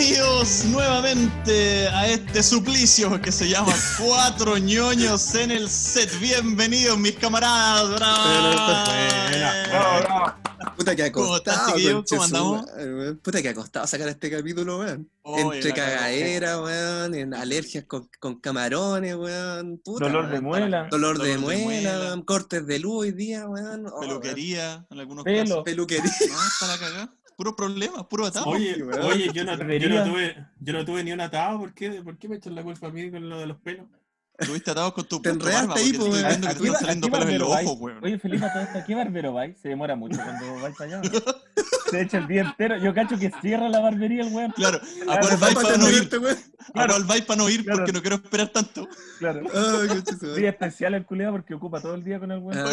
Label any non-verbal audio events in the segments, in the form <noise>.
Bienvenidos nuevamente a este suplicio que se llama <laughs> Cuatro ñoños en el set. Bienvenidos mis camaradas. ¡Bravo! Puta que ¿Cómo estás, acostado, chiquillos? conche ¿Cómo su andamos? madre, weón. Puta que acostado sacar este capítulo, weón. Entre cagadera, weón, en alergias con, con camarones, weón. Puta, Dolor de muela, Dolor, de, Dolor de muela, muela. weón, cortes de luz hoy día, weón. Oh, Peluquería, en algunos Pelo. casos. Peluquería. No, la cagada. Puro problema, puro atado. Oye, oye, yo no, yo, no tuve, yo no tuve ni un atado, ¿por qué, ¿por qué me echan la culpa a mí con lo de los pelos? Estuviste atado con tu Te enredaste ahí, estoy viendo que te están saliendo pelos en los ojos, weón. Oye, Felipe, todo esto, ¿a qué barbero vais? Se demora mucho cuando vais para allá. Se echa el día entero. Yo cacho que cierra la barbería el weón. Claro, ¿a cuál vais Para no ir? weón. ¿A cuál vais para no ir? Porque no quiero esperar tanto. Claro. Día especial el culiado porque ocupa todo el día con el weón.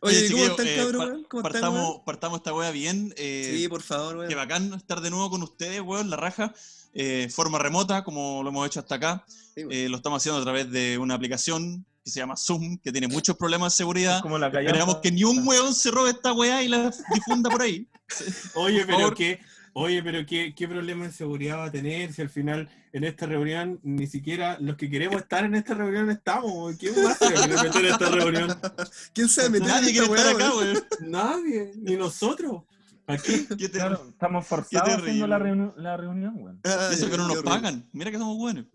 Oye, ¿cómo están, eh, cabrón, weón? ¿Cómo están, partamos, esta wea bien. eh, Sí, por favor, weón. Qué bacán estar de nuevo con ustedes, weón, la raja. Eh, forma remota, como lo hemos hecho hasta acá. Sí. Eh, lo estamos haciendo a través de una aplicación que se llama Zoom, que tiene muchos problemas de seguridad. Es como la callampa. Esperamos que ni un weón se robe esta weá y la <laughs> difunda por ahí. <laughs> Oye, Por pero favor. qué, oye, pero qué, qué problema de seguridad va a tener si al final en esta reunión ni siquiera los que queremos estar en esta reunión estamos? ¿Quién se quiere meter en esta reunión? ¿Quién se va a meter Nadie en quiere esta estar acá, weón. Nadie, ni nosotros. Aquí. <laughs> Qué ter- Claro, estamos forzados haciendo la, reuni- la reunión, weón. Ay, Eso que no nos pagan. Mira que somos buenos.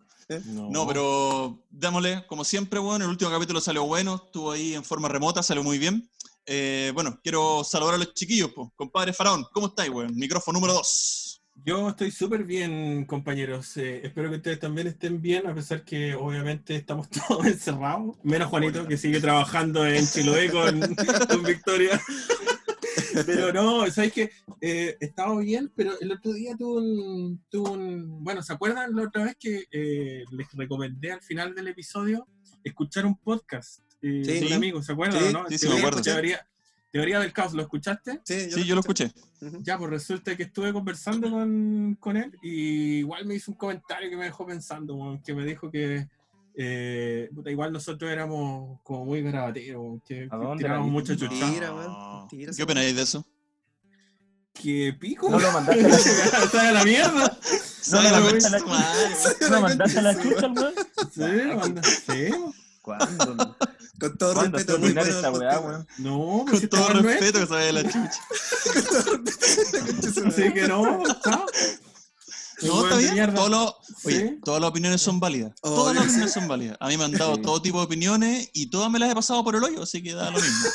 No, pero démosle, como siempre, bueno, el último capítulo salió bueno, estuvo ahí en forma remota, salió muy bien. Eh, bueno, quiero saludar a los chiquillos, pues. Compadre Faraón, ¿cómo estáis, weón? Micrófono número 2. Yo estoy súper bien, compañeros. Eh, espero que ustedes también estén bien, a pesar que obviamente estamos <laughs> todos encerrados. Menos Juanito, que sigue trabajando en Chiloé con, con Victoria. <laughs> <laughs> Pero no, ¿sabes qué? Eh, estaba bien, pero el otro día tuve un, tuve un- Bueno, ¿se acuerdan la otra vez que eh, les recomendé al final del episodio escuchar un podcast? Eh, Sí. un amigo, ¿se acuerdan? Sí, o no? sí, sí, me Teoría- acuerdo. Teoría, teoría del caos, ¿lo escuchaste? Sí, Sí, yo lo escuché. Ya, pues resulta que estuve conversando con, con él y igual me hizo un comentario que me dejó pensando, que me dijo que eh, puta, igual nosotros éramos como muy garabateros, weón, que, ¿A que tirábamos la mucha chucha. Mentira, mentira, ¿Qué opináis de eso? ¿Qué pico? No lo mandaste a la chucha. ¡Está de la mierda! No, tu no, madre. ¿No mandaste a la chucha al weón? Sí, manda- sí. ¿Cuándo? no? Con todo ¿Cuándo respeto, muy terminar bueno. esta el weá, podcast, weón? No, Con <laughs> todo respeto que se vaya de la chucha. Conche su madre. Así que no, está. No, está bien. Oye, Sí. todas las opiniones son válidas. Obvio. Todas las opiniones son válidas. A mí me han dado Sí. todo tipo de opiniones y todas me las he pasado por el hoyo, así que da lo mismo.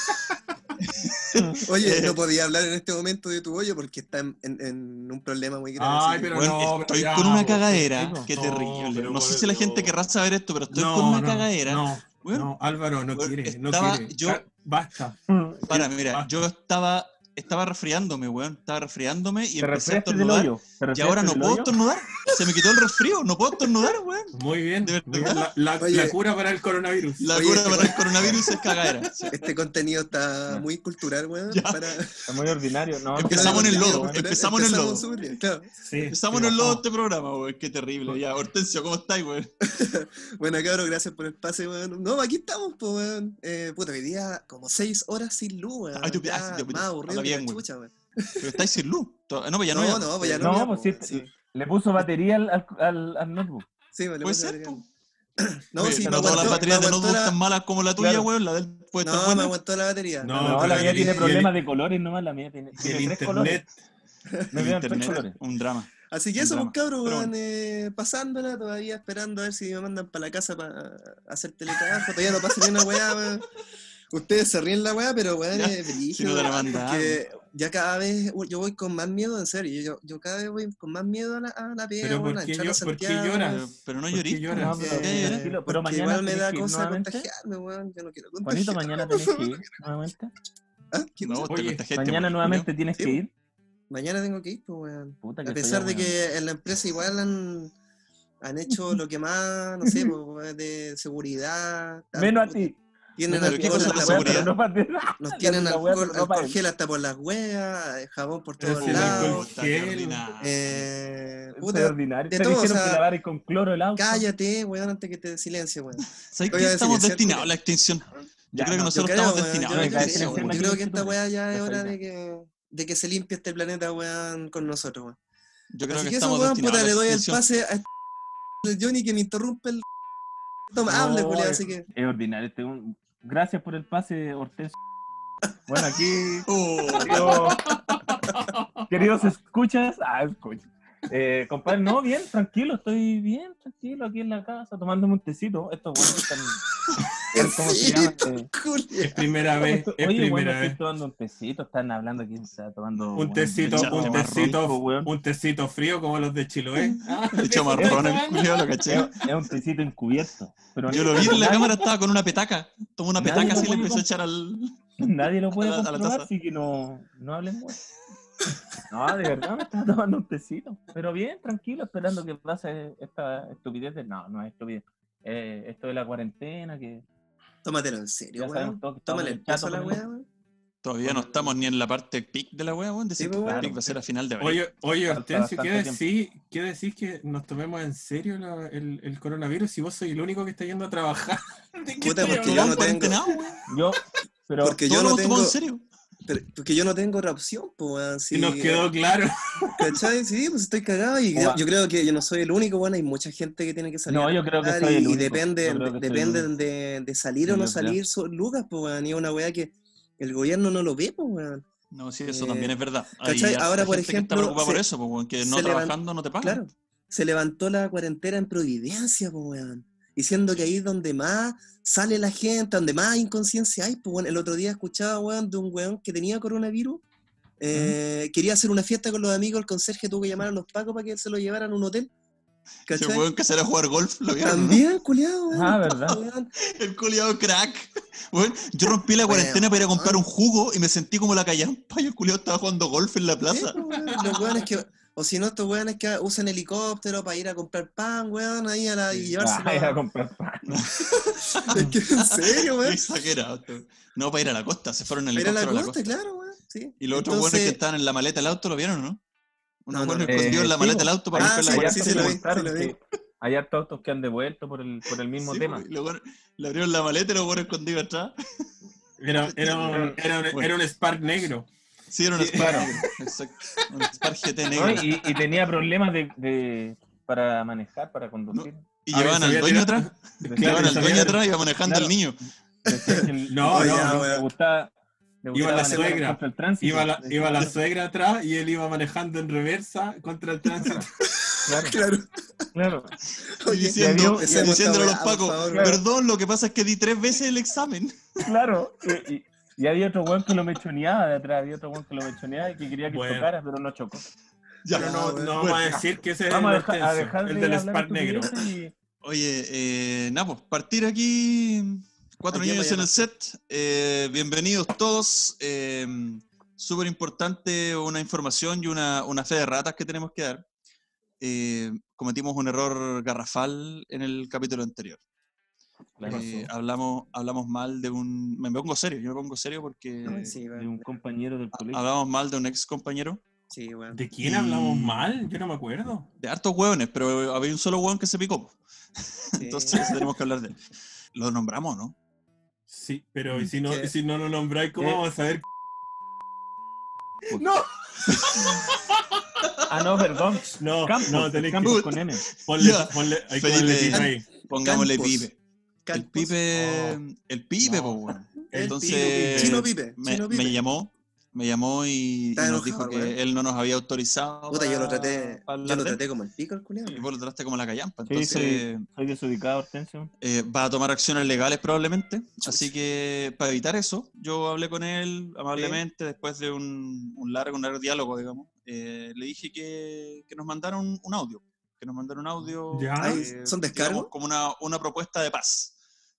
<laughs> Oye, Eh. no podía hablar en este momento de tu hoyo porque está en, en- en un problema muy grave. Ay, pero Bueno, no, estoy con una po, cagadera. po. Qué No, terrible. No sé si la gente querrá saber esto, pero estoy No, con una no, cagadera. No, Weón, no, Álvaro, no Weón, quiere, no estaba- quiere. yo- Ya, Basta. Para, mira, Basta. yo estaba, estaba resfriándome, weón. Estaba resfriándome y ¿Te empecé a estornudar. Y ahora no puedo estornudar. Se me quitó el resfrío, no puedo estornudar, weón. Muy bien. De verdad. muy bien. La, la- Oye. la cura para el coronavirus. La Oye, cura este para weón- el <laughs> coronavirus es cagadera. Sí. Este contenido está muy cultural, weón. Para... Está muy ordinario. No, Empezamos en el lodo, empezamos en el lodo. claro. Sí, sí, en el lodo este programa, weón. Qué terrible. Ya, Hortensio, ¿cómo estáis, weón? <laughs> Bueno, cabrón, gracias por el pase, weón. No, aquí estamos, pues, weón. Eh, puta, hoy día como seis horas sin luz, weón. Ay, tú- Ya ah, más aburrido Pero estáis sin luz. To- No, pues ya no. No, ya- no, pues ya no. No, pues po, sí. Le puso batería al, al, al, notebook. Sí, me le Puede puse ser, batería. po. <clears throat> No, Oye, sí, no todas las baterías de notebook la- tan malas como la tuya, Claro. weón. La del puede estar No, me aguantó la batería. No, No, la mía tiene el- problemas de colores nomás, la mía tiene, Y tiene el tres colores. internet. Me quedan tres Internet, colores. un drama. Así que Un eso, drama. pues cabros, Pero weón, eh, pasándola, todavía esperando a ver si me mandan para la casa para hacer teletrabajo. Todavía no pasa ni una weá, weón. Ustedes se ríen la weá, pero weón, Ya, es si brígido, no te porque ya cada vez yo voy con más miedo, en serio. Yo, yo cada vez voy con más miedo a la, a la pega, Pero weón, ¿por a qué yo- por qué Santiago, lloras? Pero, pero no ¿Por qué llorís. lloras? No, ¿por pero mañana igual me da cosa nuevamente. contagiarme, weón. Yo no quiero Juanito, contagiarme. mañana tenés que ir <laughs> nuevamente. ¿Ah? ¿Qué No, te Oye, contagiaste, Mañana weón, nuevamente tienes Sí, que ir. Mañana tengo que ir, pues, weón. Puta, A pesar de que en la empresa igual han, han hecho lo que más, no sé, <laughs> pues, de seguridad. Menos a ti. Tienen ti, alcohol hasta por seguridad. Pero no. Nos <laughs> tienen alcohol, pero no alcohol gel hasta por las weas, eh, jabón por Pero todos alcohol lados. Gel. ordinario. Eh, puta, de todo, o sea, con cloro el auto. cállate, weón, antes que te silencie, weón. <laughs> ¿Sabes que estamos destinados a la extinción? Yo Ya, creo que no, nosotros estamos weón, destinados a la extinción. yo creo que esta weá ya es hora de que, de que se limpie este planeta, weón, con nosotros, weón. Yo creo Así que, que eso, estamos weón, destinados puta, le doy el pase a este <laughs> Johnny que me interrumpe el. Toma, hable, No, culiao, es- así que. Es ordinario. este un- Gracias por el pase, Hortensio. Bueno, aquí, <laughs> Oh, querido- queridos escuchas. Ah, escuchas. Eh, compadre, no, bien, tranquilo, estoy bien, tranquilo, aquí en la casa, tomándome un tecito. Estos buenos están. ¿Cómo se llama? Eh. Es primera vez, es Oye, bueno, primera estoy vez. tomando un tecito, están hablando aquí, está tomando. Un bueno, tecito, un tecito, un tecito frío como los de Chiloé. Ah, le echó marrón el lo caché. Es, es un tecito encubierto. Pero Yo lo vi en la cámara, estaba con una petaca. Tomó una petaca así y le empezó a echar al. Nadie lo puede A la- a la comprobar, así que no, no hablen más. No, de verdad me estaba tomando un tecito. Pero bien, tranquilo, esperando que pase esta estupidez de... No, no es estupidez. Eh, esto de la cuarentena, que Tómatelo en serio, weón. Tómale el peso a la weá, weón. Todavía no estamos ni en la parte pic de la wea, weón. Decir Sí, que el claro. pic va a ser a final de abril. Oye, oye, Hortensio, ¿qué decís, ¿qué decís que nos tomemos en serio la- el, el coronavirus si vos sois el único que está yendo a trabajar? <laughs> ¿De qué Puta, porque yo no tengo- weón. Yo, pero Porque yo lo no tengo. en serio. Pero- porque yo no tengo otra opción, pues, weón. Y nos quedó claro. ¿Cachai? Sí, pues estoy cagado y <laughs> yo, creo que yo no soy el único, bueno, hay mucha gente que tiene que salir. No, yo creo que soy el y, depende, el único. de, de salir Sí, o no salir sus lucas, pues, weón. Y es una weá que el gobierno no lo ve, pues, weón. No, sí, eso Eh, también es verdad. Ahora, por gente que está ejemplo, por se- eso, pues, weón, que no se levan- trabajando no te pagan. Claro, se levantó la cuarentena en Providencia, pues, weón. Diciendo que ahí es donde más sale la gente, donde más inconsciencia hay. Pues, weón. El otro día escuchaba, weón, de un weón que tenía coronavirus. eh, Quería hacer una fiesta con los amigos, el conserje tuvo que llamar a los pacos para que se lo llevaran a un hotel. ¿Cachai? weón que sale a jugar golf, lo vieron, ¿no? También, culiado, weón. Ah, ¿verdad? Weón. El culiado crack. Weón, yo rompí la cuarentena para ir a comprar un jugo y me sentí como la callampa y el culiado estaba jugando golf en la plaza. pues, weón. Los weones que. O si no, estos weones que usan helicóptero para ir a comprar pan, weón, ahí a la, y llevárselo. <laughs> Ah, ir a comprar pan. <laughs> Es que, en serio, weón. exagerado. No, para ir a la costa, se fueron en Para ir a la helicóptero a la costa, costa. claro, weón. Sí. Y los otros buenos que Entonces- estaban en la maleta del auto, ¿lo vieron o no? Unos No, no, buenos no. escondidos en la Eh, maleta sí, del auto para Ah, romper la sí, sí, sí, lo vi, sí, lo Hay hartos autos que han devuelto por el, por el mismo Sí, tema. buenos- le abrieron la maleta y los buenos escondidos atrás. Era, era, <laughs> un, era, un, era un Spark negro. Sí, era un Sí, claro. <laughs> Exacto. Un Spark GT ¿no? negro. Y, y tenía problemas de, de- para manejar, para conducir. Y A ver, llevaban <laughs> al dueño atrás. Llevaban al dueño atrás y iba manejando al niño. <laughs> No, le no, le gustaba, le Iba gustaba la suegra. contra el tránsito. Iba la, iba la suegra atrás y él iba manejando en reversa contra el tránsito. Claro, Claro. claro. Y Oye, diciendo, diciéndole a los pacos, perdón, lo que pasa es que di tres veces el examen. Claro. Y, y- y había otro weón que lo mechoneaba de atrás, había otro weón que lo mechoneaba y que quería que Bueno. chocara, pero no chocó. Ya. Pero no, bueno. no vamos a decir que ese es a el, dejar, a dejar el de del Spark negro. y- Oye, eh, nada, pues partir aquí, cuatro Aquí niños en el set. Eh, bienvenidos todos. Eh, Súper importante una información y una, una fe de ratas que tenemos que dar. Eh, cometimos un error garrafal en el capítulo anterior. Claro, Eh, hablamos, hablamos mal de un... Me pongo serio, yo me pongo serio porque Ay, sí, de weón. un compañero del colegio. hablamos mal de un ex compañero. Sí, weón. ¿De quién Y- hablamos mal? Yo no me acuerdo. De hartos hueones, pero había un solo hueón que se picó. <laughs> Sí. Entonces tenemos que hablar de él. Lo nombramos, ¿no? Sí, pero ¿y si no, ¿Qué? y si no lo nombráis, ¿cómo Eh. vamos a saber? No. Ah, no, perdón. No, Campos, no, tenéis que Campos con M. ponle, ponle, que Felipe. ahí. Pongámosle Campos. El Campos. pipe, el pipe, No. El Entonces, Chino Pipe, me, Chino me Pipe. llamó, me llamó y, y nos enojado, dijo que weón. él no nos había autorizado. Puta, yo lo para- traté, para yo lo traté como el pico el culiao. Y vos lo trataste como la callampa. Sí, Entonces, soy, soy desubicado, Hortensio. eh, va a tomar acciones legales probablemente. Así que para evitar eso, yo hablé con él amablemente después de un, un largo, un largo diálogo, digamos. Eh, le dije que, que nos mandara un, audio. Que nos mandara un audio. Ya. Eh, ¿son digamos, descargos? Como una, una propuesta de paz.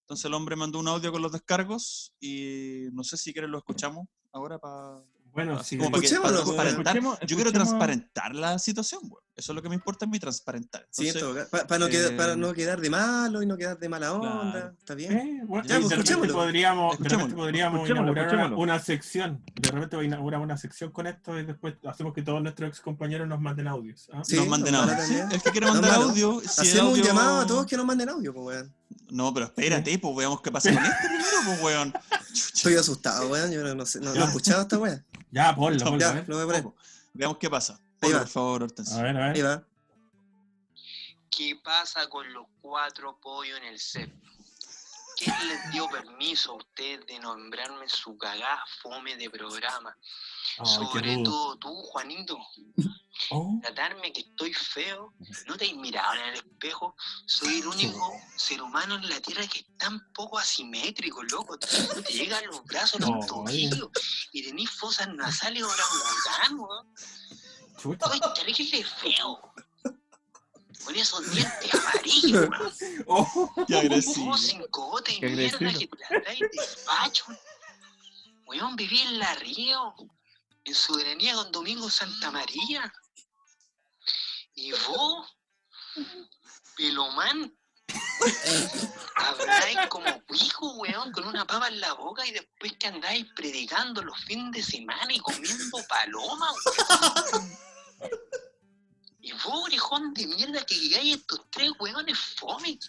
Entonces el hombre mandó un audio con los descargos y no sé si quieren lo escuchamos ahora para... Bueno, sí. como para, que- para transparentar. Escuchemos- Yo quiero escuchemos- transparentar la situación, güey. Eso es lo que me importa a mí, transparentar. Sí, Entonces, para no, quedar- para eh, no quedar de malo y no quedar de mala onda. Claro. ¿Está bien? Eh, bueno, Ya, pues, de repente escuchémoslo. podríamos, Escuchémoslo. podríamos Escuchémoslo, inaugurar una, escuchémoslo. una sección. De repente voy a inaugurar una sección con esto y después hacemos que todos nuestros ex compañeros nos manden audios. ¿ah? Sí, nos manden ojalá audio. también. Sí, El que quiera No, mandar audio, si Hacemos audio- un llamado a todos que nos manden audio, pues, weón. No, pero espérate, pues veamos qué pasa con este primero, pues, weón. Estoy asado, weón. Yo no, sé, no, no he escuchado esta weá. <laughs> Ya, ponlo, ponlo. Ya, lo voy a poner. Veamos qué pasa. Ahí va. por favor, Hortensio. A ver, a Ahí ver. va. ¿Qué pasa con los cuatro pollos en el CEP? ¿Quién les dio permiso a ustedes de nombrarme su cagá fome de programa? Sobre todo tú, Juanito. Oh, Tratarme que estoy feo. ¿No te has mirado en el espejo? Soy el único ser humano en la Tierra que es tan poco asimétrico, loco. No te llegan los brazos, los tobillos. Y tenés fosas nasales chucha. Soy terrible feo. Con esos dientes amarillos, weón. <laughs> Oh, Qué agresivo. Oh, sin cogote y mierda que te andáis despacho. Weón, viví en La Río, en Soberanía con Domingo Santa María. Y vos, pelomán, habláis como pico, weón, con una pava en la boca y después que andáis predicando los fines de semana y comiendo paloma, weón. Y vos, orejón de mierda, que llegáis a estos tres weones fome.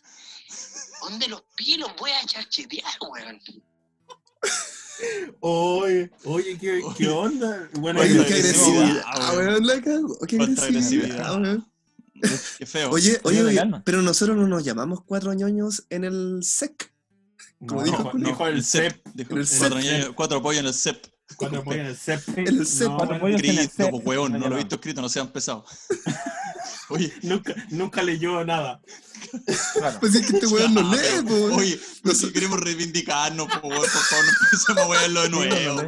¿Dónde los pillo los voy a charchetear, weón? <laughs> oye, oye, ¿qué, qué onda? Bueno, Oye, Oye, qué agresividad, weón. la cago. Qué agresividad, weón. Qué feo. Oye, oye, oye, pero nosotros no nos llamamos cuatro ñoños en el SEC. Como no, dijo Julio. dijo el CEP. Dijo, el cuatro, CEP. años- cuatro pollos en el CEP. Cuando ponen el CEP. En el CEP. No, en CEP. pues, weón, no lo he visto escrito, no sean pesados. <laughs> Oye, Nunca, nunca leyó nada. Claro. Pues es que este weón no lee, po, weón. Oye, si queremos reivindicarnos, por favor, por favor, no empecemos a wearlo de nuevo.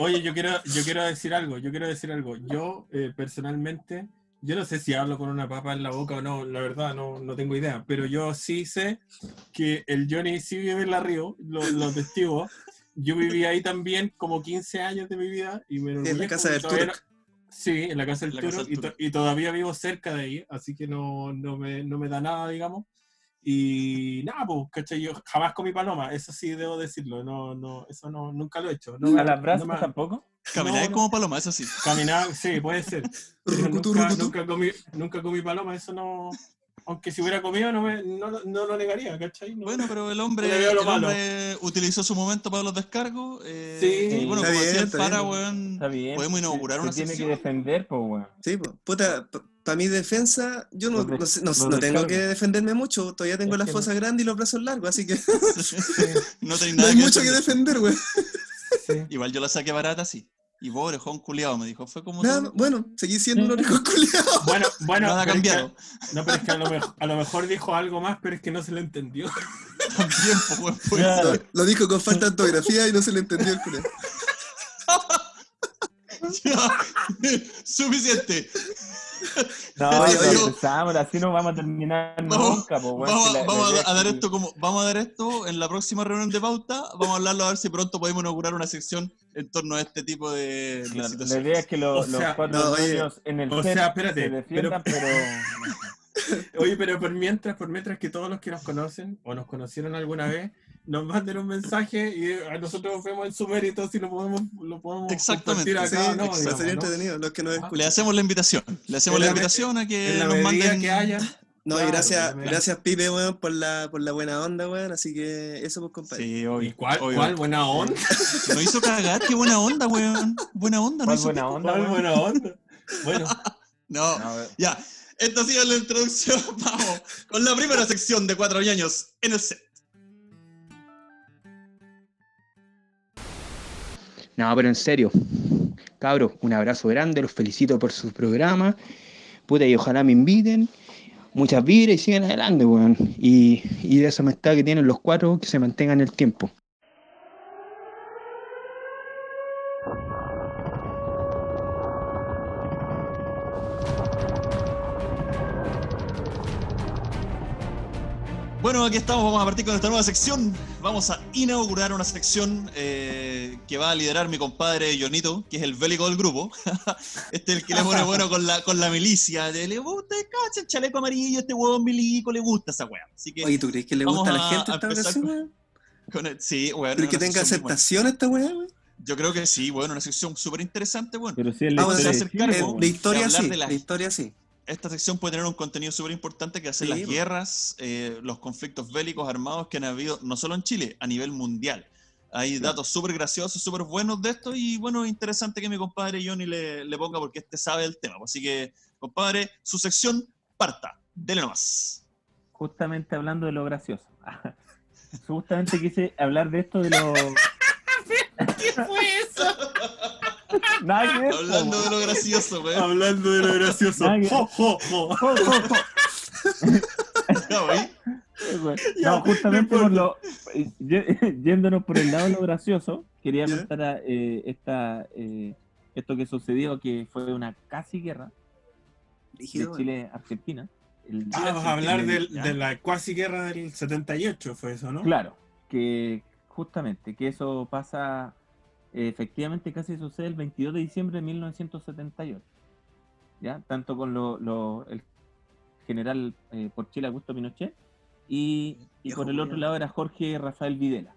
Oye, yo quiero, yo quiero decir algo, yo quiero decir algo. Yo, eh, personalmente, yo no sé si hablo con una papa en la boca o no, la verdad, no, no tengo idea, pero yo sí sé que el Johnny sí vive en la Río, lo, lo testigo. Yo viví ahí también como 15 años de mi vida y me en la casa del no- Sí, en la casa del La casa Turok del y, to- y todavía vivo cerca de ahí, así que no, no, me, no me da nada, digamos. Y nada, pues, ¿cachai? Yo jamás comí paloma, eso sí debo decirlo, no, no, eso no, nunca lo he hecho. No, ¿A las brasas no me- tampoco? No. como paloma, eso sí. Caminar, sí, puede ser. <laughs> Pero nunca, nunca, comí, nunca comí paloma, eso no. Aunque si hubiera comido, no, me, no, lo- no lo negaría, ¿cachai? No. Bueno, pero el hombre, el hombre utilizó su momento para los descargos. eh, Sí. y bueno, Está como bien, decía el está bien. weón, Está bien. podemos inaugurar se, una se tiene que defender, pues, weón. Sí, puta, para mi defensa, yo no, de- no, tengo que defenderme mucho, todavía tengo Es la que fosa grande y los brazos largos, así que <laughs> <laughs> no nada hay que mucho que defender. defender, güey. Sí. Igual yo la saqué barata, sí. Y vos, orejón culiado, me dijo. Fue como. Nada, bueno, seguí siendo un orejo culiado. Bueno, bueno. Nada ha pero es que- cambiado. no, pero es que a lo, mejor, a lo mejor dijo algo más, pero es que no se lo entendió. También, pues, ser. Lo, lo dijo con falta de ortografía y no se le entendió el culiado. <laughs> Ya. <laughs> Suficiente. <laughs> No, Oye, pero empezamos, así no vamos a terminar Vamos- nunca, pues, weón. Vamos, si a- la- vamos la a, idea a dar que- esto como vamos a dar esto en la próxima reunión de pauta. Vamos a hablarlo a ver si pronto podemos inaugurar una sección en torno a este tipo de, de Claro, la situaciones. idea es que lo- O sea, los cuatro no, oye, en el o set sea, espérate, se defiendan, pero... <laughs> Oye, pero por mientras, por mientras que todos los que nos conocen o nos conocieron alguna vez, nos manden un mensaje y a nosotros vemos en su mérito si lo podemos, lo podemos Exactamente, compartir Sí, acá o no. digamos, sería ¿no? entretenido, los que nos Ah. escuchan. Le hacemos la invitación. Le hacemos la invitación a que nos manden. que haya. No, y gracias, gracias Pipe, weón, por la, por la buena onda, weón. Así que eso, pues, compadre. Sí, ¿Y obvio. cuál, obvio. cuál buena onda? Nos hizo cagar, qué buena onda, weón. Buena onda, no ¿Cuál hizo buena pico. onda, ¿Cuál buena onda? Bueno, <laughs> No, No, ya. Esta ha sido la introducción. <laughs> Vamos con la primera sección de cuatro años en el set. No, pero en serio. Cabros, un abrazo grande, los felicito por su programa. Puta, y ojalá me inviten. Muchas vibras y sigan adelante, weón. Y, y de esa amistad que tienen los cuatro, que se mantengan el tiempo. Bueno, aquí estamos, vamos a partir con esta nueva sección. Vamos a inaugurar una sección eh, que va a liderar mi compadre Jonito, que es el bélico del grupo. <laughs> este es el que le pone bueno con la, con la milicia. De, le gusta, cacha, el chaleco amarillo, este huevo milico, le gusta esa weá. Así que, Oye, ¿tú crees que le Vamos gusta a la a- gente a esta el- sí, weón. ¿Crees que tenga aceptación esta weá? Yo creo que sí, bueno, una sección súper interesante, bueno. Pero sí, es la bueno, historia se de cargo. De historia hablar sí, de la- de historia sí. Esta sección puede tener un contenido súper importante que hace Sí, las guerras, eh, los conflictos bélicos armados que han habido, no solo en Chile, a nivel mundial. Hay datos súper graciosos, súper buenos de esto y bueno, interesante que mi compadre Johnny le, le ponga porque este sabe el tema. Así que, compadre, su sección parta. Dele nomás. Justamente hablando de lo gracioso. <laughs> Justamente quise hablar de esto de lo. <laughs> ¿Qué fue eso? <laughs> Nada que Hablando de lo gracioso, weón. Hablando de lo gracioso. Jo, jo, jo. Jo, jo, jo. Ya, ¿oí? Güey. Ya, No, justamente por lo. Yéndonos por el lado de lo <laughs> gracioso, quería contar a, eh, esta, eh, esto que sucedió, que fue una casi guerra de. Chile-Argentina. Ah, vas a hablar del- de la cuasi guerra del 78, fue eso, ¿no? Claro, que justamente, que eso pasa, efectivamente casi sucede el 22 de diciembre de 1978. ¿Ya? Tanto con lo, lo- el general eh, por Chile Augusto Pinochet y, y por el otro lado era Jorge Rafael Videla.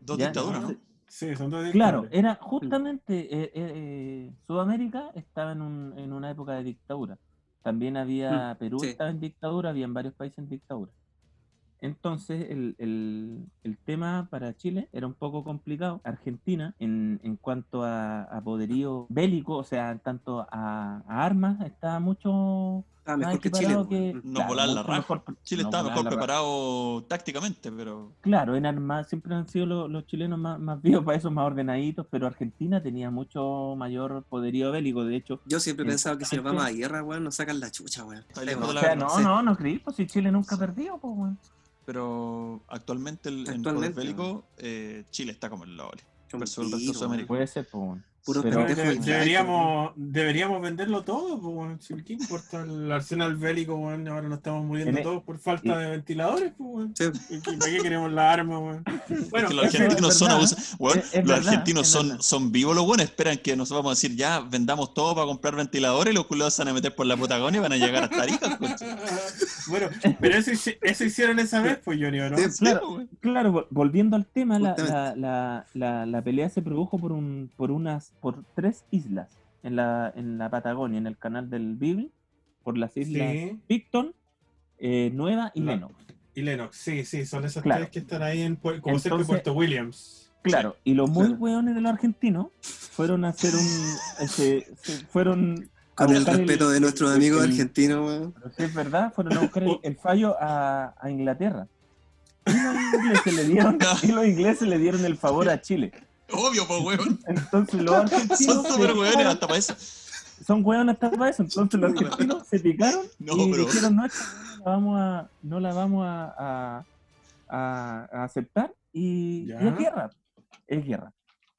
Dos dictaduras, ¿no? Entonces, Sí, son dos Claro, era justamente eh, eh, eh, Sudamérica estaba en, un- en una época de dictadura. También había Perú sí. estaba en dictadura, había varios países en dictadura. Entonces el, el- el tema para Chile era un poco complicado. Argentina, en, en cuanto a, a poderío bélico, o sea, en tanto a, a armas, estaba mucho Más mejor que Chile. que- No claro, volar la raja. mejor- Chile no estaba mejor preparado tácticamente, pero Claro, en armas siempre han sido lo- los, chilenos más, más vivos para eso, más ordenaditos, pero Argentina tenía mucho mayor poderío bélico. De hecho, Yo siempre he pensado que si nos vamos a guerra, weón, nos sacan la chucha, weón. O sea, no, sí. no, no creí, pues si Chile nunca ha perdido, pues, weón. pero actualmente el, en poder Actualmente, bélico eh, Chile está como el doble. Un versus el resto de tiro, Sudamérica. Puede ser, pues, Pero- de- deberíamos, deberíamos venderlo todo, pues, ¿Qué importa el arsenal bélico, weón? Ahora nos estamos muriendo En e- todos por falta de ventiladores, pues, weón. Sí. ¿Y qué- ¿Para qué queremos la arma? <laughs> Bueno, que los argentinos son Es- es los argentinos son, vivos los buenos, esperan que nos vamos a decir ya vendamos todo para comprar ventiladores y los culos se van a meter por la Patagonia y van a llegar hasta Arica. <laughs> bueno, pero eso, eso hicieron esa vez, pues, Johnny, ¿o ¿no? Sí. Claro, volviendo al tema, la, la, la, la pelea se produjo por un, por unas, por tres islas en la, en la Patagonia, en el canal del Beagle, por las islas Sí. Picton, eh, Nueva y La- Lennox. Y Lennox, sí, sí, son esas Claro. tres que están ahí en, como cerca de Entonces- Puerto Williams. Claro, y los muy Claro. hueones de los argentinos fueron a hacer un. ese- se fueron. Con el respeto de nuestros amigos el- argentinos, weón. pero sí es verdad, fueron a buscar el, <laughs> el fallo a, a Inglaterra. Y los, ingleses le dieron, <laughs> y los ingleses le dieron el favor a Chile. Obvio, pues, weón. <laughs> Entonces los argentinos. Son súper weones hasta para eso. Son hueones hasta para eso. Entonces los argentinos se picaron <laughs> No, y pero- dijeron: no, esta no la vamos a, no la vamos a, a- a- a aceptar. Y, es guerra. Es guerra.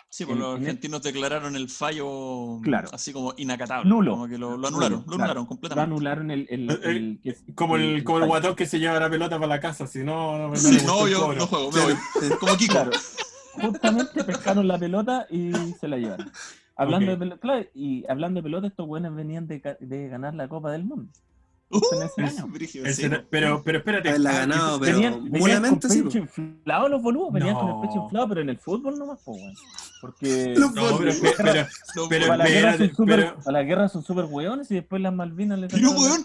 Sí, pues los el- argentinos declararon el fallo Claro. así como inacatable. Nulo. Como que lo, lo anularon, Nulo, lo claro. anularon Lo completamente. anularon el. el, Eh, el- que- Como el, como el guatón que se lleva la pelota para la casa, si no, no, no, Sí, no, yo cobro. no juego, me voy. <laughs> Como Kiko. Claro. Justamente pescaron la pelota y se la llevaron. Hablando, Ok. de pelota, claro, y hablando de pelota, estos buenos venían de, ganar la Copa del Mundo. Uh, en ese año. brígido, sí, pero, pero espérate. Haberla ah, ganado, pero venían, venían con buenamente sí, pecho inflado los boludos, venían con el No. pecho inflado, pero en el fútbol nomás, po, weón. Porque No, pero, pero, pero, No, pero- para, la guerra son súper, pero- para la guerra son súper hueones y después las Malvinas les Pero, la- weón,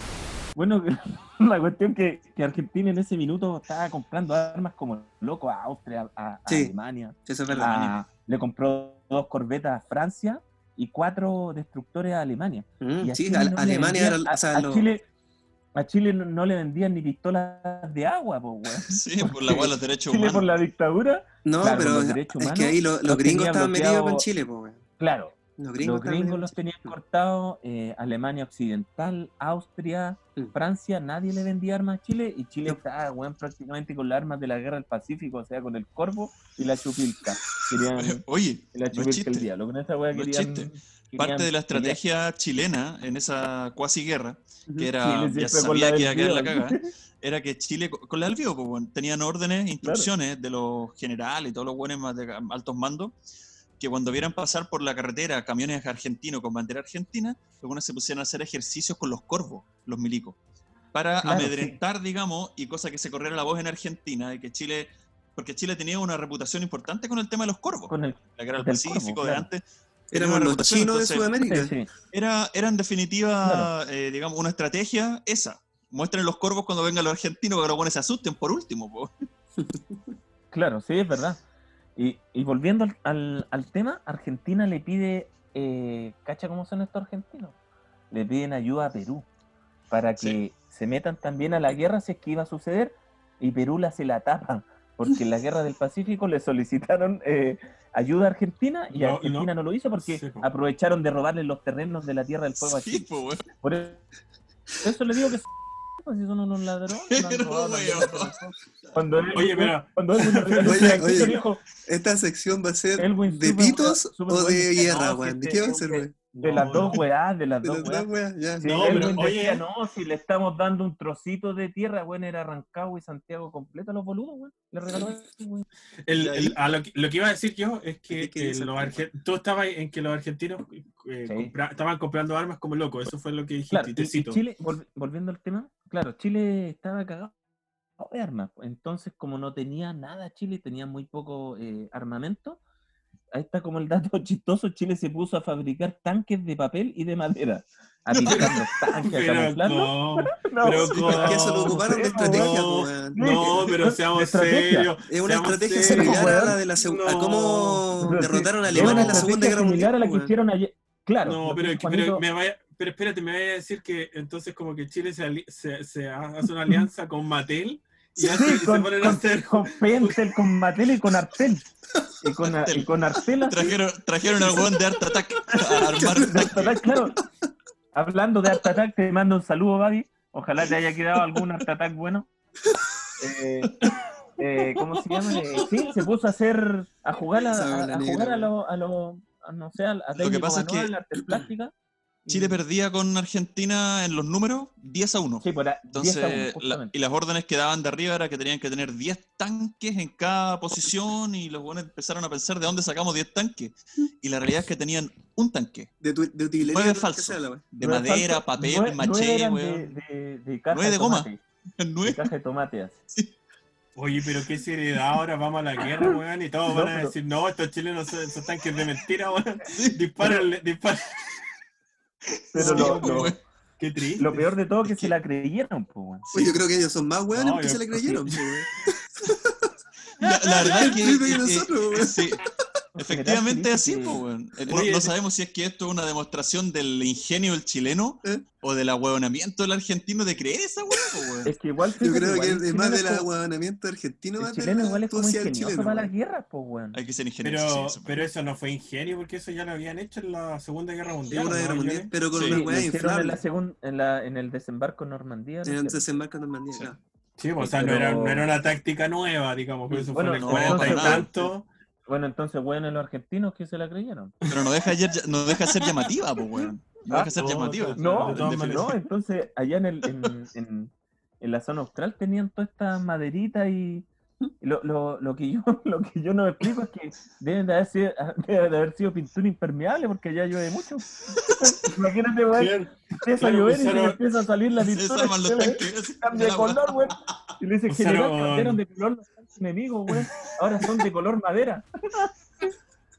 Bueno, <laughs> la cuestión que, que Argentina en ese minuto estaba comprando armas como loco a Austria, a, a Sí. Alemania. Sí, eso es verdad. a- le compró dos corbetas a Francia y cuatro destructores a Alemania. Mm, Y a sí, Chile no Alemania vendían- era. a, O sea, a lo- Chile, a Chile no, no le vendían ni pistolas de agua, po. <laughs> Sí, por la cual los derechos Chile por humanos. la dictadura, No, claro, pero es que ahí lo- los gringos estaban metidos con Chile, weón. claro, Los gringos, los gringos los tenían cortados, eh, Alemania Occidental, Austria, Mm. Francia, nadie le vendía armas a Chile y Chile No. estaba weón, prácticamente con las armas de la guerra del Pacífico, o sea, con el Corvo y la Chupilca. Querían Oye, la no Chupilca el chiste. diablo. Con esa No es querían, chiste. querían Parte de la estrategia chilena en esa cuasi guerra, que era, Chile ya sabía que iba a quedar la cagada, era que Chile, co- con la del pues, bueno, tenían órdenes, <laughs> instrucciones de los generales y todos los buenos más de altos mandos, que cuando vieran pasar por la carretera camiones argentinos con bandera argentina, los buenos se pusieron a hacer ejercicios con los corvos, los milicos, para Claro, sí. amedrentar, digamos, y cosa que se corriera la voz en Argentina, de que Chile, porque Chile tenía una reputación importante con el tema de los corvos, Con el, la guerra del Pacífico corvo, de claro. antes. una los reputación, chinos de Sudamérica. sí, sí. era, era en definitiva, eh, digamos, una estrategia esa. Muestren los corvos cuando vengan los argentinos para que los buenos se asusten por último. po. Claro, sí, es verdad. Y, Y, volviendo al, al- al tema, Argentina le pide, eh, ¿cacha cómo son estos argentinos? Le piden ayuda a Perú para que Sí. se metan también a la guerra si es que iba a suceder y Perú la se la tapan, porque en la guerra del Pacífico le solicitaron eh, ayuda a Argentina y No, y no. Argentina no, lo hizo porque Sí, aprovecharon de robarle los terrenos de la Tierra del Fuego a Sí, Chile. po, weón. Por eso le digo que si son unos ladrones. no. Cuando él- Oye, cuando él <laughs> dijo, Esta sección va a ser Elwin, de pitos o de guerra, weón. ¿De que qué va a ser, weón? De las dos no. weas, de las De dos las No, Elwin pero, decía, oye. no, si le estamos dando un trocito de tierra, weón, era Rancagua y Santiago completo a los boludos, weón. Le regaló a lo, que, lo que iba a decir yo es que ¿Qué- qué eh, los tú estabas en que los argentinos eh, Sí. compra- estaban comprando armas como locos. Eso fue lo que dijiste. Claro, y y-. Chile, volvi- volviendo al tema, claro, Chile estaba cagado de armas. Entonces, como no tenía nada Chile, tenía muy poco eh, armamento, ahí está como el dato <laughs> chistoso, Chile se puso a fabricar tanques de papel y de madera. A pintar los tanques, a camuflarlos. no, No, pero que eso lo ocuparon de no, estrategia, no, no, pero seamos serios. Es una estrategia similar a la de la seg- a No. cómo derrotaron a Alemania en la Segunda Guerra Mundial. similar a la que hicieron ayer. Claro, No, pero, que pero, me vaya, pero espérate, me vaya a decir que entonces como que Chile se, se, se hace una alianza con Mattel y, hace- y Sí, se con, ponen a con, hacer con Pentel, con Mattel y con Artel. Y con, Artel. y con Trajeron, trajeron al weón de Art Attack a armar de Art Attack, claro. Hablando de Art Attack, te mando un saludo, Babi. Ojalá te haya quedado algún Art Attack bueno. Eh, eh, ¿Cómo se llama? Eh, sí, se puso a hacer, a jugar a, jugar a weón. lo, a lo, no sé, a, a técnico pasa es que manual, artes plásticas. Chile perdía con Argentina en los números 10 a 1. Sí, por a- 10 a uno, Entonces, la- y las órdenes que daban de arriba era que tenían que tener 10 tanques en cada posición y los buenos empezaron a pensar de dónde sacamos 10 tanques. Y la realidad es que tenían un tanque De, tu- de utilería. De Nueve madera, papel, nueve- nueve maché, eran weón. de, de, de caja Nueve de de goma. tomate, <laughs> Nueve. de caja de tomate. así. <laughs> Oye, pero qué seriedad, ahora vamos a la guerra, <laughs> weón, y todos No, van a pero- decir, no, estos chilenos son, son tanques de mentira, weón. Dispárenle, dispárenle. Pero Sí, lo, pues, lo- weón. Qué triste. lo peor de todo es que Es se que- la creyeron, pues, weón. Oye, yo creo que ellos son más weones No, que yo- se le creyeron. sí. po, weón. La, la verdad <laughs> es que, que- sí, efectivamente es así, weón. Eh, No, no sí. sabemos si es que esto es una demostración del ingenio del chileno ¿Eh? o del ahueonamiento del argentino de creer esa weá, po, weón. Es que igual Yo creo igual que es más chileno del aguanamiento argentino. El más chileno igual es como ingenioso chileno, para las weón. guerras, pues, weón. Hay que ser ingenioso. Pero, sí, eso, pero eso no fue ingenio, porque eso ya lo habían hecho en la Segunda Guerra Mundial. Segunda ¿no? Guerra Mundial, pero con Sí, una weá hicieron en, la inflable. segun- en, la, en el desembarco en Normandía. En el desembarco en Normandía, Sí. pues, o sea, no, era, pero- no era una táctica nueva, digamos, eso Bueno, fue en el no, 40 y tanto. Bueno, entonces, weón, en los argentinos que se la creyeron. Pero no deja, ayer, no deja ser llamativa, pues, weón. No Ah, deja ser no, llamativa. No, no, entonces allá en, el, en, en, en la zona austral tenían todas estas maderitas y lo, lo, lo, que yo, <laughs> lo que yo no explico es que deben de haber sido, <laughs> debe de haber sido pintura impermeable porque allá llueve mucho. <laughs> Imagínate, weón, Claro, empieza a claro, llover y se empieza a salir la Se pintura. se le tanques. así, Cambia de color, weón. Y le dice, Usaron- general, cambiaron de color los enemigos, weón. Ahora son de color madera.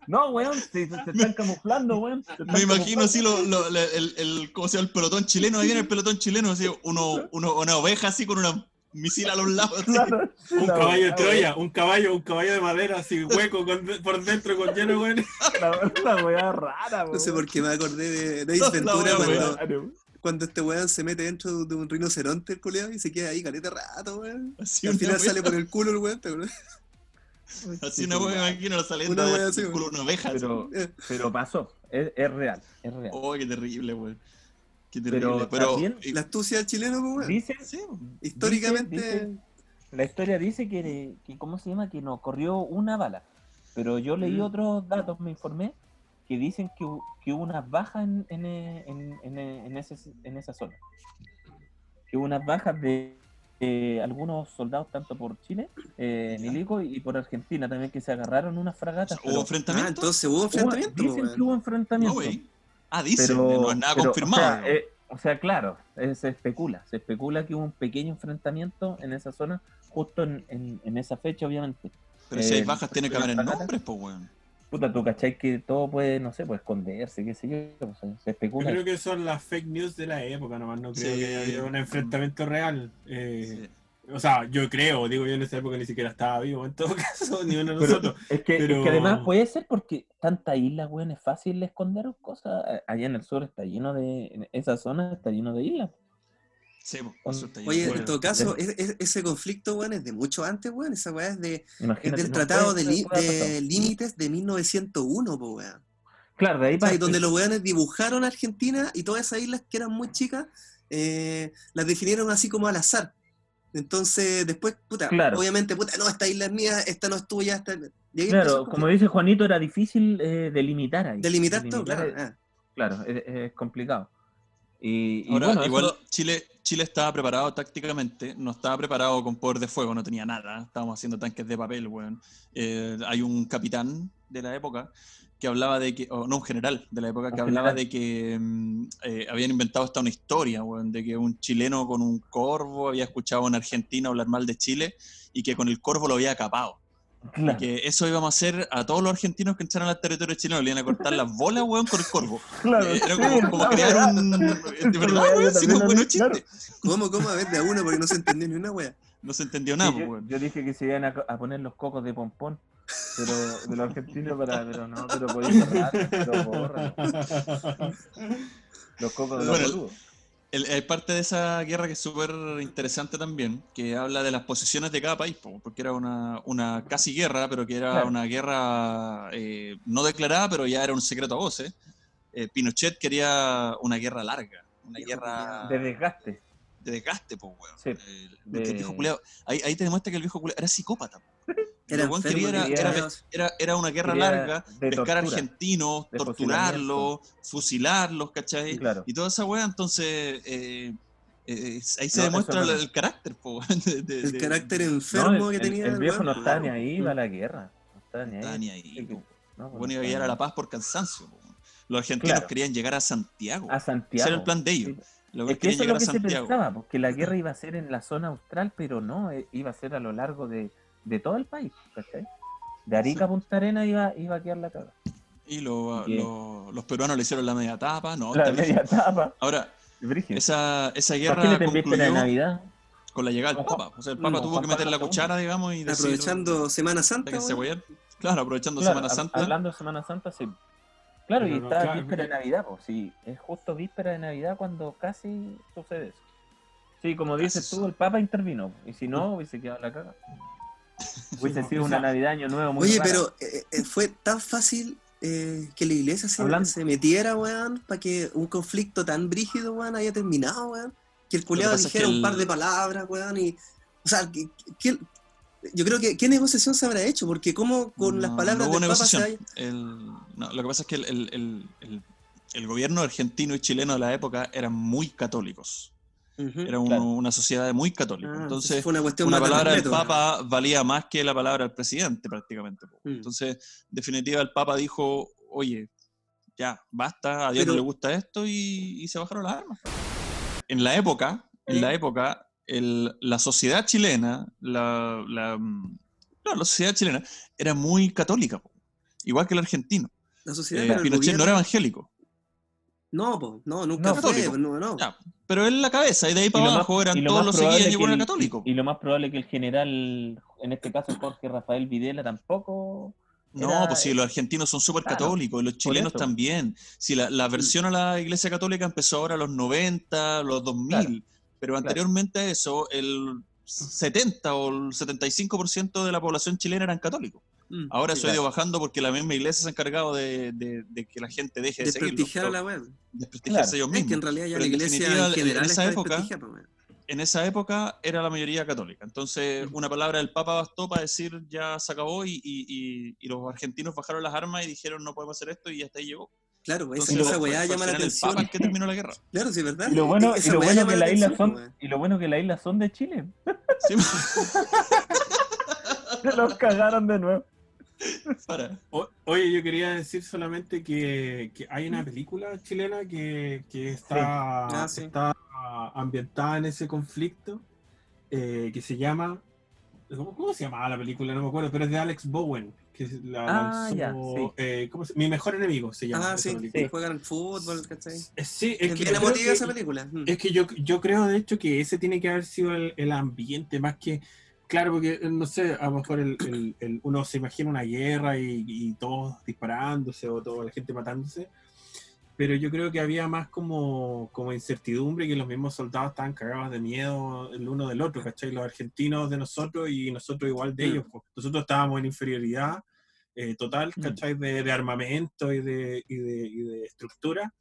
No, weón, se, se están camuflando, weón. están Me imagino camuflando. así lo, lo- la- el, el, ¿cómo se llama? el pelotón chileno, ahí viene el pelotón chileno, así, uno, uno, una oveja así con una misil a los lados. así. Claro, Un la caballo de Troya, un caballo, un caballo de madera así hueco con- por dentro con lleno, güey. weón. La, la weá rara, weón. No sé por qué me acordé de, de Ace Ventura cuando. Cuando este weón se mete dentro de un rinoceronte, el culeado, y se queda ahí caleta rato, weón. <laughs> Así Y al final wea- sale por el culo el weón, ¿te acuerdas? Así una wea, me imagino saliendo Una de wea así, culo de una oveja. Pero, <laughs> pero pasó, es, es real, es real. Oh, qué terrible, weón. Qué Pero terrible. Pero, también- y- La astucia del chileno, pues, weón. Dice, sí, Históricamente, dice- la historia dice que, que, ¿cómo se llama? Que no corrió una bala. Pero yo leí Mm. otros datos, me informé, que dicen que, que hubo unas bajas en, en, eh, en, en, eh, en ese, en esa zona. Que hubo unas bajas de algunos soldados, tanto por Chile, eh, Milico, y por Argentina también, que se agarraron unas fragatas. ¿Hubo pero- ah, enfrentamiento? entonces hubo enfrentamiento, dicen que hubo no, enfrentamiento. güey. Ah, dicen, pero, no es nada pero, confirmado. O sea, ¿no? eh, o sea, claro, eh, se especula. Se especula que hubo un pequeño enfrentamiento en esa zona, justo en, en- en esa fecha, obviamente. pero si hay eh, bajas, tiene que haber en nombres, pues, weón. Puta, tú cachai que todo puede, no sé, puede esconderse, qué sé yo. o sea, se Yo especula. creo que son las fake news de la época, nomás no creo Sí. que haya un enfrentamiento real. Eh, Sí. O sea, yo creo, digo yo en esa época ni siquiera estaba vivo, en todo <laughs> caso, ni uno de Pero nosotros. es, que, es que además puede ser porque tanta isla, weón, es fácil de esconder cosas. Allá en el sur está lleno de. En esa zona está lleno de islas. Sí, eso está Oye, en todo caso, es- es- ese conflicto, weón, es de mucho antes, weón. Esa weá es, de, es del no Tratado puede- de, Li- de. Límites de 1901, po, weón. Claro, de ahí para. Donde los weones dibujaron Argentina y todas esas islas que eran muy chicas, eh, las definieron así como al azar. Entonces, después, puta, Claro. obviamente, puta, no, esta isla es mía, esta no es tuya, esta... Claro, como dice Juanito, era difícil eh, delimitar ahí. Delimitar todo, claro. es- ah. Claro, es, es complicado. Y, y Ahora, bueno, igual eso- Chile, Chile estaba preparado tácticamente, no estaba preparado con poder de fuego, no tenía nada, estábamos haciendo tanques de papel, weón. Eh, hay un capitán de la época que hablaba de que, o no, un general de la época que hablaba general. de que mm, eh, habían inventado hasta una historia, weón, de que un chileno con un corvo había escuchado a un argentino hablar mal de Chile y que con el corvo lo había capado. Claro, Que eso íbamos a hacer a todos los argentinos que entraran al territorio chileno, le iban a cortar las bolas, weón, con el corvo. claro, Eh, Era sí, como, como crear un... De verdad, weón, sí. ¿Cómo, cómo? A ver, de a uno, porque no se entendió ni una wea. <laughs> No se entendió nada, Sí, yo, weón. yo dije que se iban a, poner los cocos de pompón, pero de los argentinos, para, pero no, pero podía borrar, pero borra. <laughs> Los cocos de los Bueno, boludos. El- Hay parte de esa guerra que es súper interesante también, que habla de las posiciones de cada país, po, porque era una, una casi guerra, pero que era Claro. una guerra eh, no declarada, pero ya era un secreto a voces. Eh, Pinochet quería una guerra larga, una guerra De desgaste. de desgaste, po, weón. Sí, Eh, de- porque el viejo culiao- ahí, ahí te demuestra que el viejo culiao era psicópata. po. Era Lo weón enfermo, quería era- quería- era Era, era una guerra larga, pescar tortura, argentinos, torturarlos, fusilarlos, ¿cachai? Claro. Y toda esa weá, entonces eh, eh, ahí se No, demuestra el, carácter, po, <laughs> weón, de- de- El de- carácter No, enfermo el, que tenía. el viejo no está ni ahí para la guerra. No está ni estaba ahí. ni po. no, pues Bueno, no iba a llegar a la paz por cansancio. po. Los argentinos Claro. querían llegar a Santiago. A Ese Santiago. era el plan de ellos. Sí. Los Es weones que eso es lo que se pensaba, porque la guerra iba a ser en la zona austral, pero no, eh, iba a ser a lo largo de, de todo el país, ¿cachai? De Arica a Punta Arena iba, iba a quedar la caga. Y lo- los peruanos le hicieron la media tapa. No, La media etapa. Ahora, Brígido. esa, esa guerra concluyó Navidad. con la llegada del. Papa. O sea, el Papa No, tuvo que meter la cuchara, digamos, y decir... Aprovechando Semana Santa. Claro, aprovechando Claro, Semana Santa. Hablando de Semana Santa, sí. Claro, y no, está claro, víspera de Navidad, pues sí, es justo víspera de Navidad cuando casi sucede eso. Sí, como dices tú, el Papa intervino, y si no, hubiese quedado la caga. Hubiese <laughs> sido una Navidad Año Nuevo muy Oye, rara. pero eh, eh, fue tan fácil eh, que la iglesia se, metiera, weón, para que un conflicto tan brígido, weón, haya terminado, weón. Que el culiado es dijera que un par el- de palabras, weón, y. O sea, que, que- yo creo que. ¿Qué negociación se habrá hecho? Porque, como con las palabras no hubo del Papa se haya- El- no, lo que pasa es que el, el- el- el- el gobierno argentino y chileno de la época eran muy católicos. Era un- Claro. una sociedad muy católica. Ah, Entonces, fue una cuestión una palabra del Papa valía más que la palabra del presidente, prácticamente. Mm. Entonces, en definitiva, el Papa dijo, oye, ya, basta, a Dios Pero- no le gusta esto, y, y se bajaron las armas. En la época, en la época, el- la sociedad chilena, la, la, mm, la sociedad chilena era muy católica, po. igual que el argentino. La sociedad, Eh, Pinochet no era evangélico, No, po, no, nunca No, fue, no, no. ya, pero él la cabeza, y de ahí para más- abajo eran lo todos los y que el- católicos. Y, lo más probable que el general, en este caso Jorge Rafael Videla, tampoco. No, era- pues sí, los argentinos son súper Claro, católicos y los chilenos también. Si la, la versión a la Iglesia Católica empezó ahora a los 90, los 2000, pero anteriormente a eso, el 70 o el 75% de la población chilena eran católicos. Mm. Ahora Sí, eso ha ido claro. bajando porque la misma iglesia se ha encargado de, de- de que la gente deje de seguirlos, Desprestigiar a la web. desprestigiarse Claro. ellos Es mismos. que en realidad ya Pero la iglesia en en general esa está época- en esa época era la mayoría católica. Entonces, una palabra del Papa bastó para decir ya se acabó y, y- y- y los argentinos bajaron las armas y dijeron no podemos hacer esto y hasta ahí llegó. Claro, pues, esa, Entonces, esa weá fue llama la el atención. Papa el que terminó la guerra. Claro, sí, ¿verdad? Y lo bueno, y lo bueno que la las islas son, y lo bueno que las islas son de Chile. Sí, <laughs> Se los cagaron de nuevo. <laughs> para. O- oye, yo quería decir solamente que, que hay una película chilena que, que está, Ah, sí. está ambientada en ese conflicto, eh, que se llama ¿Cómo, cómo se llamaba la película? No me acuerdo, pero es de Alex Bowen. Que la Ah, lanzó, ya, sí. eh, ¿cómo se- Mi mejor enemigo se llama. Ah, sí, película. juegan fútbol, ¿cachai? Eh, Sí, Es es que, emotiva que- esa película. Mm. es que yo, yo creo, de hecho, que ese tiene que haber sido el, el ambiente, más que. Claro, porque eh, no sé, a lo mejor el, el- el- uno se imagina una guerra y, y todos disparándose o toda la gente matándose. Pero yo creo que había más como, como incertidumbre que los mismos soldados estaban cagados de miedo el uno del otro, ¿cachai? Los argentinos de nosotros y nosotros igual de ellos. Nosotros estábamos en inferioridad eh, total, Mm. ¿cachai? De, de armamento y de, y, de, y de estructura.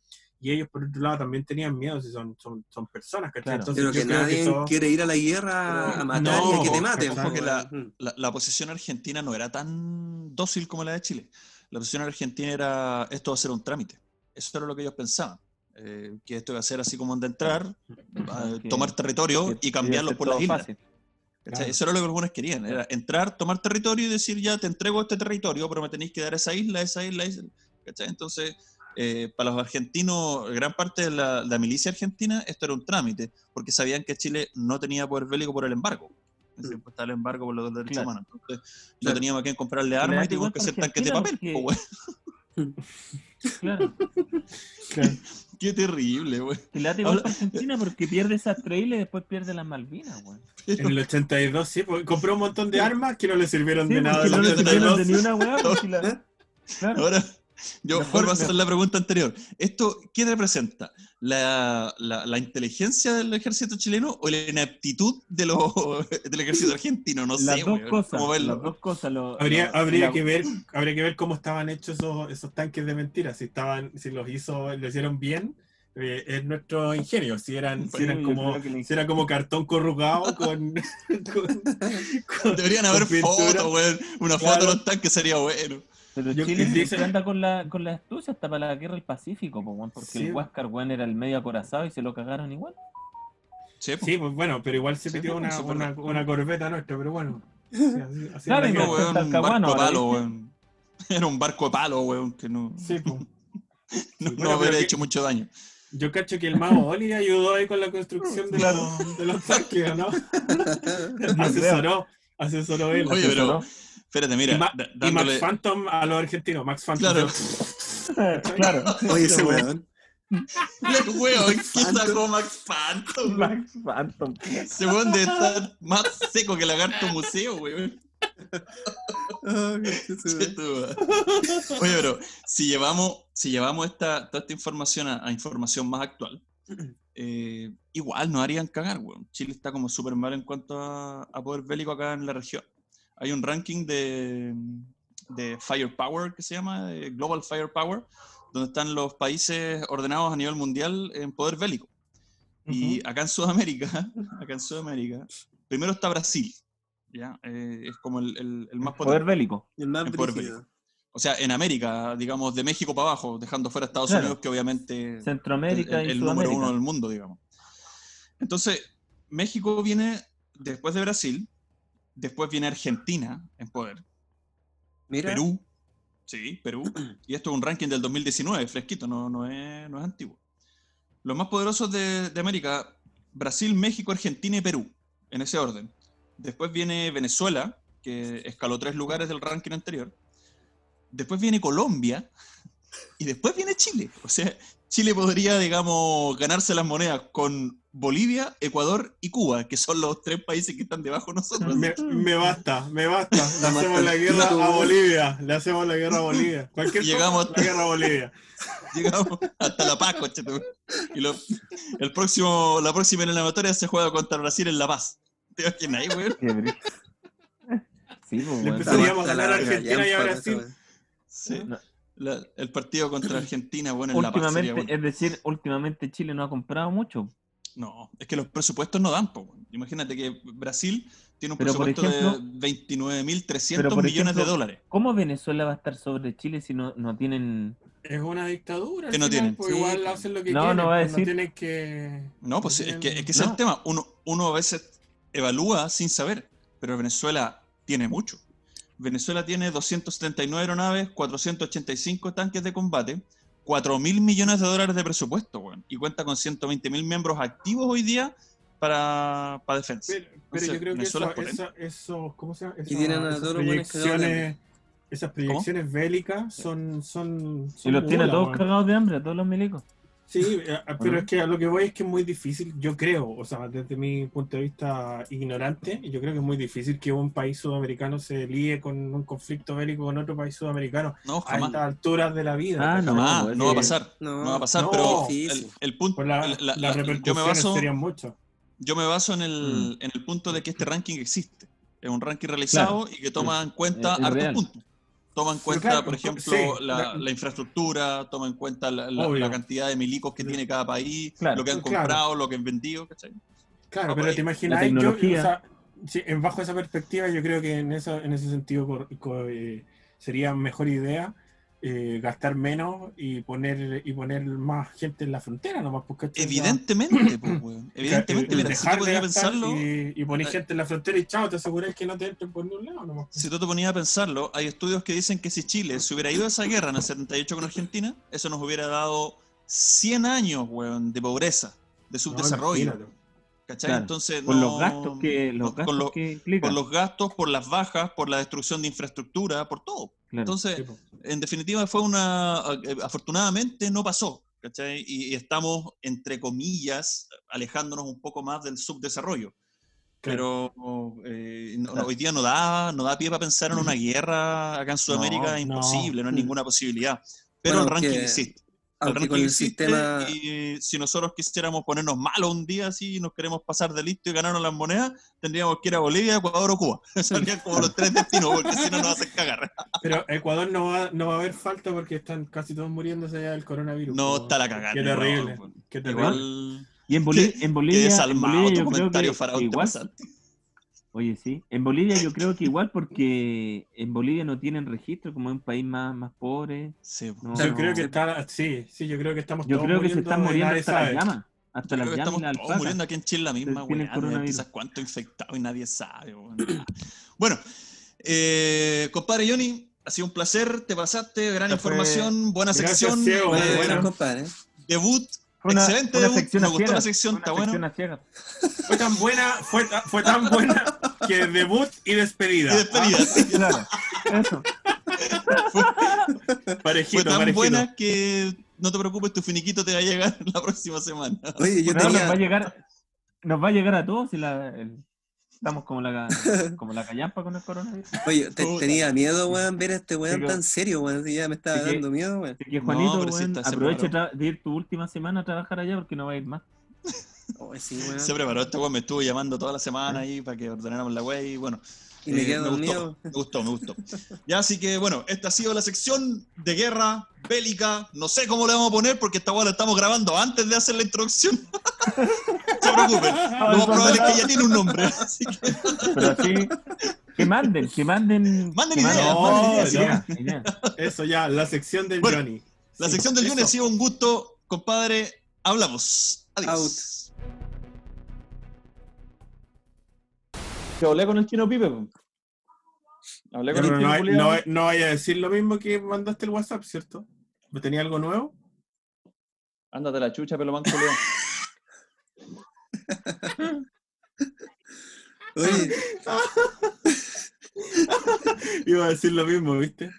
Y ellos, por otro lado, también tenían miedo si son, son, son personas, ¿cachai? Claro. Entonces, Pero que nadie eso- quiere ir a la guerra a matar No, y a que te maten. ojo pues, que la-. La, la posición argentina no era tan dócil como la de Chile. La posición argentina era, esto va a ser un trámite. Eso era lo que ellos pensaban. eh, que esto iba a ser así como de entrar, a Que- tomar territorio que y cambiarlo por las islas. Claro. Eso era lo que algunos querían, era entrar, tomar territorio y decir ya te entrego este territorio, pero me tenéis que dar esa isla, esa isla, esa ¿cachai? Entonces, eh, para los argentinos, gran parte de la, la milicia argentina, esto era un trámite, porque sabían que Chile no tenía poder bélico por el embargo. En ese tiempo estaba el embargo por los derechos Claro. humanos. Entonces, no teníamos a quién comprarle la armas y tuvimos que hacer tanques de papel. porque- po, weón. <laughs> Claro. Claro. Qué terrible, güey. Y Ahora- para Argentina porque pierde esas islas y después pierde las Malvinas, güey. En el 82, sí, pues, compró un montón de armas que no le sirvieron Sí, de nada. porque no le sirvieron de 82. ni una porque la- ¿Eh? <laughs> Claro. Ahora, yo Mejor- vuelvo a hacer la pregunta anterior. ¿Esto qué representa? ¿La, la, la inteligencia del ejército chileno o la ineptitud de los, <laughs> del ejército argentino? No las sé, dos güey. cosas. ¿Cómo verlo? Las dos cosas. Lo, Habría, lo- habría, la- que ver, habría que ver cómo estaban hechos esos, esos tanques de mentiras. Si estaban, si los hizo, lo hicieron bien, eh, es nuestro ingenio. Si eran, si eran como, si era como cartón corrugado con, <laughs> con- con- Deberían haber fotos. Una foto Claro. de los tanques sería bueno. Pero Yo- Chile dice- siempre anda con la, con la astucia hasta para la guerra del Pacífico, po, weón, porque Sí. el Huáscar, weón, era el medio acorazado y se lo cagaron igual. Sí. Sí, pues bueno, pero igual se pues, una, una, corbeta nuestra, pero bueno. <laughs> Así- así Claro, No, güey, un barco de palo, güey. <laughs> Era un barco de palo, güey, que no, Sí, pues. <laughs> no, bueno, no que- hecho mucho daño. Yo cacho que el mago Oli ayudó ahí con la construcción de, Claro. los, de los tanques, ¿no? asesoró, asesoró él. Oye, pero-. Espérate, mira, y, Ma-. Max Phantom a los argentinos. Max Phantom. Claro. <laughs> claro. Oye, ese weón. Weón, ¿qué Phantom. sacó Max Phantom? Max Phantom. Ese weón debe estar más seco que lagarto museo, weón. Ah, weón. Oye, pero si llevamos, si llevamos esta, toda esta información a, a información más actual, eh, igual nos harían cagar, weón. Chile está como súper mal en cuanto a, a poder bélico acá en la región. Hay un ranking de, de Firepower que se llama, de Global Firepower, donde están los países ordenados a nivel mundial en poder bélico. Y acá en Sudamérica, <laughs> acá en Sudamérica, primero está Brasil, ¿ya? Eh, es como el, el- el más Poder potente. bélico. El más poder brígido. O sea, en América, digamos, de México para abajo, dejando fuera a Estados Claro. Unidos, que obviamente es Centroamérica el, y el número Sudamérica. uno del mundo, digamos. Entonces, México viene después de Brasil, después viene Argentina en poder, Mira, Perú, sí, Perú, <clears throat> y esto es un ranking del 2019, fresquito, no, no, es, no es antiguo. Los más poderosos de, de América, Brasil, México, Argentina y Perú, en ese orden. Después viene Venezuela, que escaló tres lugares del ranking anterior. Después viene Colombia <laughs> y después viene Chile. O sea, Chile podría, digamos, ganarse las monedas con Bolivia, Ecuador y Cuba, que son los tres países que están debajo de nosotros. Me, me basta, me basta. <laughs> Le hacemos la guerra a Bolivia. Le hacemos la guerra a Bolivia. Cualquier Llegamos cosa, la guerra a Bolivia. <laughs> Llegamos hasta La Paz, coche tu- Y lo- el próximo, la próxima eliminatoria se juega contra Brasil en La Paz. ¿Te imaginas ahí, güey? Sí, pues, Le empezaríamos a ganar a Argentina y a Brasil. esa weón. Sí. No. La- el partido contra Argentina, bueno, en La Paz sería Últimamente, bueno. es decir, últimamente Chile no ha comprado mucho. No, es que los presupuestos no dan, po. Imagínate que Brasil tiene un Pero, presupuesto ejemplo- de 29.300 pero, por millones de dólares. ¿Cómo Venezuela va a estar sobre Chile si no, no tienen... Es una dictadura. Que no final, tienen. pues Sí. igual hacen lo que No, quieren. no va a pues, decir- tienen que. No, pues no es que, es que ese es el tema. Uno, uno a veces evalúa sin saber, pero Venezuela tiene mucho. Venezuela tiene 279 aeronaves, 485 tanques de combate, 4 mil millones de dólares de presupuesto, weón, y cuenta con 120 mil miembros activos hoy día para, para defensa. Pero, pero Entonces, yo creo que eso, Venezuela es esa- eso- ¿cómo se llama? Y tienen esas proyecciones, esas proyecciones bélicas son, son, Y son los tiene todos cagados de hambre, a todos los milicos. Sí, eh, pero no? es que a lo que voy es que es muy difícil, yo creo, o sea, desde mi punto de vista ignorante, yo creo que es muy difícil que un país sudamericano se líe con un conflicto bélico con otro país sudamericano No, a jamás. estas alturas de la vida. Ah, no, pues, no va a pasar. No, No va a pasar, no, pero el, punto. La- la- las la- yo me repercusiones baso, serían muchas. yo me baso en Mm. el, en el punto de que este ranking existe. Es un ranking realizado y que toma en cuenta hartos real. puntos. Toma en cuenta, claro, por ejemplo, sí, la, la- la infraestructura, toma en cuenta la, la- Obvio. la cantidad de milicos que tiene cada país, Claro, lo que han claro. comprado, lo que han vendido, ¿cachai? Claro, Ah, pero pues, te la imaginas, yo, tecnología. o sea, sí, bajo esa perspectiva, yo creo que en, esa, en ese sentido co- eh, sería mejor idea eh, gastar menos y poner y poner más gente en la frontera nomás. Porque. Evidentemente, pues, weón. Evidentemente, Eh, mira, si tú dejar de pensarlo, y, y poner eh, gente en la frontera y chao, te aseguras que no te entren por ningún lado nomás. si tú te ponías a pensarlo, hay estudios que dicen que si Chile se hubiera ido a esa guerra en el 78 con Argentina, eso nos hubiera dado 100 años, weón, de pobreza, de No, subdesarrollo. ¿Cachai? Claro, Entonces, Por no- los gastos que, los con gastos lo- que por los gastos, por las bajas, por la destrucción de infraestructura, por todo. Claro. Entonces, Sí, po. en definitiva, fue una. eh, Afortunadamente no pasó, ¿cachai? Y, y estamos, entre comillas, alejándonos un poco más del subdesarrollo. Pero eh, no- Claro. hoy día no da, no da pie para pensar en una guerra acá en Sudamérica, No, es no. imposible, no, hay ninguna posibilidad. Pero Bueno, el ranking existe. Aunque con el sistema. y si nosotros quisiéramos ponernos malos un día así y nos queremos pasar de listo y ganarnos las monedas, tendríamos que ir a Bolivia, Ecuador o Cuba. <laughs> Serían como los tres destinos, porque si no nos hacen cagar. Pero Ecuador no va, no va a haber falta porque están casi todos muriéndose ya del coronavirus. No está la cagada. Qué terrible. Qué terrible. Igual. Y en, Boli- Qué- en Qué Bolivia, en desalmado Bolivia tu yo creo comentario, que Faraón, te igual. Oye, sí, en Bolivia yo creo que igual porque en Bolivia no tienen registro como es un país más, más pobre. Sí, No, Yo no. creo que está, sí, sí, yo creo que estamos Yo todos creo que se están muriendo hasta las sabe. llamas. Hasta Yo las creo que llamas estamos todos muriendo aquí en Chile la misma, coronavirus. Quizás cuánto infectado y nadie sabe. Bueno, eh, compadre Johnny, ha sido un placer, te pasaste, gran fue- buena buena Gracias, sección. Bueno, eh, bueno, bueno. compadre. Debut, una, excelente una debut, me a gustó la sección, está bueno. sección a ciegas. Fue tan buena, fue tan buena <laughs> que debut y despedida. Y despedida. sí. Claro, eso. Fue Parejito, tan parejito. buena que no te preocupes, tu finiquito te va a llegar la próxima semana. Oye, yo No, nos va a tenía. llegar, nos va a llegar a todos y la, el- estamos como la, como la callampa con el coronavirus. Oye, te- tenía miedo, weón, ver a este weón Sí, tan serio, weón. Ya me estaba que- dando miedo, weón. Así que No, Juanito, weón, preparó. tra- de ir tu última semana a trabajar allá porque no va a ir más. Oh, sí, weón. Se preparó este weón, me estuvo llamando toda la semana ahí para que ordenáramos la web y bueno. Y me eh, quedé me gustó, dormido. me gustó, me gustó. Ya, así que bueno, esta ha sido la sección de guerra bélica. No sé cómo le vamos a poner porque esta weá la estamos grabando antes de hacer la introducción. <laughs> no se preocupen. Lo más probable es que ya tiene un nombre. Así que Pero así, que manden, que manden. Manden ideas, manden ideas. Eso ya, la sección del Bueno, Johnny. la Sí, sección del eso. lunes ha sido un gusto, compadre. Hablamos. Adiós. Yo hablé con el chino Pipe. Hablé con el no, chino hay- no, no vaya a decir lo mismo que mandaste el WhatsApp, ¿cierto? ¿Tenía algo nuevo? Ándate la chucha, pelo manco, Leo. Oye, <laughs> Iba a decir lo mismo, ¿viste?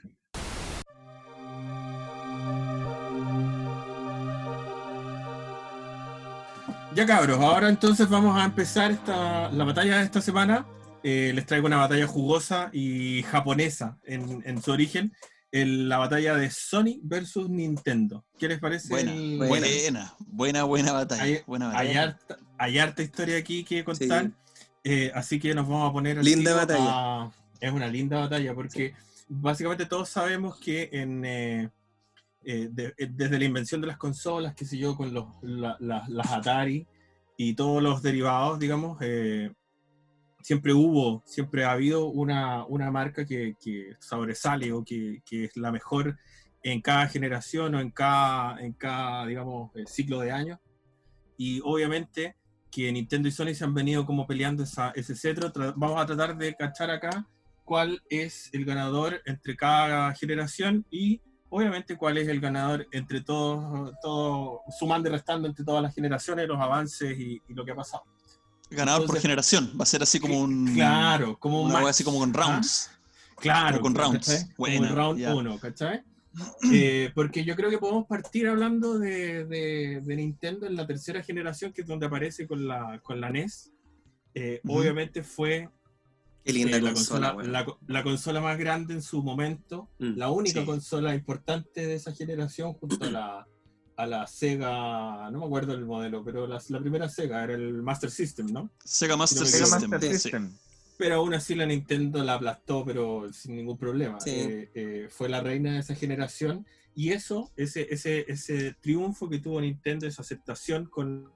Ya cabros, ahora entonces vamos a empezar esta, la batalla de esta semana. Eh, les traigo una batalla jugosa y japonesa en, en su origen. El- la batalla de Sony versus Nintendo. ¿Qué les parece? Buena, el- buena. buena, buena, buena batalla. Hay, buena hay batalla. harta, hay harta historia aquí que contar. Eh, así que nos vamos a poner Linda batalla. a- es una linda batalla porque básicamente todos sabemos que en, eh, eh, de- eh, desde la invención de las consolas, qué sé yo, con los, la- la- las Atari y todos los derivados, digamos, eh, siempre hubo, siempre ha habido una, una marca que, que sobresale o que, que es la mejor en cada generación o en cada, en cada digamos, eh, ciclo de años. Y obviamente que Nintendo y Sony se han venido como peleando esa- ese cetro. Tra- Vamos a tratar de cachar acá cuál es el ganador entre cada generación y obviamente cuál es el ganador entre todos, todo, sumando y restando entre todas las generaciones, los avances y, y lo que ha pasado. Ganador por generación. Va a ser así como un. Claro, como un Una así como con rounds. Claro, Como con rounds. Como Buena, el round ya. 1, ¿cachai? <clears throat> Eh, porque yo creo que podemos partir hablando de, de- de Nintendo en la tercera generación, que es donde aparece con la, con la NES. Eh. Obviamente fue Qué linda eh, la, consola, consola, la, co- la consola más grande en su momento, Mm, la única sí. consola importante de esa generación junto a la, <clears throat> a la Sega, no me acuerdo el modelo, pero la, la primera Sega era el Master System, ¿no? Sega Master Sega System. Master sí. System. Pero aún así la Nintendo la aplastó, pero sin ningún problema. Sí. Eh, eh, fue la reina de esa generación. Y eso, ese, ese, ese triunfo que tuvo Nintendo, esa aceptación con,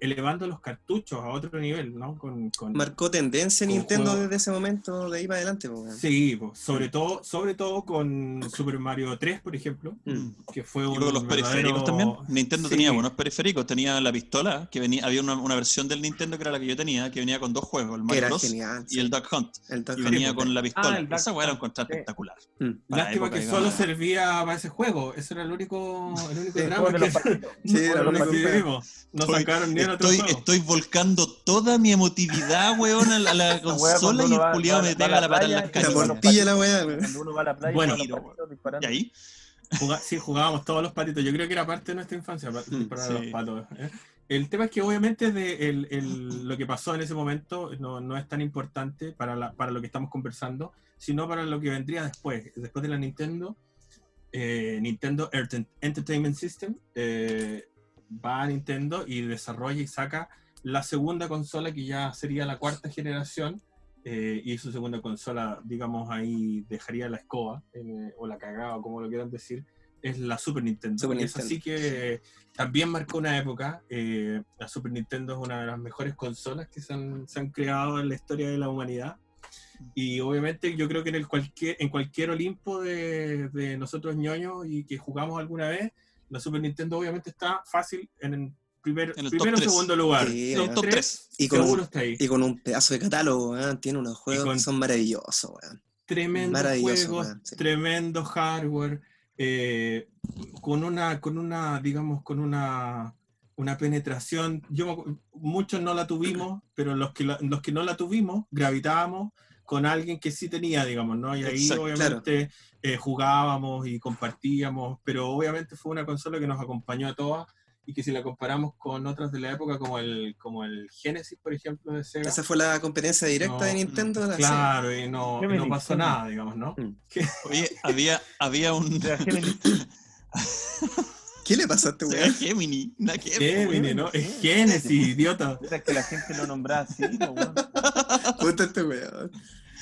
elevando los cartuchos a otro nivel, ¿no? Con, con- Marcó tendencia Con Nintendo juego. desde ese momento de ahí para adelante, po. Sí, pues, sobre todo, sobre todo con Super Mario 3, por ejemplo, Mm. que fue Y un luego los periféricos también. Nintendo Sí. tenía buenos periféricos. Tenía la pistola, que venía, había una, una versión del Nintendo que era la que yo tenía, que venía con dos juegos, el Que Mario era Bros. genial. y el Duck Hunt. el Duck Y Hunt. venía con la pistola. Ah, el Duck Esa era un contrato sí. espectacular. Mm. Lástima época, que digamos. solo servía para ese juego. Ese era el único, el único Sí, drama de que de <laughs> único que- patitos. no Estoy- ni otro Estoy, juego. estoy volcando toda mi emotividad, weón, a la, a la <laughs> consola y el culiado me pega la pata en las La la weá. Cuando uno va a la playa Bueno. patitos. Y ahí, sí, jugábamos todos los patitos. Yo creo que era parte de nuestra infancia Mm, para sí. los patos. ¿eh? El tema es que obviamente de el- el- lo que pasó en ese momento no, no es tan importante para, la- para lo que estamos conversando, sino para lo que vendría después. Después de la Nintendo, eh, Nintendo Enter- Entertainment System eh, va a Nintendo y desarrolla y saca la segunda consola que ya sería la cuarta generación. eh, y su segunda consola, digamos, ahí dejaría la escoba, eh, o la cagada, o como lo quieran decir, es la Super Nintendo. Super es así que también marcó una época. eh, la Super Nintendo es una de las mejores consolas que se han, se han creado en la historia de la humanidad. Y obviamente yo creo que en, el cualquier, en cualquier Olimpo de, de nosotros ñoños y que jugamos alguna vez, la Super Nintendo obviamente está fácil en el primer, En el primero o top tres. segundo lugar. Sí, Top top. Y con un- está ahí. Y con un pedazo de catálogo, weón. Tiene unos juegos con- que son maravillosos, weón. tremendos Maravilloso, juegos, sí. tremendo hardware, eh, con una, con una, digamos, con una, una penetración. Yo, muchos no la tuvimos, <clears throat> pero los que, la- los que no la tuvimos, gravitábamos con alguien que sí tenía, digamos, ¿no? Y ahí Exacto, obviamente eh, jugábamos y compartíamos, pero obviamente fue una consola que nos acompañó a todas y que si la comparamos con otras de la época, como el, como el Genesis, por ejemplo, de Sega. Esa fue la competencia directa No, de Nintendo. la Claro, y no, y no pasó nada, digamos, ¿no? Mm. oye, había, había un. <laughs> ¿Qué le pasó a este weón? Gemini. Gemini. ¿no? Es Genesis, idiota. Que la gente lo nombraba así, weón. Puta este weón.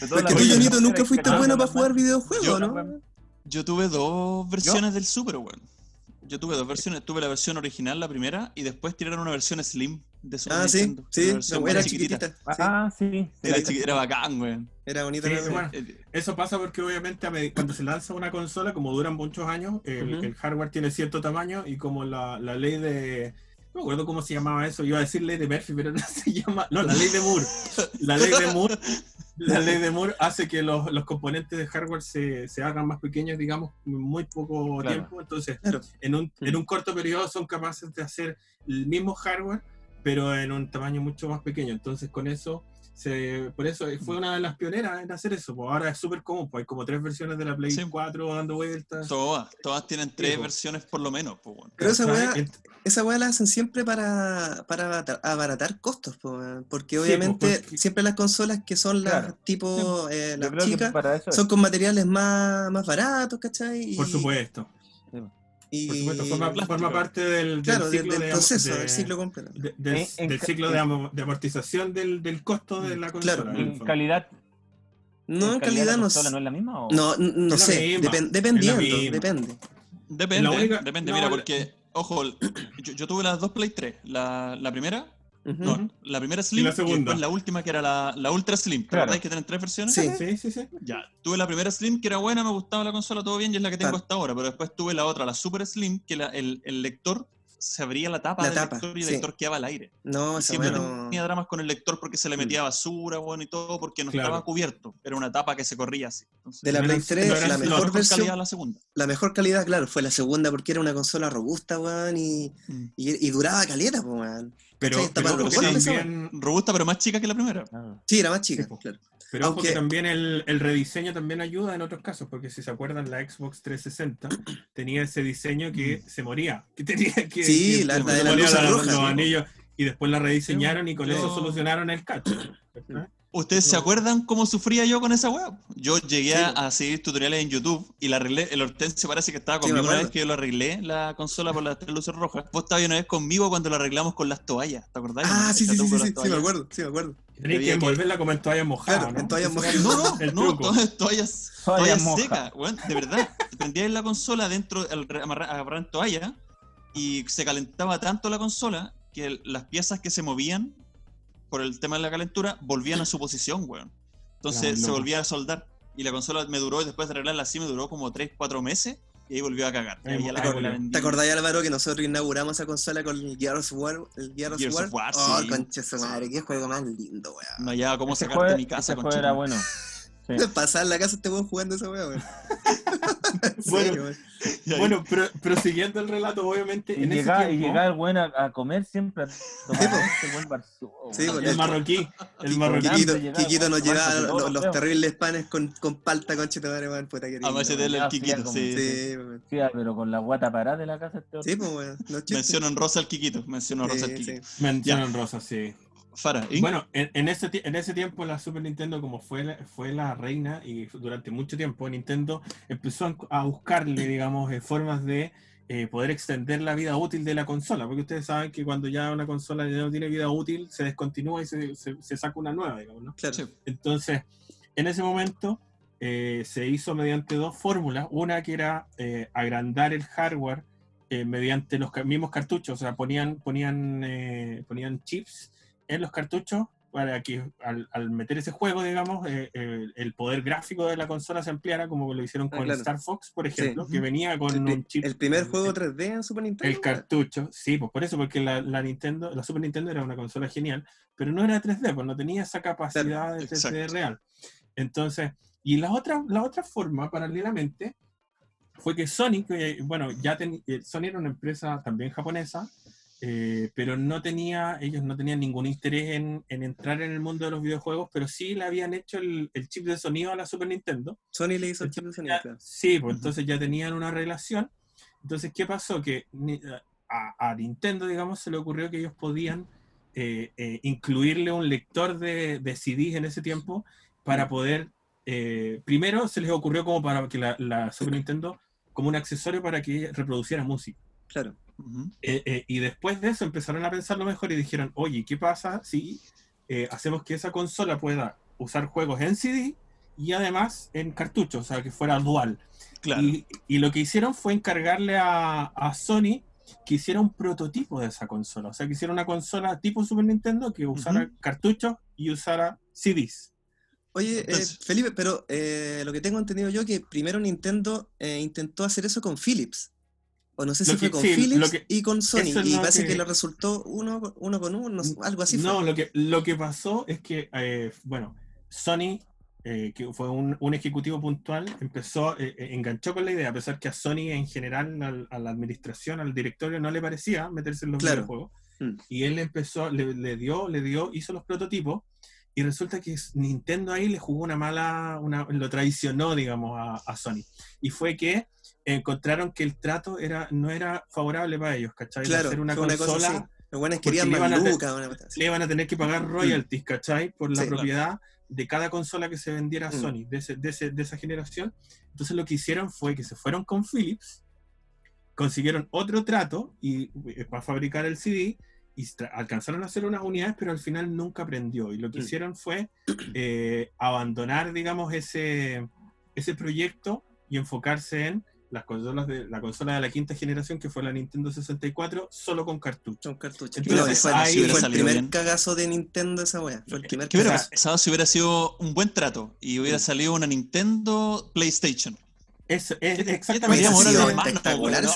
Porque tú, Jonito, nunca fuiste bueno para jugar videojuegos, Yo- ¿no? Yo tuve dos versiones del Super, weón. Yo tuve dos versiones. Tuve la versión original, la primera, y después tiraron una versión Slim de Super Ah, sí, Nintendo. sí. No, era chiquitita. Ah, sí. Era, era bacán, weón. Era bonita Sí, bueno. Eh, Eso pasa porque obviamente cuando se lanza una consola, como duran muchos años, el hardware tiene cierto tamaño y como la, la ley de... No me acuerdo cómo se llamaba eso, iba a decir ley de Murphy, pero <laughs> no se llama... No, la ley de Moore. La ley de Moore, la ley de Moore hace que los, los componentes de hardware se, se hagan más pequeños, digamos, en muy poco Claro. tiempo. Entonces, Claro. en un, en un corto periodo son capaces de hacer el mismo hardware, pero en un tamaño mucho más pequeño. Entonces, con eso, se, por eso fue una de las pioneras en hacer eso. Pues ahora es súper común, pues hay como tres versiones de la Play Sí. 4 dando vueltas. Todas, todas tienen tres po. versiones por lo menos, pues. Pero esa weá, esa weá la hacen siempre para, para abaratar, costos, weón. porque Sí, obviamente porque- siempre las consolas que son las Claro. tipo eh, las chicas son con materiales más, más baratos, ¿cachai? Y, Por supuesto, y- por supuesto, forma, forma parte del, del claro, de- ciclo del de- proceso, de- del ciclo completo. de- del, En- en del ciclo de, amo- de amortización del, del costo de la Claro. consola. en el en calidad. No, en calidad la no, no es la misma o no, no la sé, misma, la dependiendo, depende. Depende, La única- depende. no, Mira, la- porque, ojo, yo, yo tuve las dos Play 3. La, la primera, No, la primera Slim la y, segunda. después la última que era la, la Ultra Slim. ¿Te Claro. acordáis que tienen tres versiones? Sí. Sí, sí, sí. Ya, tuve la primera Slim que era buena, me gustaba la consola, todo bien, y es la que tengo Claro. hasta ahora. Pero después tuve la otra, la Super Slim, que la- el, el lector se abría la tapa La del tapa, lector y el sí. lector quedaba al aire. No, Y siempre tenía dramas con el lector porque se le Mm. metía basura, bueno, y todo, porque no Claro. estaba cubierto. Era una tapa que se corría así. Entonces, De la Play eran- 3, no eran la mejor mejor versión, calidad la segunda. la mejor calidad, claro, fue la segunda porque era una consola robusta, weón, y, Mm. y, y duraba caleta, pues, weón. Pero, sí. también, Robusta, pero más chica que la primera. Ah. Sí, era más chica, Sí, po. claro. pero ojo Aunque- que también el, el rediseño también ayuda en otros casos, porque si se acuerdan, la Xbox 360 tenía ese diseño que se moría, que tenía que, Sí, que la- se la de las morían luces los- anillos, y después la rediseñaron y con Yo- eso solucionaron el cacho. ¿Ustedes se acuerdan cómo sufría yo con esa web? Yo llegué Sí, a, seguir tutoriales en YouTube y la arreglé. El Hortensio parece que estaba Sí, conmigo una vez que yo lo arreglé, la consola por las tres luces rojas. Vos estabas una vez conmigo cuando lo arreglamos con las toallas, ¿te acordás? Ah, sí, sí, sí, sí, sí, me toallas. acuerdo, sí, me acuerdo. Tenéis que envolverla como en toalla mojada, Claro, ¿no? en toalla Ese mojada. era No, no, el no, truco. toallas, toallas, Toalla toallas secas, weón, de verdad. Prendías la consola dentro, al re- amarra- agarrar en toalla y se calentaba tanto la consola que el- las piezas que se movían por el tema de la calentura volvían a su posición, weón. Entonces se volvía a soldar y la consola me duró, después de arreglarla así, me duró como 3, 4 meses y ahí volvió a cagar. Y ahí ya la. ¿Te acordás, Álvaro, que nosotros inauguramos esa consola con el Gears of War? El Gears, Gears of War. of War, oh, sí. concha su madre, qué juego más lindo, weón. No hallaba cómo Ese sacarte juego- de mi casa, ese juego conchito. era bueno. <laughs> Sí. Pasar la casa este weón jugando esa weón, weón. <laughs> <laughs> En Bueno, <laughs> Bueno, pero, pero siguiendo el relato, obviamente, Y en ese y el buen a, a comer siempre a tomar po. este buen barzú. Sí, po, el marroquí, el marroquí. Quiquito, llegaba, Quiquito nos llevaba los, terribles panes con, con palta, weón. Puta que A machetearle el como- sí. sí. Sí, weón. Sí, pero con la guata parada de la casa este. Sí, pues. No. Menciono en rosa al Kikito, menciono en rosa al Sí, Kikito. sí. Mencionan Rosa, sí. Bueno, en, en ese, en ese tiempo la Super Nintendo, como fue la, fue la reina y durante mucho tiempo Nintendo empezó a, a buscarle, digamos, eh, formas de eh, poder extender la vida útil de la consola, porque ustedes saben que cuando ya una consola ya no tiene vida útil, se descontinúa y se, se- se saca una nueva, digamos, ¿no? Claro. Entonces, en ese momento eh, se hizo mediante dos fórmulas. Una que era eh, agrandar el hardware eh, mediante los mismos cartuchos. O sea, ponían, ponían, eh, ponían chips en los cartuchos para que al, al meter ese juego, digamos, eh, el, el poder gráfico de la consola se ampliara, como lo hicieron Ah, con claro. Star Fox, por ejemplo, Sí. que venía con El, un chip. el primer eh, juego 3D en Super Nintendo. el cartucho, sí, pues por eso, porque la, la Nintendo, la Super Nintendo era una consola genial, pero no era 3D, pues no tenía esa capacidad de 3D exacto. real. Entonces, y la otra, la otra forma, paralelamente, fue que Sony, que, bueno, ya ten- eh, Sony era una empresa también japonesa, eh, pero no tenía, ellos no tenían ningún interés en, en entrar en el mundo de los videojuegos, pero sí le habían hecho el, el chip de sonido a la Super Nintendo. Sony le hizo el chip de sonido, Ya-. Sí, pues entonces ya tenían una relación. Entonces, ¿qué pasó? Que a, a Nintendo, digamos, se le ocurrió que ellos podían eh, eh, incluirle un lector de, de CDs en ese tiempo para poder, eh, primero se les ocurrió como para que la, la Super Nintendo, como un accesorio para que reproduciera música. Claro. Eh, eh, y después de eso empezaron a pensarlo mejor y dijeron, oye, ¿qué pasa si eh, hacemos que esa consola pueda usar juegos en CD y además en cartucho, o sea, que fuera dual? Claro. Y, y lo que hicieron fue encargarle a, a Sony que hiciera un prototipo de esa consola, o sea, que hiciera una consola tipo Super Nintendo que usara cartuchos y usara CDs. Oye, Entonces- Felipe, pero lo que tengo entendido yo que primero Nintendo intentó hacer eso con Philips. O no sé si fue con sí, Philips que- y con Sony. Y parece que- que... le resultó uno, con- uno con uno, algo así. no, fue. lo que, lo que pasó es que, eh, bueno, Sony, eh, que fue un, un ejecutivo puntual, empezó, eh, eh, enganchó con la idea, a pesar que a Sony en general, al- a la administración, al directorio, no le parecía meterse en los Claro. videojuegos. Mm. Y él empezó, le, le dio, le dio, hizo los prototipos, y resulta que Nintendo ahí le jugó una mala, una, lo traicionó, digamos, a, a Sony. Y fue que encontraron que el trato era, no era favorable para ellos, ¿cachai? Claro, hacer una fue una cosa consola así. Los buenos querían le más a te- lucas, una le iban a tener que pagar royalties, ¿cachai? Por la Mm. Claro. propiedad de cada consola que se vendiera a Mm. Sony, de, ese- de ese- de esa generación. Entonces lo que hicieron fue que se fueron con Philips, consiguieron otro trato y, eh, para fabricar el CD y alcanzaron a hacer unas unidades, pero al final nunca prendió. Y lo que Mm. hicieron fue <clears throat> eh, abandonar, digamos, ese, ese proyecto y enfocarse en las consolas de la consola de la quinta generación, que fue la Nintendo 64, solo con cartucho. Son cartuchos. Entonces, No, fue, ahí fue hubiera el salido primer bien. cagazo de Nintendo esa wea. Fue el primer ¿Qué hubiera cagazo. pasado si hubiera sido un buen trato y hubiera salido una Nintendo PlayStation? Eso, es exactamente. Weá.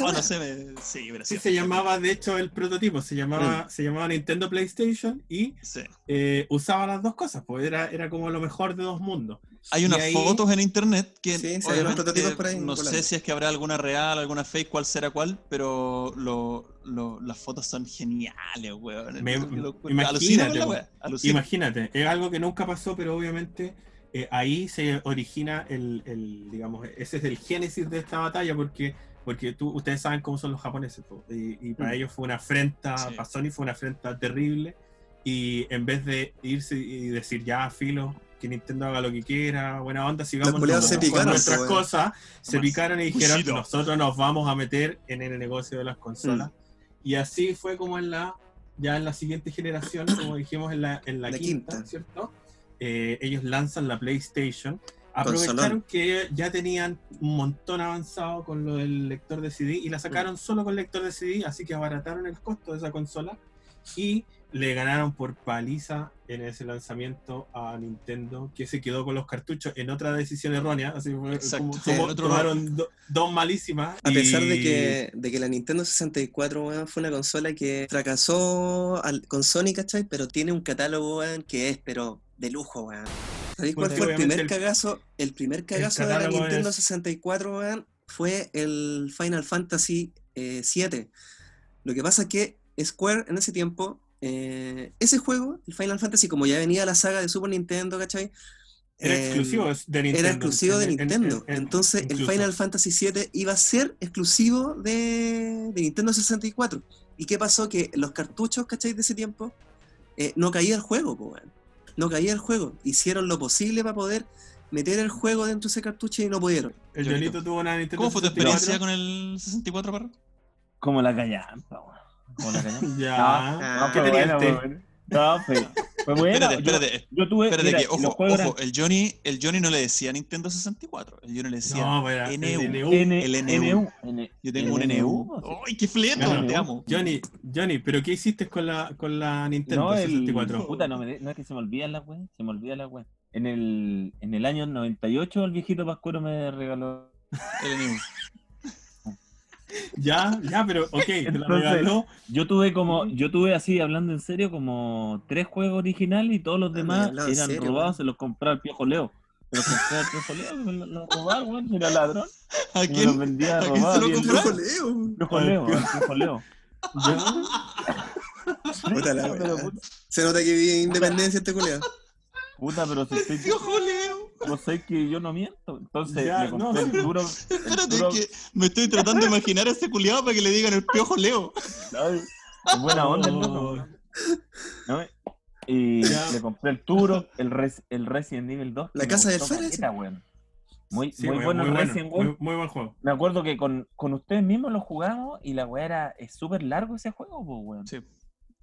sí. se llamaba, de hecho, el prototipo. Se llamaba, Mm. se llamaba Nintendo PlayStation y Sí. eh, usaba las dos cosas. Pues era, era como lo mejor de dos mundos. Hay unas ahí- fotos en internet que Sí, sí, obviamente, por ahí no sé si es que habrá alguna real, alguna fake, cuál será cuál, pero lo- lo- las fotos son geniales, weón. Me- imagínate, la alucino. Imagínate, es algo que nunca pasó, pero obviamente eh, ahí se origina el, el, digamos, ese es el génesis de esta batalla, porque, porque tú, ustedes saben cómo son los japoneses, po, y, y para Mm. ellos fue una afrenta, Sí. para Sony fue una afrenta terrible, y en vez de irse y decir, ya, filo, que Nintendo haga lo que quiera, buena onda, sigamos se con nuestras po, weón. cosas, se picaron y dijeron, Bushido. nosotros nos vamos a meter en el negocio de las Mm. consolas, y así fue como en la ya en la siguiente generación, como dijimos en la, en la, La quinta, quinta. ¿cierto? Eh, ellos lanzan la PlayStation. Aprovecharon Consolón. que ya tenían un montón avanzado con lo del lector de CD y la sacaron Mm. solo con lector de CD, así que abarataron el costo de esa consola y le ganaron por paliza en ese lanzamiento a Nintendo, que se quedó con los cartuchos en otra decisión errónea, así fue Exacto. como otro tomaron do- dos malísimas. A pesar de que, de que la Nintendo 64 weón, fue una consola que fracasó al- con Sony, ¿cachai? Pero tiene un catálogo weón, que es, pero de lujo, weón. ¿Sabéis cuál fue el primer el- cagazo? El primer cagazo de la Nintendo es- 64, weón, fue el Final Fantasy eh, 7. Lo que pasa es que Square en ese tiempo, eh, ese juego, el Final Fantasy, como ya venía la saga de Super Nintendo, ¿cachai? Era Eh, exclusivo de Nintendo. Era exclusivo de En- en- Nintendo. en- en- Entonces, el. Final Fantasy VII iba a ser exclusivo de, de Nintendo 64. ¿Y qué pasó? Que los cartuchos, ¿cachai? De ese tiempo, eh, no caía el juego, po, weón. No caía el juego. Hicieron lo posible para poder meter el juego dentro de ese cartucho y no pudieron. El Yolito tuvo una Nintendo ¿Cómo fue tu 64. experiencia con el 64, perro? Como la callampa, la. <laughs> Ya. Ah, ¿Qué fue tenía buena, este? weón. No, fue, fue buena. Espérate, espérate, Yo, tuve. espérate mira, que, los ojo, ojo, el Johnny, el Johnny no le decía Nintendo 64, el Johnny le decía, No, pues era NU. el NU. el yo tengo un NU. ¡Ay, qué fleto! Claro. Te amo. Johnny, Johnny, ¿pero qué hiciste con la, con la Nintendo No, el, 64? puta, no, me de- no es que se me olvidan las weas, se me olvidan las weas. En el, en el año 98 el viejito Pascuero me regaló. El NU. Ya, ya, pero ok, te la Entonces- regaló. Yo tuve como, yo tuve así, hablando en serio, como tres juegos originales y todos los demás eran serio, robados, se los compraba el Piojo Leo. Se los compraba el Piojo Leo, me los los robaron, weón, era ladrón. ¿A Y me los quién? vendía ¿A quién robados. se lo compró? Leo. Piojo Leo, Piojo. al Piojo Leo. <laughs> Puta la Se nota que vive independencia este culiao. Puta, pero si estoy, ¡Piojo Leo! No sé que yo no miento. Entonces Ya, me compré no, el duro. <laughs> el Espérate, duro- que me estoy tratando de imaginar a ese culiado para que le digan el piojo Leo. Buena onda weón. ¿no? Y Ya. le compré el Turo, el, Res- el Resident Evil 2. que La casa del caleta, weón. Muy, Sí, muy bueno muy el bueno, Resident Evil. muy, muy buen juego. Me acuerdo que con, con ustedes mismos lo jugamos y la weá era es súper largo ese juego, pues, weón. Sí.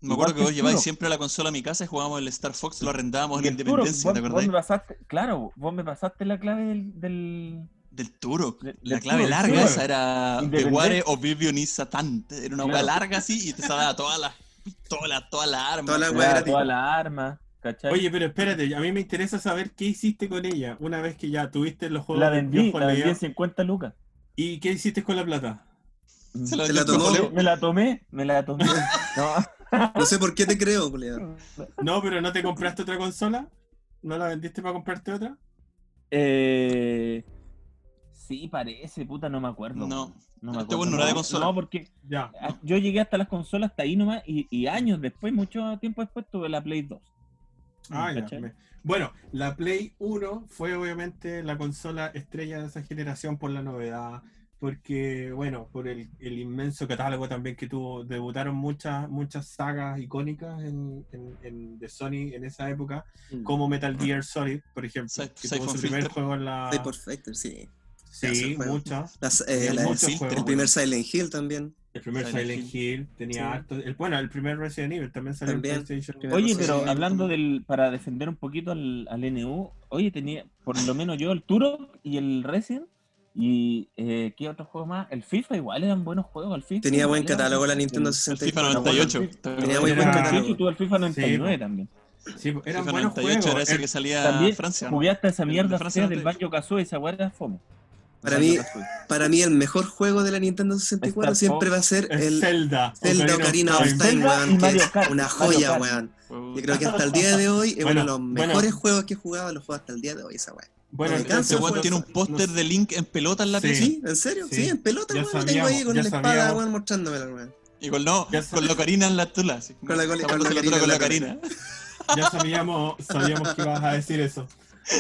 Me Igual acuerdo que que vos lleváis siempre la consola a mi casa y jugábamos el Star Fox, lo arrendábamos en Independencia, vos, ¿te vos acordás? me pasaste, claro, vos me pasaste la clave del, del Del Turo. De- La del clave larga esa era. Beware Oblivion is Satan. Era una hueá Claro. larga así y te daba todas las pistolas, todas las armas. Toda la la, weá gratis. toda la arma, ¿cachai? Oye, pero espérate, a mí me interesa saber qué hiciste con ella una vez que ya tuviste los juegos la vendí, Piojo la vendí en 50 lucas. ¿Y qué hiciste con la plata? Se la, Se la tomó. Leo. Me la tomé, me la tomé. <laughs> No, No sé por qué te creo, culiao. <laughs> No, pero ¿no te compraste otra consola? ¿No la vendiste para comprarte otra? eh, sí, parece, puta, no me acuerdo. No. no me Este acuerdo. no era de consola. No, porque Ya. yo llegué hasta las consolas hasta ahí nomás y, y años después, mucho tiempo después, tuve la Play 2. Ah, Bueno, la Play 1 fue obviamente la consola estrella de esa generación por la novedad, porque, bueno, por el, el inmenso catálogo también que tuvo. Debutaron muchas muchas sagas icónicas en, en- en- de Sony en esa época, como Metal Gear Solid, por ejemplo, Cy- que tuvo Siphon su primer Filter. juego en la... Factor, sí. Sí, muchas. Eh, el primer Silent Hill también. El primer Silent Silent Hill, tenía Sí. harto. El, bueno, el primer Resident Evil también salió También. en PlayStation. Oye, pero hablando del, para defender un poquito al, al NU, oye, tenía, por lo menos yo, el Turo y el Resident, y eh, ¿qué otro juego más? El FIFA igual eran buenos juegos, el FIFA. Tenía buen catálogo la Nintendo el- El 64. FIFA 98. Tenía muy el buen catálogo. y tuve el FIFA 99 Sí, también. Sí, eran FIFA buenos 98 juegos. era ese que salía También a Francia. ¿no? jugué hasta esa de mierda Francia fea del 98. Banjo Kazooie, esa weá era fome. Para mí, para mí el mejor juego de la Nintendo 64 Star siempre Fox, va a ser el Zelda. Zelda Ocarina of Time. Zelda weón, que es Kart, una joya, weón. Yo creo que hasta el día de hoy es Bueno, uno de los bueno. mejores juegos que he jugado, los juegos hasta el día de hoy, esa weón. Bueno, entonces, weón tiene un póster de Link en pelota en la Sí. ¿Sí? ¿En serio? Sí, Sí. en pelota, Ya weón, lo tengo ahí sabíamos, con ya la espada, sabíamos. weón, mostrándomela, weón. Y con, no, con la Ocarina en la tula. así. Con la con la tula con la la tula. Ocarina. ya sabíamos, sabíamos que ibas a decir eso. <laughs>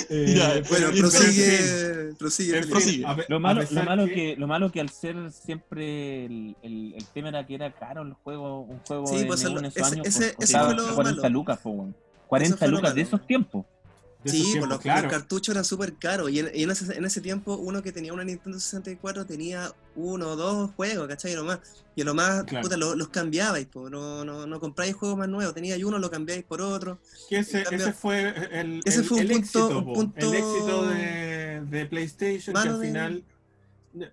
Eh, Ya, Bueno, Pero, prosigue, prosigue. prosigue. Lo malo, lo, malo que- que, lo malo que al ser siempre el, el, el tema era que era caro el juego, un juego Sí, de pues, en esos ese- años, ese- pues, ese fue lo 40 malo. lucas, weón. 40 fue lo lucas de esos tiempos. Sí, los, claro. los cartuchos eran súper caros. Y, en, y en ese, en ese tiempo, uno que tenía una Nintendo 64 tenía uno o dos juegos, ¿cachai? Y lo más, y lo más Claro. puta, lo- los cambiabais, po. no, no, no compráis juegos más nuevos. Teníais uno, lo cambiáis por otro. Que ese, En cambio, ese fue el, ese el- fue un el punto- éxito, un po. punto el éxito de, de PlayStation, malo que al de- final,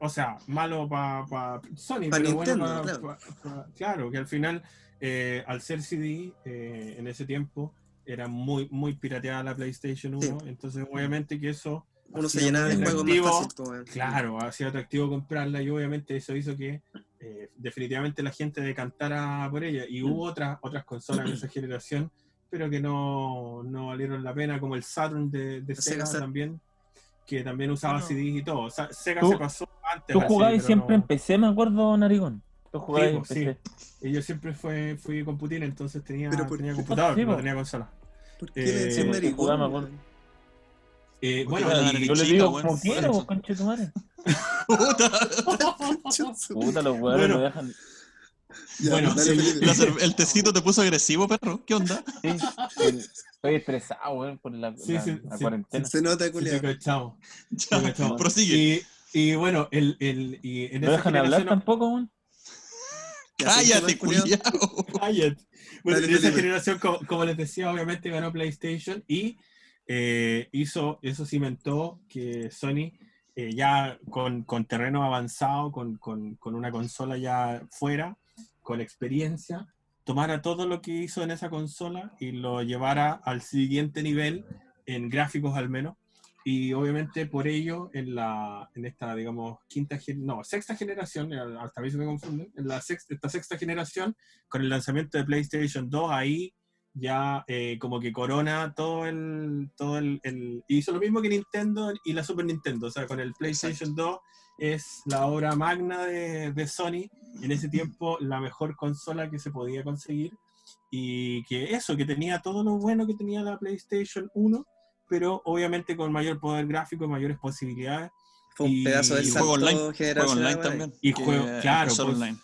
o sea, malo para Sony, Pa' pero Nintendo, bueno, pa- claro, que al final, eh, al ser CD, eh, en ese tiempo, era muy, muy pirateada la PlayStation 1, entonces obviamente que eso... Uno se llenaba de juegos más fácil, weón. Claro, ha sido atractivo comprarla y obviamente eso hizo que eh, definitivamente la gente decantara por ella. Y hubo otras, otras consolas de esa <clears throat> generación, pero que no, no valieron la pena, como el Saturn de, de Sega, Sega también, que también usaba Bueno. CDs y todo. O sea, Sega se pasó antes. Tú jugabas siempre no- en PC, me acuerdo, Narigón. Tú jugabas Sí, en pues, sí. PC. Y yo siempre fue, fui con Putin, entonces tenía, Pero por tenía computador, Sí, no po. tenía consola. ¿Por qué Eh, le decían narigón. Eh, Porque bueno, y- Yo le digo como por quiero, conche tu madre. <laughs> Puta. <laughs> Puta, los weones Bueno. lo dejan. Ya, Bueno, dale, el- tecito te puso agresivo, perro. ¿Qué onda? Sí, el- estoy estresado, weón, por la, Sí, la- sí, la sí. cuarentena. Se nota, cachamos, Ya, prosigue. Y, y bueno, el, el, y en ¿No esa dejan hablar tampoco, weón? Cállate, culiao. <laughs> Cállate. Bueno, Dale, en esa generación, como, como les decía, obviamente ganó PlayStation y eh, hizo, eso cimentó que Sony, eh, ya con, con terreno avanzado, con, con- con una consola ya fuera, con experiencia, tomara todo lo que hizo en esa consola y lo llevara al siguiente nivel, en gráficos al menos. Y obviamente por ello, en, la, en esta, digamos, quinta, no, sexta generación, hasta a mí se me confunde, en la sexta, esta sexta generación, con el lanzamiento de PlayStation 2, ahí ya eh, como que corona todo el, todo el, el- Hizo lo mismo que Nintendo y la Super Nintendo, o sea, con el PlayStation 2 es la obra magna de, de Sony, en ese tiempo la mejor consola que se podía conseguir, y que eso, que tenía todo lo bueno que tenía la PlayStation 1, pero obviamente con mayor poder gráfico y mayores posibilidades Fue un Y- pedazo del y juego salto online, Juego también. Y juego- claro, pues, online.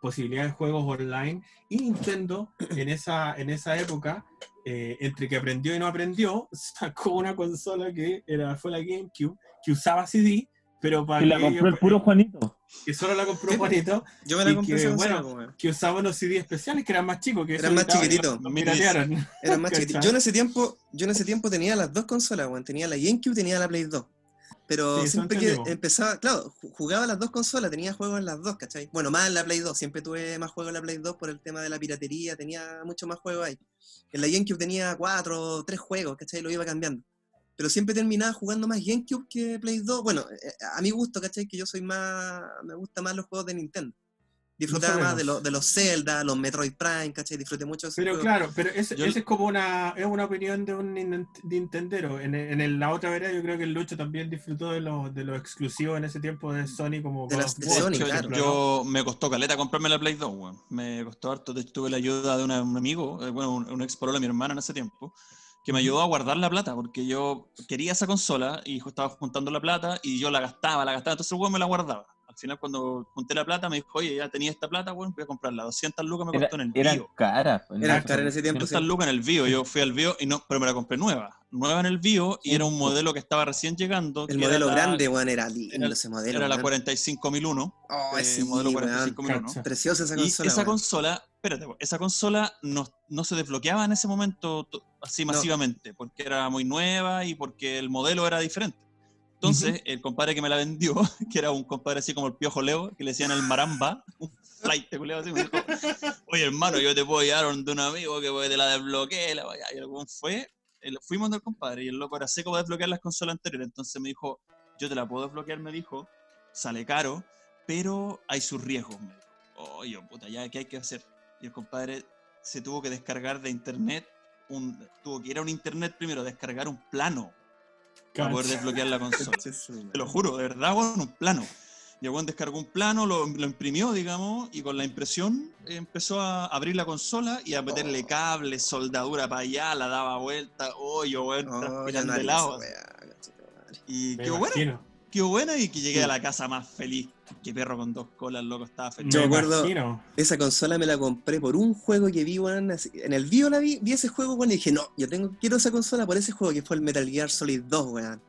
posibilidades de juegos online y Nintendo <clears throat> en esa, en esa época, eh, entre que aprendió y no aprendió, <laughs> sacó una consola que era, fue la GameCube, que usaba CD, pero para Y la que, compró el puro Juanito. que solo la compró Sí, Juanito, Yo me la compré que, bueno, weón. que usaba unos CD especiales que eran más chicos, que Eran más que chiquititos. los Minis. piratearan. Era más ¿Cachai? chiquitito. Yo en ese tiempo, yo en ese tiempo tenía las dos consolas, weón. Tenía la GameCube y tenía la Play 2. Pero Sí, siempre que empezaba, claro, ju- jugaba las dos consolas, tenía juegos en las dos, ¿cachai? Bueno, más en la Play 2, siempre tuve más juegos en la Play 2 por el tema de la piratería, tenía mucho más juegos ahí. En la GameCube tenía cuatro o tres juegos, ¿cachai? Lo iba cambiando. Pero siempre terminaba jugando más GameCube que Play 2. Bueno, eh, a mi gusto, ¿cachai? Que yo soy más, me gustan más los juegos de Nintendo. Disfrutaba más de, los de los Zelda, los Metroid Prime, ¿cachai? Disfruté mucho de esos Pero juegos. claro, pero ese, Yo- es como una, es una opinión de un nin- Nintendero. En, en el- la otra vereda yo creo que el Lucho también disfrutó de lo, de lo exclusivo en ese tiempo de Sony como De las- de Sony, claro. Yo me costó caleta comprarme la Play 2, weón. Me costó harto. De hecho, tuve la ayuda de una- un amigo, eh, bueno, un, un ex de mi hermana en ese tiempo, que me ayudó a guardar la plata, porque yo quería esa consola y estaba juntando la plata y yo la gastaba, la gastaba, entonces el weón me la guardaba. Al final, cuando junté la plata, me dijo, oye, ya tenía esta plata, weón, voy a comprarla. 200 lucas me Era, costó en el eran bio. caras. Eran caras en ese tiempo, 200 sí. lucas en el bio. Yo fui al bio, y no, pero me la compré nueva. Nueva en el bio y era un modelo que estaba recién llegando. El modelo la- grande, weón, era lindo era- ese modelo. Era la weón. 45001. Oh, eh, sí, modelo weón. 45001. Cacha. Preciosa esa Y consola. esa weón. consola, espérate, esa consola no, no se desbloqueaba en ese momento así No. masivamente, porque era muy nueva y porque el modelo era diferente. Entonces, el compadre que me la vendió, <laughs> que era un compadre así como el Piojo Leo, que le decían el Maramba, <laughs> un flight de culeo así, me dijo, oye hermano, yo te puedo llevar donde un amigo que te la desbloquee, la vaya. Y el fue, el- fuimos del compadre y el loco era seco para desbloquear las consolas anteriores, entonces me dijo, yo te la puedo desbloquear, me dijo, sale caro, pero hay sus riesgos, me dijo. Oh, yo, puta, ya, ¿qué hay que hacer? Y el compadre se tuvo que descargar de internet, un, tuvo que ir a un internet primero, descargar un plano para poder desbloquear la consola. Te lo juro, de verdad, weón, un plano. Y el weón descargó un plano, lo, lo imprimió, digamos, y con la impresión eh, empezó a abrir la consola y a meterle Oh. cable, soldadura para allá, la daba vuelta. Oh, yo, weón, Oh, transpirando weá, conchetumare. Y Me qué imagino. Qué buena, y que llegué a la casa más feliz. Que perro con dos colas, loco, estaba feliz. Yo Me acuerdo- imagino. Esa consola me la compré por un juego que vi, weón. así- En el video la vi, vi ese juego, weón, y dije, no, yo tengo, quiero esa consola por ese juego que fue el Metal Gear Solid 2, weón.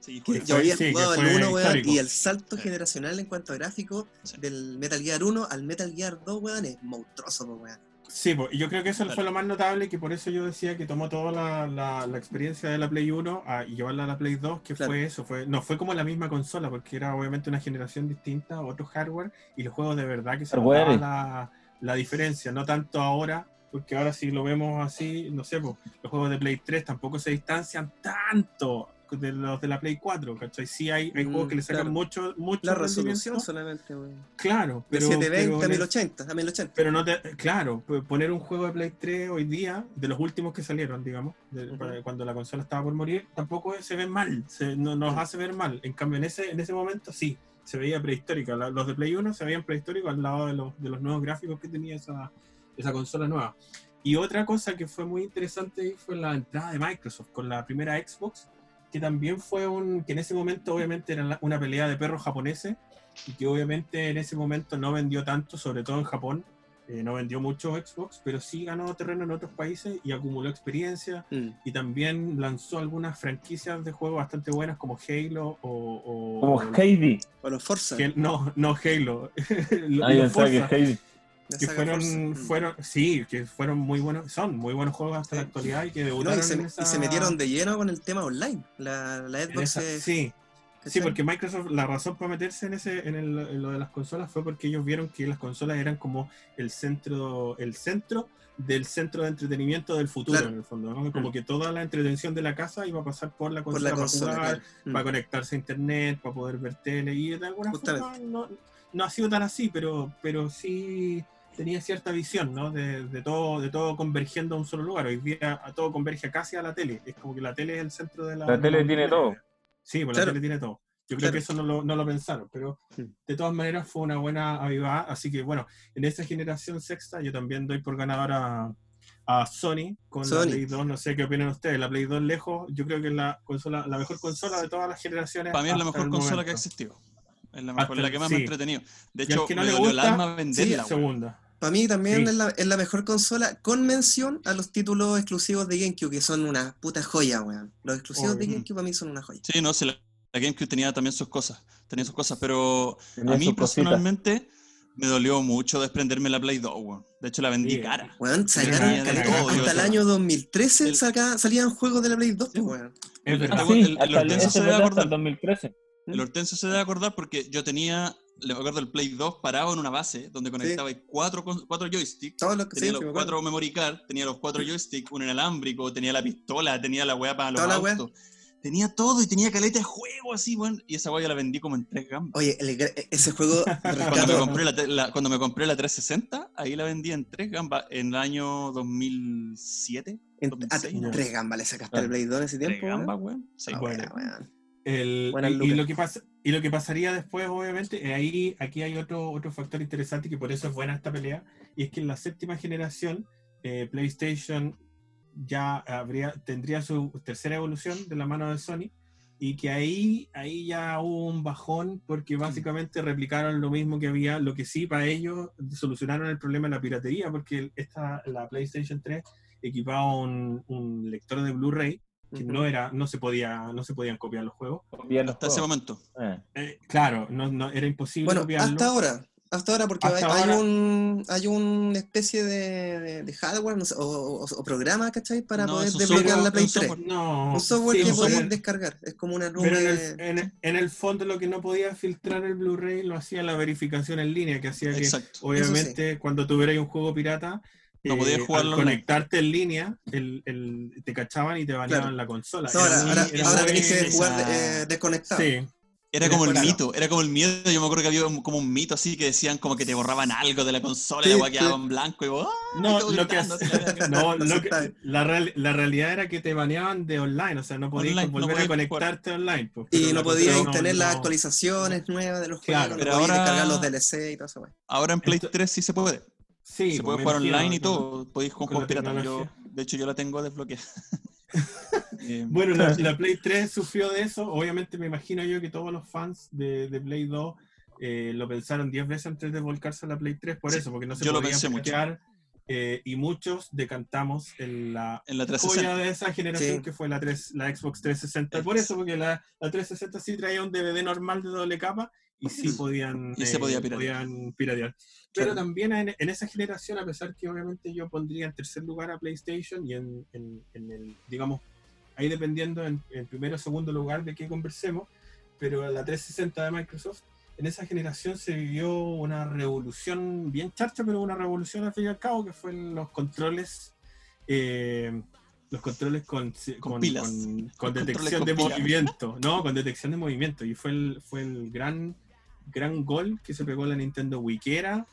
Sí, Que fue- yo había sí, jugado el fue 1, weón, y el salto Sí. generacional en cuanto a gráfico Sí. del Metal Gear 1 al Metal Gear 2, weón, es monstruoso, weón. Sí, pues, yo creo que eso fue lo más notable, que por eso yo decía que tomó toda la, la- la experiencia de la Play 1 a- y llevarla a la Play 2, que Claro. fue eso, fue, no fue como la misma consola, porque era obviamente una generación distinta, otro hardware, y los juegos de verdad que se notaba la, la diferencia, no tanto ahora, porque ahora si lo vemos así, no sé, pues, los juegos de Play 3 tampoco se distancian tanto de los de la Play 4, ¿cachai? Sí hay, hay Mm, juegos que le sacan claro. mucho, mucho La resolución solamente, weón. Claro, De pero, 720 pero a en el- 1080, a 1080. pero no te, claro, p- poner un juego de Play 3 hoy día, de los últimos que salieron, digamos, de- Ujú. para- cuando la consola estaba por morir, tampoco se ve mal, se, no nos hace ver mal. En cambio, en ese, en ese momento sí, se veía prehistórica. La- los de Play 1 se veían prehistóricos al lado de los, de los nuevos gráficos que tenía esa, esa consola nueva. Y otra cosa que fue muy interesante fue la entrada de Microsoft con la primera Xbox, que también fue un, que en ese momento obviamente era una pelea de perros japoneses y que obviamente en ese momento no vendió tanto, sobre todo en Japón, eh, no vendió mucho Xbox, pero sí ganó terreno en otros países y acumuló experiencia Mm. y también lanzó algunas franquicias de juegos bastante buenas como Halo o... o- Como Heidi. O los Forza. que- no, no Halo. <laughs> Lo- Ah, los pensaba que Forza, Heidi. La que fueron. Mm. fueron, sí, que fueron muy buenos, son muy buenos juegos hasta la Sí. actualidad y que No, debutaron y, se, en y esa- se metieron de lleno con el tema online. La, la Xbox esa- es- sí, Sí, porque Microsoft, la razón para meterse en ese, en, el- en lo de las consolas fue porque ellos vieron que las consolas eran como el centro, el centro del centro de entretenimiento del futuro, Claro. en el fondo, ¿no? Como que toda la entretención de la casa iba a pasar por la por consola, la para consola. jugar, claro. Mm. para conectarse a internet, para poder ver tele, y de alguna Justamente. forma no, no ha sido tan así, pero, pero sí tenía cierta visión, ¿no? De, de todo, de todo convergiendo a un solo lugar. Hoy día a todo converge casi a la tele. Es como que la tele es el centro de la. La tele tiene todo. Sí, pues Claro. la tele tiene todo. Yo creo Claro. que eso no lo, no lo pensaron, pero de todas maneras fue una buena avivada. Así que bueno, en esta generación sexta yo también doy por ganador a, a Sony con la. Play 2. No sé qué opinan ustedes. La Play 2 lejos, yo creo que es la consola, la mejor consola de todas las generaciones. Para mí es la mejor consola que ha existido. Es la, mejor, Hasta la que más me ha entretenido. De hecho, que no me le dolió el gusta, alma venderla. segunda. Para mí también Sí. es, la, es la mejor consola con mención a los títulos exclusivos de GameCube, que son una puta joya, weón. Los exclusivos de. GameCube para mí son una joya. Sí, no, sí, la, la GameCube tenía también sus cosas. Tenía sus cosas, pero Tenía a mí personalmente me dolió mucho desprenderme la Play 2, weón. De hecho, la vendí Sí. cara. Weón, sacaron todo, hasta el año 2013 El- saca- salían juegos de la Play 2, Sí. pues, weón. Es El- verdad. Ah, el- Hortensio se debe acordar. el 2013. El Hortensio se debe acordar porque yo tenía, le acuerdo el Play 2 parado en una base donde conectaba cuatro, cuatro joysticks. Todos los que Tenía sí, los me cuatro memory card, tenía los cuatro joysticks, un inalámbrico, tenía la pistola, tenía la weá para los Toda la weá. autos. Tenía todo y tenía caleta de juego así, weón. Y esa weá yo la vendí como en tres gambas. Oye, el gra- ese juego, <laughs> Cuando me, compré la, la- cuando me compré la 360, ahí la vendí en tres gambas en el año 2007. en, a 2006, ¿no? tres gambas le sacaste Ah. el Play 2 en ese Tres tiempo, weón. gambas, weón. El- Buenas y, y lo que pasa, y lo que pasaría después, obviamente, eh, ahí aquí hay otro, otro factor interesante que por eso es buena esta pelea, y es que en la séptima generación eh, PlayStation ya habría, tendría su tercera evolución de la mano de Sony, y que ahí, ahí ya hubo un bajón porque básicamente replicaron lo mismo que había, lo que sí para ellos solucionaron el problema de la piratería, porque esta, la PlayStation 3 equipaba un, un lector de Blu-ray que no era, no se podía, no se podían copiar los juegos. Copiar los Hasta ese momento. Eh. Eh, claro, no, no, era imposible Bueno, copiarlo. hasta ahora. Hasta ahora, porque Hasta hay, hay ahora. un hay una especie de, de- de hardware no sé, o, o- o programa, ¿cachai? Para No, poder desbloquear software- la Play un 3. software. No, Un software sí, que pero- podías descargar. Es como una Pero en nube. el, en, en el fondo lo que no podía filtrar el Blu-ray lo hacía la verificación en línea, que hacía que obviamente cuando tuvierais un juego pirata, No podías al jugarlo online. conectarte en línea, el, el- te cachaban y te baneaban Claro. la consola. No, ahora ahora, ahora tenés que esa- jugar eh, desconectado. Sí, Era como el mito, era como el miedo. Yo me acuerdo que había como un mito así que decían como que te borraban algo de la consola Sí, y la quedaba en blanco y vos, ¡ah! No, lo que. <laughs> No, lo que- la, real- la realidad era que te baneaban de online, o sea, no podías Online, no volver podías a conectarte online. pues, Y no podías no- tener las no- actualizaciones nuevas de los Claro, juegos, no pero podías ahora- descargar los DLC y todo eso. Ahora en Play Esto- 3 sí se puede. Sí, se puede jugar online y todo. Podéis jugar tecnología. de hecho, yo la tengo desbloqueada. <laughs> Eh, Bueno, la, la Play 3 sufrió de eso. Obviamente me imagino yo que todos los fans de, de Play 2 eh, lo pensaron 10 veces antes de volcarse a la Play 3 por Sí, eso, porque no se yo lo podían pensé mucho. piratear, eh, y muchos decantamos en la en la joya 360. de esa generación Sí. que fue la, 3, la Xbox 360. Por eso, porque la, la 360 sí traía un DVD normal de doble capa y sí <laughs> podían, Y se eh, podía piratear. podían piratear. Pero Claro. también en, en esa generación, a pesar que obviamente yo pondría en tercer lugar a PlayStation y en, en- en el, digamos, ahí dependiendo en, en primero o segundo lugar de qué conversemos, pero la 360 de Microsoft, en esa generación se vivió una revolución bien charcha, pero una revolución al fin y al cabo, que fue los controles, eh, los controles con, con, pilas. con- con detección de movimiento, no, con detección de movimiento, y fue el, fue el gran, gran gol que se pegó la Nintendo Wii, que era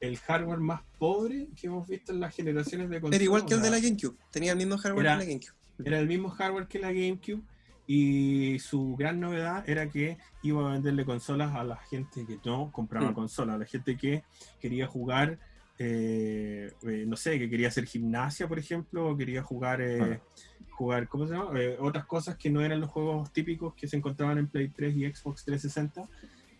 el hardware más pobre que hemos visto en las generaciones de consolas. Era igual que el de la GameCube. Tenía el mismo hardware Era- que la GameCube. era el mismo hardware que la GameCube y su gran novedad era que iba a venderle consolas a la gente que no compraba Mm. consolas, a la gente que quería jugar, eh, eh, no sé, que quería hacer gimnasia, por ejemplo, o quería jugar, eh, jugar ¿cómo se llama? Eh, otras cosas que no eran los juegos típicos que se encontraban en Play 3 y Xbox 360.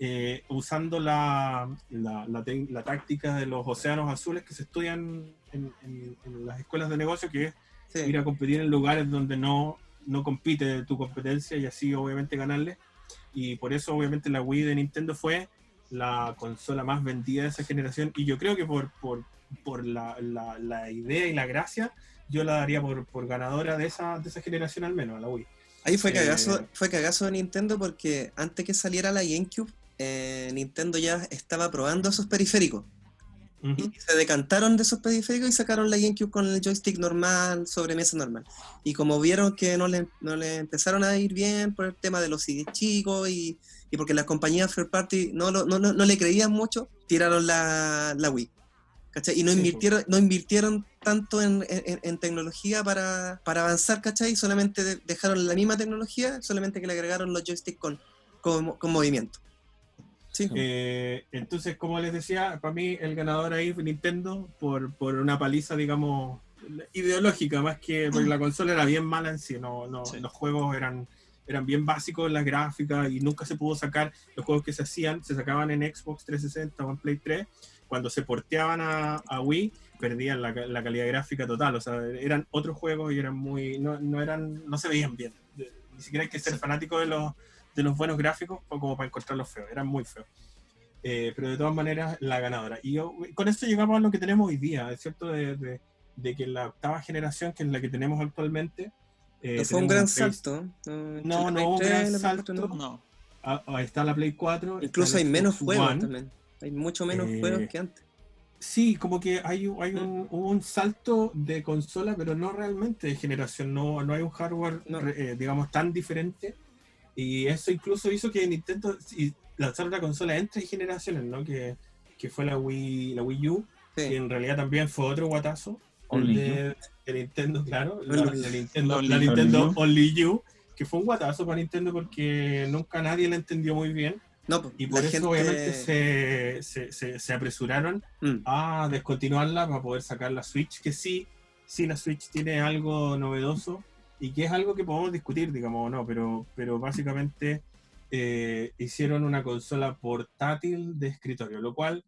Eh, usando la, la, la táctica de los océanos azules que se estudian en, en- en las escuelas de negocio, que es Sí. ir a competir en lugares donde no, no compite tu competencia y así obviamente ganarle. Y por eso obviamente la Wii de Nintendo fue la consola más vendida de esa generación y yo creo que por, por, por la, la- idea y la gracia yo la daría por, por ganadora de esa, de esa generación al menos, a la Wii. Ahí fue Eh, cagazo, fue cagazo de Nintendo porque antes que saliera la GameCube, eh, Nintendo ya estaba probando esos periféricos. Y se decantaron de esos periféricos y sacaron la GameCube con el joystick normal, sobremesa normal. Y como vieron que no le, no le empezaron a ir bien por el tema de los CD chicos y, y porque las compañías third party no, lo- no, no, no le creían mucho, tiraron la, la Wii. ¿cachai? Y no Sí, invirtieron, no invirtieron tanto en, en- en tecnología para, para avanzar, ¿cachai? Solamente de- dejaron la misma tecnología, solamente que le agregaron los joysticks con, con, con movimiento. Sí. Eh, entonces, como les decía, para mí el ganador ahí fue Nintendo por, por una paliza, digamos, ideológica, más que porque la consola era bien mala en sí, no, no, Sí. los juegos eran, eran bien básicos en las gráficas y nunca se pudo sacar, los juegos que se hacían, se sacaban en Xbox 360 o en Play 3, cuando se porteaban a, a Wii, perdían la, la calidad gráfica total, o sea, eran otros juegos y eran muy, no, no eran, no se veían bien, ni siquiera hay que ser fanático de los de los buenos gráficos o como para encontrarlos feos, eran muy feos. Eh, pero de todas maneras, la ganadora. Y yo- con esto llegamos a lo que tenemos hoy día, es cierto, de, de- de que la octava generación, que es la que tenemos actualmente, eh, No fue un gran Play- salto. No, No, hubo un 3 gran salto. 4 no. No. Ah, ahí está la Play 4. está Incluso hay menos juegos One. también. Hay mucho menos Eh, juegos que antes. Sí, como que hay, un- hay un, hubo un salto de consola, pero no realmente de generación. No, no hay un hardware, No. eh, digamos, tan diferente. Y eso incluso hizo que Nintendo y lanzara una consola entre generaciones, ¿no? Que, que fue la Wii, la Wii U, que Sí. en realidad también fue otro guatazo Only de, de Nintendo, claro. La, Nintendo, Only- la Nintendo Only You. Only You, que fue un guatazo para Nintendo porque nunca nadie la entendió muy bien. No, pues, Y por eso gente- obviamente se, se, se, se apresuraron Mm. a descontinuarla para poder sacar la Switch, que sí, sí la Switch tiene algo novedoso y que es algo que podemos discutir, digamos, o no, pero, pero básicamente eh, hicieron una consola portátil de escritorio, lo cual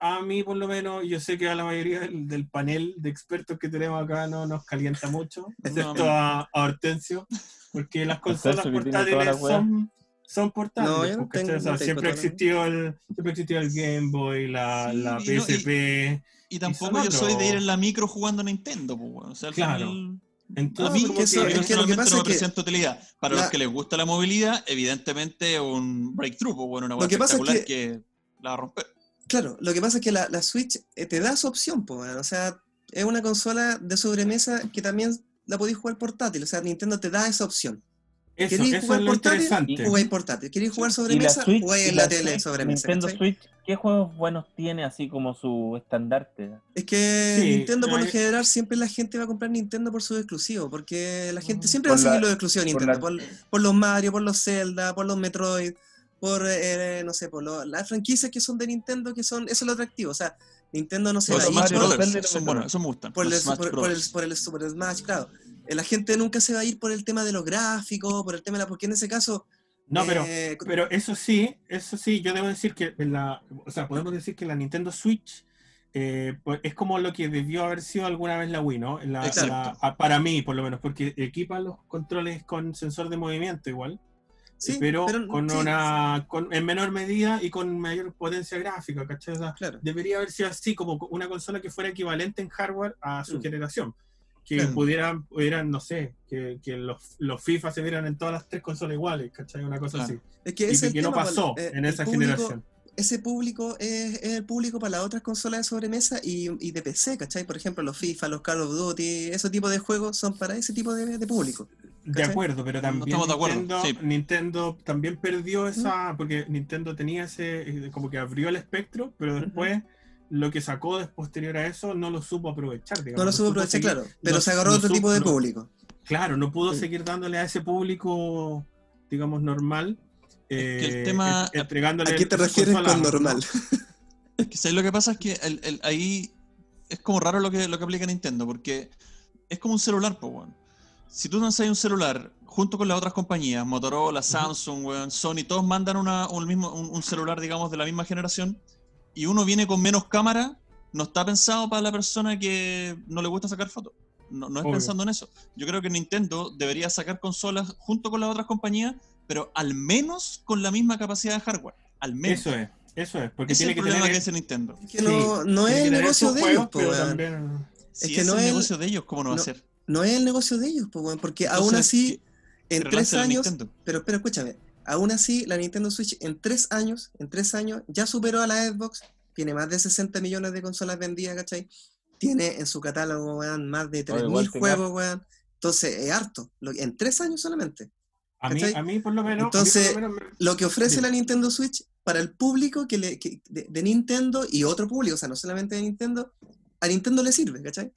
a mí por lo menos, yo sé que a la mayoría del, del panel de expertos que tenemos acá no nos calienta mucho, <laughs> excepto a, a Hortensio, porque las consolas portátiles son, son portátiles. No, yo no pues, ¿cachai? tengo- O sea, no tengo siempre, existió el, siempre existió el Game Boy, la, Sí, la y no- y- PSP. Y tampoco yo soy de ir en la micro jugando a Nintendo, pues. O sea, al Claro. final, Entonces, a mí, porque eso- es que lo que pasa no es que presenta utilidad. Para la- los que les gusta la movilidad, evidentemente un breakthrough, pues, bueno, una Lo cosa que pasa es espectacular que- que... la va a romper. Claro, lo que pasa es que la, la Switch eh, te da esa opción, po, weón. o sea, es una consola de sobremesa que también la podéis jugar portátil, o sea, Nintendo te da esa opción. Eso, ¿Queréis eso jugar es lo portátil? interesante. Jugáis portátil. ¿Queréis jugar sobre la mesa? Switch- Jugáis en la la tele Switch, sobre mesa. Nintendo ¿cachai? Switch, ¿qué juegos buenos tiene así como su estandarte? Es que Sí, Nintendo por lo hay- general siempre la gente va a comprar Nintendo por sus exclusivos, porque la gente Mm, siempre va a seguir la- los exclusivos de por Nintendo, la- por, por los Mario, por los Zelda, por los Metroid, por, eh, no sé, por lo- las franquicias que son de Nintendo, que son, eso es lo atractivo, o sea, Nintendo no se Los va a ir Smash Mario, por, los Brothers, son Metroid. buenos, eso me gustan. por el, Smash por, el, por el Super Smash, claro. La gente nunca se va a ir por el tema de los gráficos, por el tema de la, porque en ese caso... No, pero, eh, pero eso sí, eso sí, yo debo decir que la, o sea, podemos decir que la Nintendo Switch eh, pues, es como lo que debió haber sido alguna vez la Wii, ¿no? La- para mí, por lo menos, porque equipa los controles con sensor de movimiento igual, sí, pero, con sí, una, con- en menor medida y con mayor potencia gráfica, ¿cachai? O sea, Claro. debería haber sido así, como una consola que fuera equivalente en hardware a su Mm. generación. Que Claro. pudieran, pudieran, no sé, que, que los, los FIFA se vieran en todas las tres consolas iguales, ¿cachai? Una cosa Claro. así. Es que Y es que no pasó pues, en el esa público- generación. ese público es, es el público para las otras consolas de sobremesa y, y de PC, ¿cachai? Por ejemplo, los FIFA, los Call of Duty, ese tipo de juegos son para ese tipo de, de público. De acuerdo, pero también de acuerdo, Nintendo, sí. Nintendo también perdió esa, porque Nintendo tenía ese, eh, como que abrió el espectro, pero después lo que sacó de posterior a eso no lo supo aprovechar. digamos, No lo supo aprovechar, seguir- claro, pero no- se agarró no otro supo- tipo de no- público. Claro, no pudo Sí. seguir dándole a ese público, digamos, normal. que el eh, tema- en- entregándole ¿A qué te refieres con ¿no? normal? <laughs> Es que ¿sabes lo que pasa es que el- el- ahí es como raro lo que, lo que aplica Nintendo, porque es como un celular, pues, weón. Si tú lanzas un celular junto con las otras compañías, Motorola, Samsung, Sony, todos mandan una, un, mismo, un, un celular, digamos, de la misma generación, y uno viene con menos cámara, no está pensado para la persona que no le gusta sacar fotos. No, no es Obvio. pensando en eso. Yo creo que Nintendo debería sacar consolas junto con las otras compañías, pero al menos con la misma capacidad de hardware. Al menos. Eso es, eso es, porque es tiene el que problema tener... que hace Nintendo. Es que no, es el negocio de ellos, weón. también- Si que es no el es el- negocio de ellos, ¿cómo no va a ser? No es el negocio de ellos, pues, weón, porque aún Entonces, así, que- en tres años, pero, pero escúchame, aún así la Nintendo Switch en tres años, en tres años, ya superó a la Xbox, tiene más de 60 millones de consolas vendidas, ¿cachai? Tiene en su catálogo, weón, más de Oh, igual 3.000 tiene juegos, weón. Entonces, es harto, lo- en tres años solamente. A mí, a mí por lo menos... Entonces, lo menos me- Lo que ofrece la Nintendo Switch para el público que le, que- de, de Nintendo y otro público, o sea, no solamente de Nintendo, a Nintendo le sirve, ¿cachai?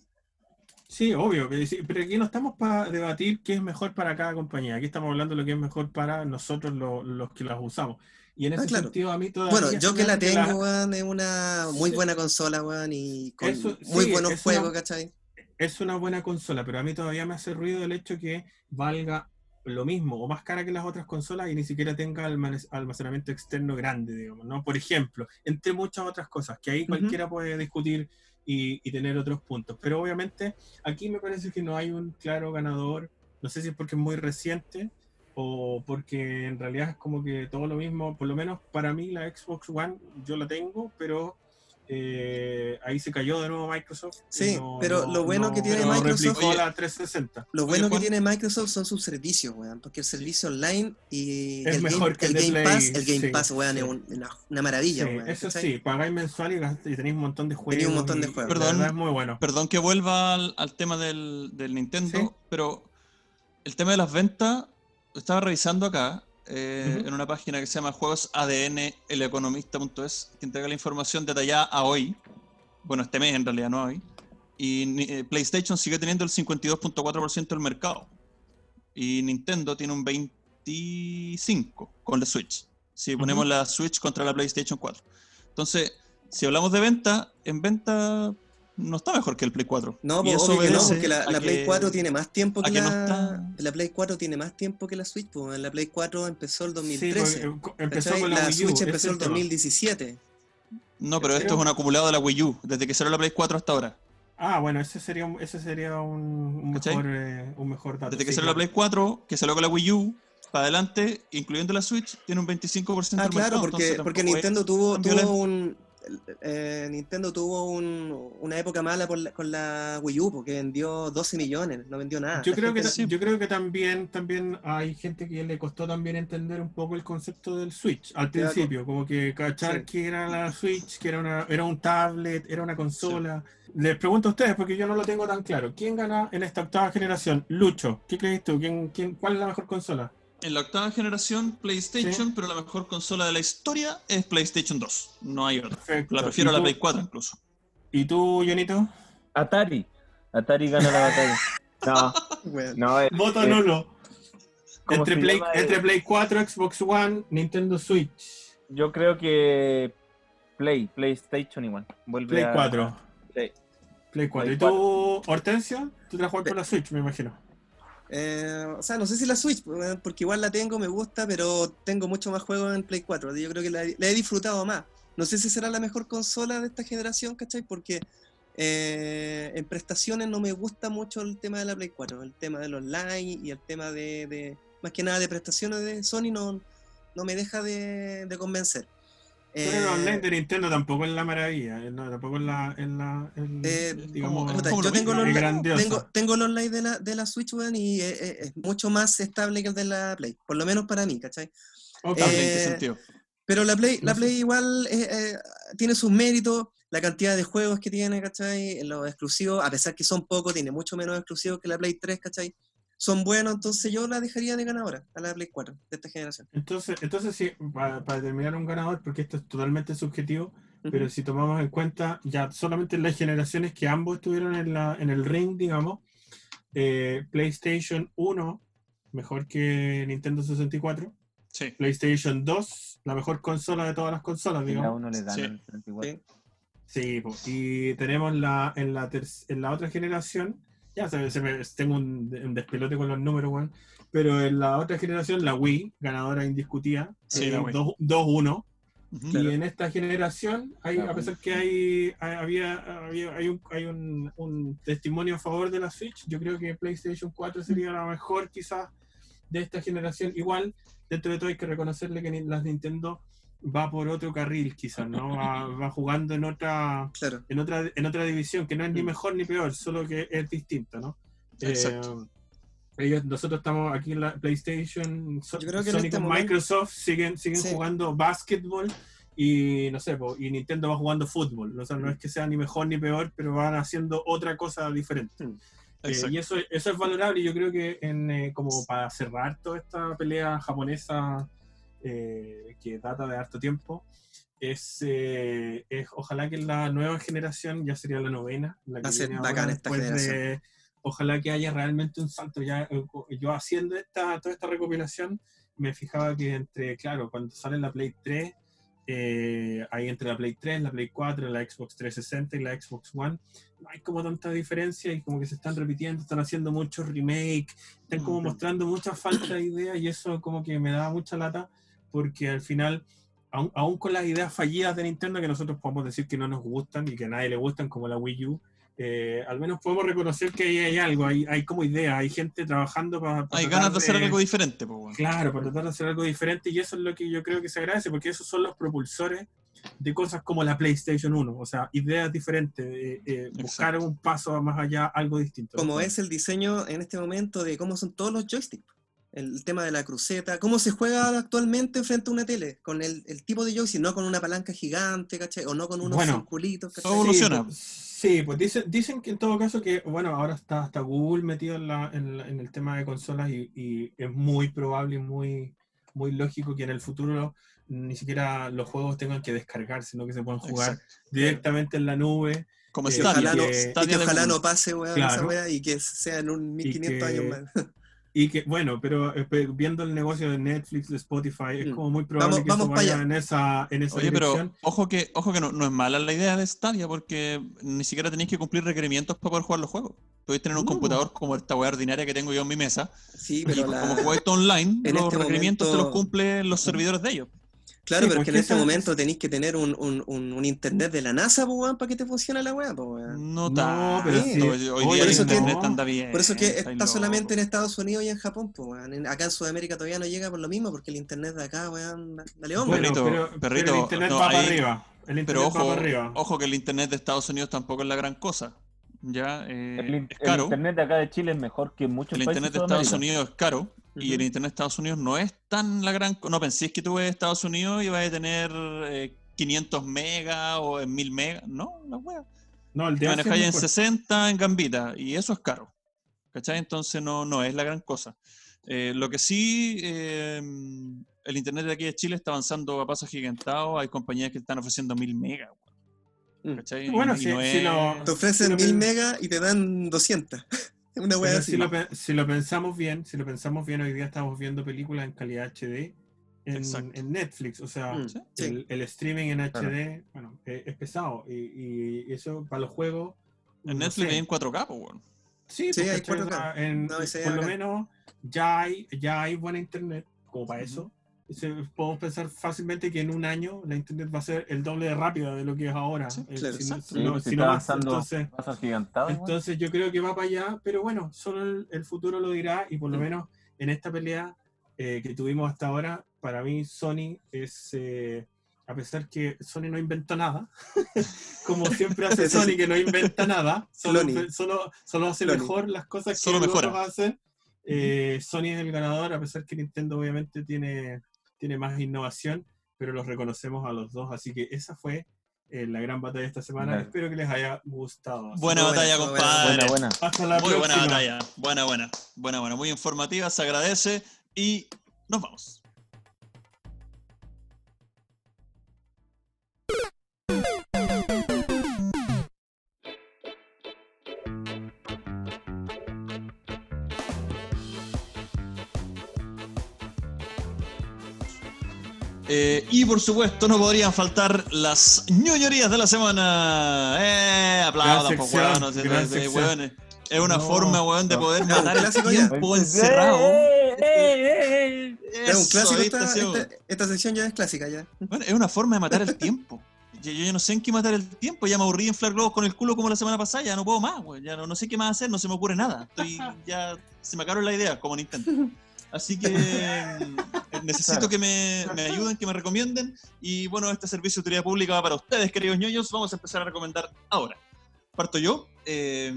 Sí, obvio, pero aquí no estamos para debatir qué es mejor para cada compañía. Aquí estamos hablando de lo que es mejor para nosotros lo- los que las usamos. Y en Ah, ese claro. sentido a mí todavía... Bueno, yo que la tengo, weón, es una muy Sí. buena consola, weón, y con Eso, muy sí, buenos juegos, una- ¿cachai? es una buena consola, pero a mí todavía me hace ruido el hecho que valga lo mismo o más cara que las otras consolas y ni siquiera tenga almacenamiento externo grande, digamos, ¿no? Por ejemplo, entre muchas otras cosas, que ahí cualquiera puede discutir y, y tener otros puntos. Pero obviamente aquí me parece que no hay un claro ganador, no sé si es porque es muy reciente o porque en realidad es como que todo lo mismo, por lo menos para mí la Xbox One yo la tengo, pero eh, ahí se cayó de nuevo Microsoft. y Sí, pero lo bueno que tiene Microsoft- replicó Oye, la 360. Lo Oye, bueno que tiene Microsoft son sus servicios, weón, porque el servicio online y Es el, mejor Game, que el el de Game Play, Pass, el Game sí, Pass, weón, sí. es un- una, una maravilla, Sí, weón. eso ¿cachai? sí, pagáis mensual y, y tenéis un montón de juegos. un montón de y- juegos. de Perdón. es muy bueno. Perdón que vuelva al, al tema del, del Nintendo, Sí. pero el tema de las ventas, estaba revisando acá eh, en una página que se llama Juegos ADN, eleconomista.es, que entrega la información detallada a hoy, bueno, este mes en realidad, no hoy, y eh, PlayStation sigue teniendo el 52.4% del mercado, y Nintendo tiene un 25% con la Switch, si ponemos la Switch contra la PlayStation 4. Entonces, si hablamos de venta, en venta no está mejor que el Play 4. No, Y pues, eso obvio que no, porque la, la Play que- 4 tiene más tiempo que, la... está- La Play 4 tiene más tiempo que la Switch, pues. La Play 4 empezó el 2013. Sí, porque, eh, empezó con la, la Wii U, Switch empezó el el tema. 2017. No, pero esto es un acumulado de la Wii U, desde que salió la Play 4 hasta ahora. Ah, bueno, ese sería, un- ese sería un, mejor, eh, un mejor dato. Desde que sí, salió la. Play 4, que salió con la Wii U, para adelante, incluyendo la Switch, tiene un 25% Ah, del claro, mercado. porque, porque Nintendo tuvo, tuvo un. Eh, Nintendo tuvo un- una época mala por la- con la Wii U, porque vendió 12 millones, no vendió nada. Yo La creo, <laughs> que, gente- ta- yo creo que también, también hay gente que le costó también entender un poco el concepto del Switch al principio, como que cachar Sí. que era la Switch, que era, una, era un tablet, era una consola. Les pregunto a ustedes, porque yo no lo tengo tan claro. ¿Quién gana en esta octava generación? Lucho, ¿qué crees tú? ¿Quién, quién, ¿Cuál es la mejor consola? En la octava generación, PlayStation, pero la mejor consola de la historia es PlayStation 2. No hay otra. Perfecto. La prefiero a ¿Y la Play 4 incluso. ¿Y tú, Jonito? Atari. Atari gana la batalla. No, <laughs> Weón. no, es, Voto es- nulo. ¿cómo Entre Play, llama? entre Play 4, Xbox One, Nintendo Switch. Yo creo que Play, PlayStation igual. Vuelve Play a- 4. Play. Play 4. Play ¿Y tú, Hortensio? Tú te la juegas por la Switch, me imagino. Eh, o sea, no sé si la Switch, weón, porque igual la tengo, me gusta, pero tengo mucho más juegos en Play 4. Yo creo que la, he disfrutado más. No sé si será la mejor consola de esta generación, ¿cachai? Porque eh, en prestaciones no me gusta mucho el tema de la Play 4. El tema del online y el tema de, más que nada de prestaciones de Sony no, no me deja de, de convencer. Pero Eh, el online de Nintendo tampoco es la maravilla. eh, no, tampoco es la. Es la el- Eh, digamos, ¿cómo- Puta, cómo lo yo tengo el online, tengo, tengo el online de la, de la Switch, weón, y es, es- es mucho más estable que el de la Play. Por lo menos para mí, ¿cachai? Ok. Eh, ¿En qué sentido? Pero la Play, la. Play igual eh, eh, tiene sus méritos, la cantidad de juegos que tiene, ¿cachai? Los exclusivos, a pesar que son pocos, tiene mucho menos exclusivos que la Play 3, ¿cachai? Son buenos, entonces yo la dejaría de ganadora a la Play 4 de esta generación. Entonces, entonces sí, para, para determinar un ganador, porque esto es totalmente subjetivo, pero Ujú. si tomamos en cuenta ya solamente las generaciones que ambos estuvieron en, la, en el ring, digamos, eh, PlayStation 1 mejor que Nintendo 64, Sí. PlayStation 2 la mejor consola de todas las consolas, Y a digamos. uno le dan Sí. el 34. Sí. Sí, y tenemos la, en, la ter- en la otra generación, ya se, se me- tengo un, un despelote con los números, weón, pero en la otra generación, la Wii, ganadora indiscutida, Sí, eh, la Wii. 2 2-1. Ujú. Y en esta generación, hay, a pesar que hay, hay- había, había- hay, un, hay un, un testimonio a favor de la Switch, yo creo que PlayStation 4 sería la mejor quizás de esta generación. Igual, dentro de todo hay que reconocerle que ni- las Nintendo va por otro carril quizás, ¿no? Va, <laughs> va jugando en otra, Claro. en otra, en otra división, que no es ni Mm. mejor ni peor, solo que es distinta, ¿no? Exacto. Eh, ellos, nosotros estamos aquí en la PlayStation, So- Yo creo que Sony este con Microsoft siguen, siguen Sí. jugando básquetbol y no sé, po, y Nintendo va jugando fútbol. O sea, no es que sea ni mejor ni peor, pero van haciendo otra cosa diferente. Mm. Eh, y eso, eso es valorable y yo creo que en, eh, como para cerrar toda esta pelea japonesa eh, que data de harto tiempo, es, eh, es ojalá que la nueva generación, ya sería la novena, la que Va a ser bacán esta después de- generación. ojalá que haya realmente un salto. Ya, eh, yo haciendo esta, toda esta recopilación, me fijaba que entre, claro, cuando sale la Play 3, eh, ahí entre la Play 3, la Play 4, la Xbox 360 y la Xbox One, no hay como tanta diferencia y como que se están repitiendo, están haciendo muchos remakes, están como Ujú. mostrando mucha falta de ideas y eso como que me da mucha lata porque al final, aun, aun con las ideas fallidas de Nintendo que nosotros podemos decir que no nos gustan y que a nadie le gustan, como la Wii U, eh, al menos podemos reconocer que ahí hay algo, hay, hay como idea, hay gente trabajando para... Hay ganas de hacer algo diferente, pues, bueno. Claro, para tratar de hacer algo diferente y eso es lo que yo creo que se agradece, porque esos son los propulsores de cosas como la PlayStation 1, o sea, ideas diferentes, eh, eh, buscar un paso más allá, algo distinto. Como es el diseño en este momento de cómo son todos los joysticks. El tema de la cruceta, cómo se juega actualmente frente a una tele, con el, el tipo de joystick, no con una palanca gigante, ¿cachai? O no con unos Bueno, circulitos, ¿cachai? todo evoluciona. Sí, pues, sí, pues dicen, dicen que en todo caso que, bueno, ahora está hasta Google metido en, la- en la- en el tema de consolas y, y es muy probable y muy, muy lógico que en el futuro ni siquiera los juegos tengan que descargar, sino que se puedan jugar Exacto. directamente en la nube. Como Eh, Stadia. ojalá, no, y que ojalá no pase, weón, esa Claro. weá, y que sea en un 1500 que- años más. Y que, bueno, pero eh, viendo el negocio de Netflix, de Spotify, es Mm. como muy probable Vamos- que vamos eso vaya allá. en esa, en esa Oye, dirección. pero ojo que, ojo que no, no es mala la idea de Stadia porque ni siquiera tenéis que cumplir requerimientos para poder jugar los juegos. Podéis tener un No. computador como esta weá ordinaria que tengo yo en mi mesa Sí, y pero la... como jugáis todo online, en los este requerimientos te los momento- cumplen los servidores de ellos. Claro, Sí, pero es pues que en este esa- momento tenéis que tener un, un, un, un internet de la NASA, pues, weón, para que te funcione la weá, pues, weón. No No, pero sí. Hoy día el eso internet anda bien. Por eso es que está solamente en. Estados Unidos y en Japón, pues, Acá en Sudamérica todavía no llega por lo mismo, porque el internet de acá, weón, dale hombre. Bueno, Perrito, pero, pero perrito, el internet no, va para arriba. El internet Pero va ojo, para arriba. ojo que el internet de Estados Unidos tampoco es la gran cosa. Ya, eh, El, el internet de acá de Chile es mejor que muchos El países internet de Estados. Unidos es caro y el internet de Estados Unidos no es tan la gran... No penséis que tú ves Estados Unidos y vas a tener eh, 500 megas o en 1000 megas. No, la wea. No, el de manejáis en mejor. 60 en Gambita y eso es caro. ¿Cachai? Entonces no, no es la gran cosa. Eh, lo que sí, eh, el internet de aquí de Chile está avanzando a pasos gigantados. Hay compañías que están ofreciendo mil megas. Mm. ¿cachai? Bueno, Y si, no si es- lo, Te ofrecen si lo mil pen- megas y te dan 200. Una wea pero así. si lo, pe- si lo pensamos bien, si lo pensamos bien, hoy día estamos viendo películas en calidad HD en, Netflix. O sea, Mm, Sí. el, el streaming en Claro. HD, bueno, eh, es pesado. Y, y eso para los juegos. En no Netflix sé. hay en 4K, pues, bueno. Sí, Sí, pues, hay ¿cachai? O 4K. sea, en- No, por lo menos ya hay, ya hay buena internet como para eso. Se- podemos pensar fácilmente que en un año la internet va a ser el doble de rápida de lo que es ahora. Sí, Eh, claro, si no- si más, entonces, yo creo que va para allá, pero bueno, solo el, el futuro lo dirá y por lo menos en esta pelea eh, que tuvimos hasta ahora, para mí Sony es, eh, a pesar que Sony no inventó nada, <laughs> como siempre hace. <laughs> Sony que no inventa nada, solo, solo, solo hace Cloni. mejor las cosas que Solo otros hacen. Eh, Sony es el ganador, a pesar que Nintendo obviamente tiene, tiene más innovación, pero los reconocemos a los dos, así que esa fue eh, la gran batalla de esta semana. Espero que les haya gustado. Buena Muy buena, batalla, buena. compadre. Buena, buena. hasta la Muy buena próxima. batalla. Buena, buena. Buena, buena. Muy informativa, se agradece y nos vamos. Eh, y por supuesto, no podrían faltar las ñoñorías de la semana. ¡Eh! Aplaudan, pues, sección, weón, no eh, Es una No, forma, weón, de poder matar el <laughs> tiempo encerrado. ¡Eh, eh, eh, eh! Es un Eso, clásico. Esta, esta, esta sección ya es clásica ya. Bueno, es una forma de matar el tiempo. Yo, yo no sé en qué matar el tiempo. Ya me aburrí de inflar globos con el culo como la semana pasada. Ya no puedo más, güey. Ya no, no sé qué más hacer. No se me ocurre nada. Estoy ya se me acabaron la idea como Nintendo. Así que mm, necesito que me, me ayuden, que me recomienden. Y bueno, este servicio de utilidad pública va para ustedes, queridos ñoños. Vamos a empezar a recomendar ahora. Parto yo. Eh,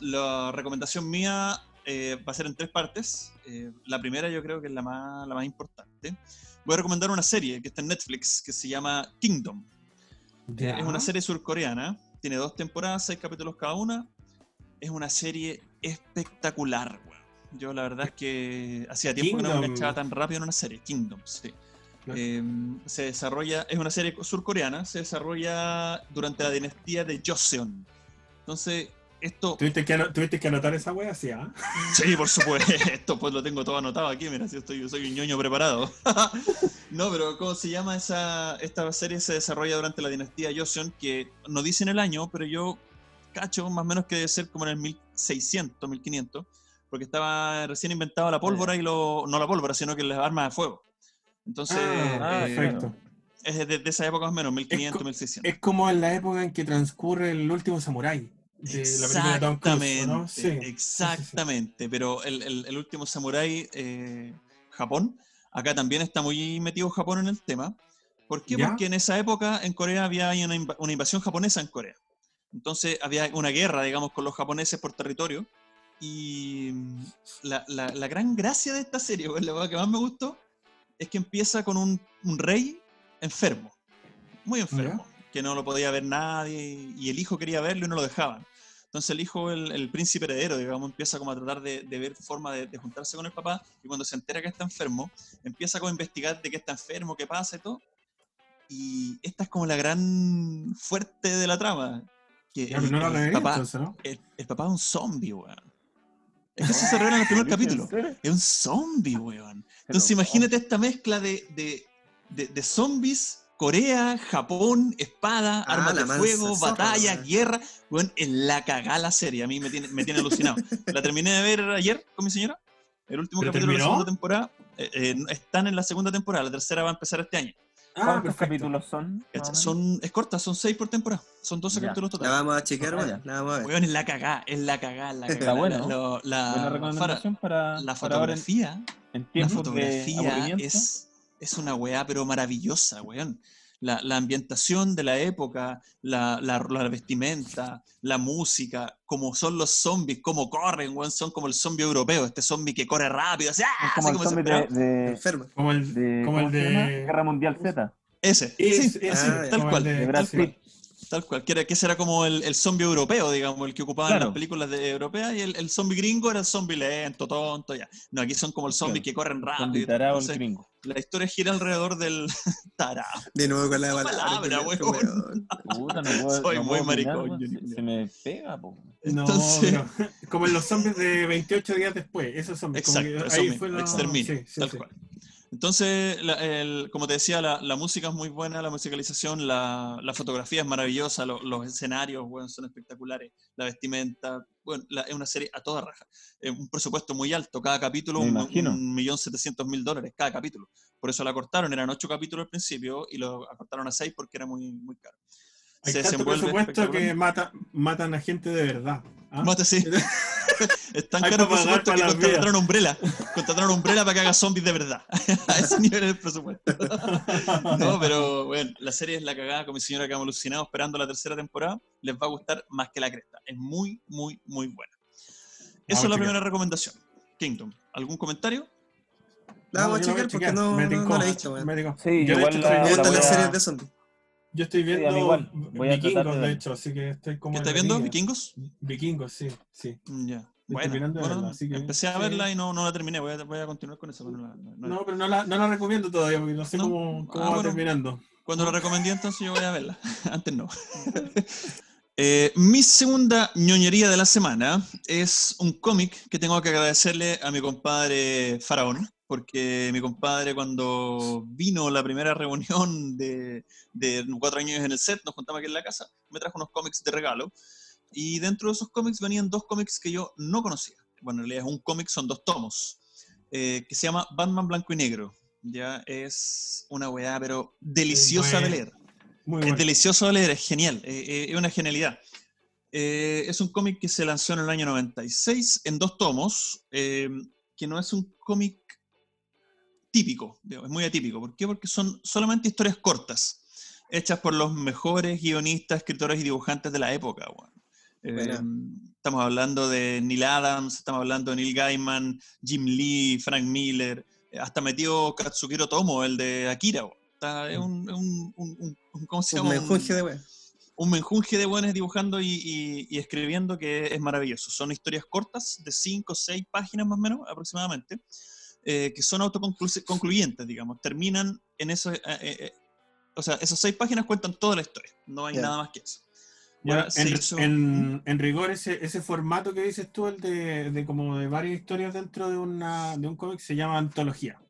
la recomendación mía eh, va a ser en tres partes. Eh, la primera yo creo que es la más, la más importante. Voy a recomendar una serie que está en Netflix que se llama Kingdom. Es una serie surcoreana, tiene dos temporadas, seis capítulos cada una. Es una serie espectacular. Yo la verdad es que hacía tiempo que no me enganchaba tan rápido en una serie. Kingdom, sí. Claro. Eh, se desarrolla, es una serie surcoreana, se desarrolla durante la dinastía de Joseon. Entonces, esto... ¿Tuviste que, tuviste que anotar esa wea? Sí, ¿ah? Sí, por supuesto, pues lo tengo todo anotado aquí, mira, si estoy, soy un ñoño preparado. <laughs> no, pero ¿cómo se llama esa? Esta serie se desarrolla durante la dinastía Joseon, que no dicen el año, pero yo cacho más o menos que debe ser como en el 1600, 1500, porque estaba recién inventada la pólvora y lo, no la pólvora, sino que las armas de fuego. Entonces, Ah, eh, perfecto. es de, de esa época más o menos, 1500, co- 1600. Es como en la época en que transcurre el último samurái. De la película de Cruise, Exactamente, ¿no? Sí. exactamente. Pero el, el- el último samurái, eh, Japón, acá también está muy metido Japón en el tema. ¿Por qué? ¿Ya? Porque en esa época en Corea había una, inv- una invasión japonesa en Corea. Entonces había una guerra, digamos, con los japoneses por territorio. Y mm, la, la- la gran gracia de esta serie, o la que más me gustó, es que empieza con un, un rey enfermo, muy enfermo, que no lo podía ver nadie y el hijo quería verlo y no lo dejaban. Entonces el hijo, el, el príncipe heredero, digamos, empieza como a tratar de, de ver forma de, de juntarse con el papá y cuando se entera que está enfermo, empieza como a investigar de qué está enfermo, qué pasa y todo. Y esta es como la gran fuerte de la trama. Que Ya, el, no el papá, entonces, ¿no? el, el papá es un zombie, weón. Es que eso se revela en el primer capítulo. Es un zombie, weón. Entonces imagínate esta mezcla de, de, de- de zombies, Corea, Japón, espada, Ah, armas de mansa fuego, zorra, batalla, guerra. Weón, en la cagá la serie. A mí me tiene, me tiene alucinado. <laughs> La terminé de ver ayer con mi señora. El último ¿Pero capítulo de la terminó? segunda temporada. Eh, eh, están en la segunda temporada. La tercera va a empezar este año. Ah, ¿Cuántos perfecto. capítulos son? Son, es corta, son seis por temporada. Son 12 Ya. capítulos La totales. vamos a chequear, Ah, weón. La vamos a ver. Weón, es la cagá, es la cagá, la cagá. Está bueno. La, la- Buena recomendación para, la para en, fotografía. en La fotografía es, es una weá, pero maravillosa, weón. La, la ambientación de la época, la, la- la vestimenta, la música, como son los zombies, cómo corren, weón, son como el zombie europeo, este zombie que corre rápido, así, ¡ah! Como así el zombie de, de. Como el, de- como el de. Guerra Mundial Z. Ese, Es- sí, es- así, ah, tal cual. De Brad. Pitt. Tal cual, que, era, que ese era como el, el zombie europeo, digamos, el que ocupaban en Claro. las películas de, europeas, y el, el zombie gringo era el zombie lento, tonto, ya. No, aquí son como el zombie Claro. que corren rápido. Zombie tarado el Entonces, gringo. la historia gira alrededor del <laughs> tarado. De nuevo con la La palabra. weón. weón. Puta, no puedo, Soy no muy maricón, se, se me pega, po. No, pero <laughs> como en los zombies de 28 días después, esos zombies. como Exacto, que eso ahí mismo, fue la- exterminio, sí, sí, tal sí. cual. Entonces, la- el- como te decía, la, la música es muy buena, la musicalización, la, la fotografía es maravillosa, lo- los escenarios bueno, son espectaculares, la vestimenta, bueno, la- es una serie a toda raja. Eh, un presupuesto muy alto, cada capítulo un, un millón setecientos mil dólares, cada capítulo. Por eso la cortaron, eran ocho capítulos al principio y lo acortaron a seis porque era muy, muy caro. Hay Se tanto presupuesto que mata, matan a gente de verdad. ¿Ah? Mate, sí. <laughs> Es tan caro el presupuesto que contrataron Umbrella. Contrataron Umbrella para que haga zombies de verdad. <laughs> a ese nivel es el presupuesto. <laughs> No, pero bueno, la serie es la cagada con mi señora que hemos alucinado esperando la tercera temporada. Les va a gustar más que la cresta. Es muy, muy, muy buena. Esa es la primera recomendación. Kingdom. ¿Algún comentario? La vamos a chequear porque no, Me no, no la he visto. Sí, Yo, igual hecho, la- la viendo- gustan voy las a- series de zombies. Yo estoy viendo igual. Voy a tratar vikingos, de... de- hecho, así que estoy como. ¿Qué en estás la viendo? línea. ¿Vikingos? Vikingos, sí, sí. Ya. Bueno, terminando de bueno, verla, así que- empecé a sí. verla y no, no la terminé. Voy a, voy a continuar con eso. pero no la- no- la- pero no la, no la recomiendo todavía porque no sé ¿No? cómo, cómo Ah, va bueno. terminando. Cuando lo recomendé, entonces yo voy a verla. <laughs> Antes no. <laughs> Eh, mi segunda ñoñería de la semana es un cómic que tengo que agradecerle a mi compadre Faraón, porque mi compadre cuando vino la primera reunión de, de cuatro años en el set, nos juntamos aquí en la casa, me trajo unos cómics de regalo, y dentro de esos cómics venían dos cómics que yo no conocía. Bueno, en realidad es un cómic, son dos tomos, eh, que se llama Batman Blanco y Negro. Ya es una weá, pero deliciosa de leer. Muy Es bueno. delicioso de leer, es genial, eh, eh, es una genialidad. Eh, es un cómic que se lanzó en el año 96 en dos tomos, que no es un cómic típico, es muy atípico. ¿Por qué? Porque son solamente historias cortas, hechas por los mejores guionistas, escritores y dibujantes de la época. weón. Eh, estamos hablando de Neil Adams, estamos hablando de Neil Gaiman, Jim Lee, Frank Miller, hasta metió Katsuhiro Tomo, el de Akira. Está- es un, un- un- un- un- ¿cómo se Un llama? menjunje de weón. un menjunje de buenos dibujando y, y- y escribiendo que es maravilloso. Son historias cortas de 5 o 6 páginas más o menos aproximadamente, eh, que son autoconcluyentes, digamos. Terminan en eso. eh, eh, eh, o sea, esas 6 páginas cuentan toda la historia. No hay nada más que eso. Se en, hizo- en- en rigor, ese, ese formato que dices tú, el de, de como de varias historias dentro de, una, de un cómic, se llama antología.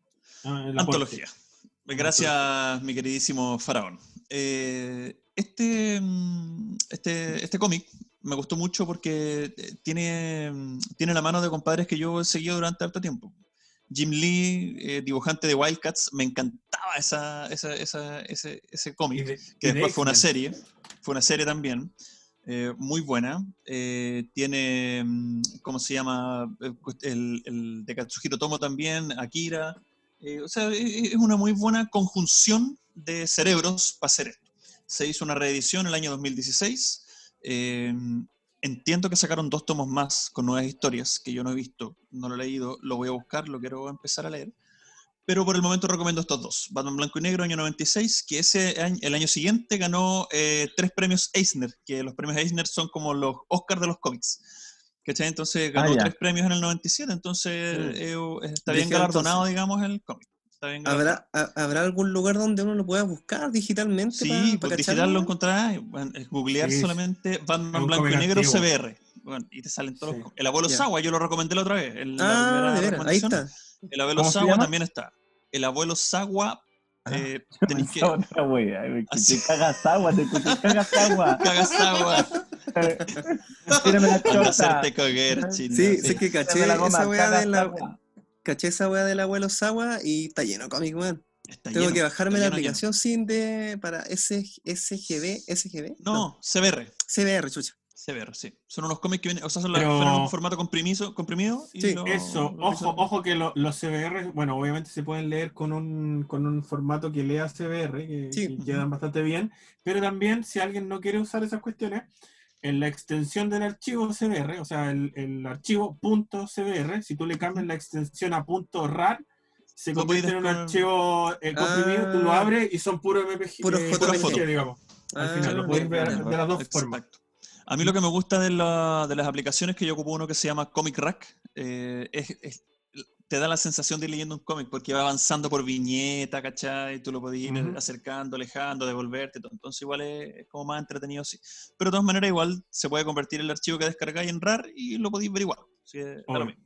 Ah, aporte. Gracias, mi queridísimo Faraón. Eh, este mm, este, este cómic me gustó mucho porque eh, tiene, mm, tiene la mano de compadres que yo he seguido durante harto tiempo. Jim Lee, eh, dibujante de Wildcats, me encantaba esa, esa- esa- ese, ese cómic, de- que de después fue una serie, fue una serie también, eh, muy buena. Eh, tiene, mm, ¿cómo se llama? El, el de Katsuhiro Tomo también, Akira. Eh, o sea, e- es una muy buena conjunción de cerebros para hacer esto. Se hizo una reedición el año 2016. eh, entiendo que sacaron dos tomos más con nuevas historias que yo no he visto, no lo he leído, lo voy a buscar, lo quiero empezar a leer. Pero por el momento recomiendo estos dos. Batman Blanco y Negro, año 96, que ese año, el año siguiente ganó eh, tres premios Eisner, que los premios Eisner son como los Oscars de los cómics. ¿Cachai? Entonces ganó Ah, tres premios en el 97, entonces Mm. eh, está bien Dije galardonado, entonces. digamos, el cómic. Está bien galardonado. ¿Habrá, ha- ¿Habrá algún lugar donde uno lo pueda buscar digitalmente? Sí, pa- pa pues digital lo encontrarás, bueno, es googlear Sí, solamente Batman Blanco y Negro antiguo. CBR. Bueno, y te salen todos Sí. los... El abuelo. Sawa, yo lo recomendé la otra vez. el- la Ah, primera de veras, ahí está. El abuelo ¿Cómo se Sawa también está. El abuelo Sawa, Ah, eh, <laughs> tenéis que... Otra wea, eh, que Así. te cagas agua, te te cagas agua. Caga Sawa, <laughs> <laughs> Tírame la chota. hacerte coger, chino. Sí, sí. sé que caché la goma, esa weá cagas de la, agua. caché esa weá del abuelo Sawa y está lleno cómic, weón. Está Tengo lleno, que bajarme la lleno, aplicación sin de para S, SGB, SGB. No, CBR. CBR, chucha. CBR, sí. Son unos cómics que vienen, o sea, son la- Pero- fueron en un formato comprimido, comprimido y Sí, lo- Eso, lo ojo, ojo que lo- los CBR, bueno, obviamente se pueden leer con un, con un formato que lea CBR, que, Sí. que quedan bastante bien, pero también si alguien no quiere usar esas cuestiones, en la extensión del archivo CBR, o sea, el, el archivo .cbr, si tú le cambias la extensión a .rar, se convierte en un descargar. archivo eh, comprimido, tú lo Ah. abres y son puro MPG, Puro eh, digamos. Al final, lo Ah, puedes ver de las dos formas. Exacto. A mí lo que me gusta de, la- de las aplicaciones que yo ocupo uno que se llama Comic Rack eh, es, es- te da la sensación de ir leyendo un cómic porque va avanzando por viñeta, ¿cachai? Tú lo podías ir Ujú. acercando, alejando, devolverte, entonces igual es, es como más entretenido sí. Pero de todas maneras igual se puede convertir el archivo que descargáis en RAR y lo podéis ver igual. Obvio. mismo.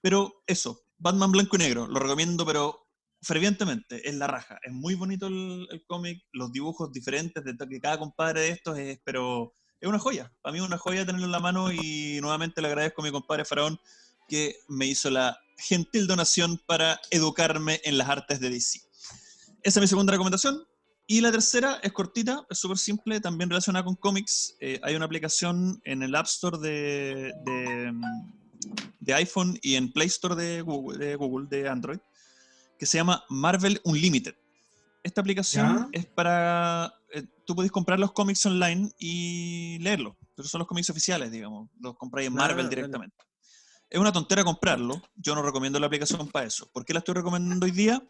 Pero eso, Batman blanco y negro, lo recomiendo, pero fervientemente, es la raja. Es muy bonito el, el cómic, los dibujos diferentes de, que cada compadre de estos es, pero es una joya. Para mí es una joya tenerlo en la mano y nuevamente le agradezco a mi compadre Faraón que me hizo la gentil donación para educarme en las artes de DC. Esa es mi segunda recomendación. Y la tercera es cortita, es súper simple, también relacionada con cómics. Eh, hay una aplicación en el App Store de, de, de iPhone y en Play Store de Google, de Google, de Android, que se llama Marvel Unlimited. Esta aplicación ¿Ya? es para... eh, tú podés comprar los cómics online y leerlos, pero son los cómics oficiales, digamos. Los compráis en Marvel directamente. Es una tontera comprarlo. Yo no recomiendo la aplicación para eso. ¿Por qué la estoy recomendando hoy día?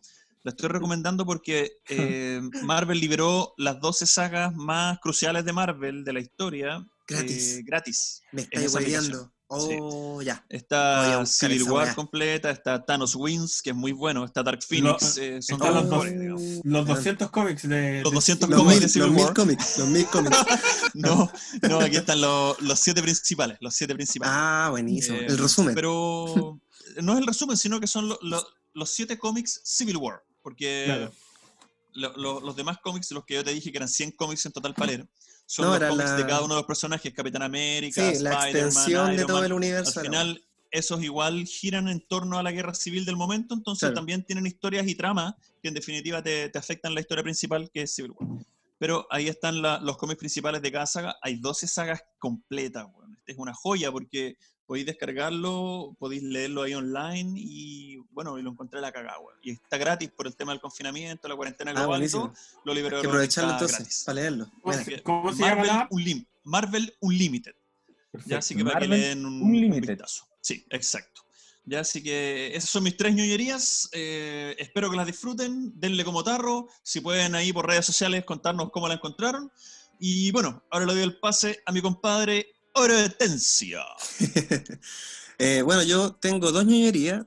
La estoy recomendando porque <laughs> eh, Marvel liberó las 12 sagas más cruciales de Marvel de la historia Gratis. eh, gratis. Me en estáis Oh, ya. Está Civil esa War completa, está Thanos Wins, que es muy bueno, está Dark Phoenix. eh, son están los dos. Los 200 cómics de. Los de- 200 Los cómics mil, de Civil los mil War. cómics, los mil cómics. <laughs> No, no, aquí están los, los siete principales, los siete principales. Ah, buenísimo. Eh, el resumen. Pero <laughs> no es el resumen, sino que son lo- lo- los siete cómics Civil War. Porque Claro. lo- lo- los demás cómics, los que yo te dije que eran 100 cómics en total para leer, son No, los era cómics de la- cada uno de los personajes, Capitán América, sí, la Spider-Man, extensión de Iron todo Man. el universo. Al final, esos igual giran en torno a la guerra civil del momento, entonces Claro. también tienen historias y tramas que en definitiva te, te afectan la historia principal, que es Civil War. Pero ahí están la- los cómics principales de cada saga. Hay 12 sagas completas. weón. Esta es una joya porque podéis descargarlo, podéis leerlo ahí online y bueno, y lo encontré a la cagada. weón. Y está gratis por el tema del confinamiento, la cuarentena Ah, global y todo. buenísimo. Lo Hay liberaron que aprovecharlo entonces gratis. para leerlo. ¿Cómo se- Así que ¿Cómo se llama Marvel, la app? Unlim- Marvel Unlimited. Perfecto. Ya, así que para que Marvel le den un, un vistazo. Sí, exacto. Ya, así que esas son mis tres ñoñerías. eh, espero que las disfruten. Denle como tarro. Si pueden ahí por redes sociales contarnos cómo la encontraron. Y bueno, ahora le doy el pase a mi compadre Hortensia. <laughs> Eh, bueno, yo tengo dos ñoñerías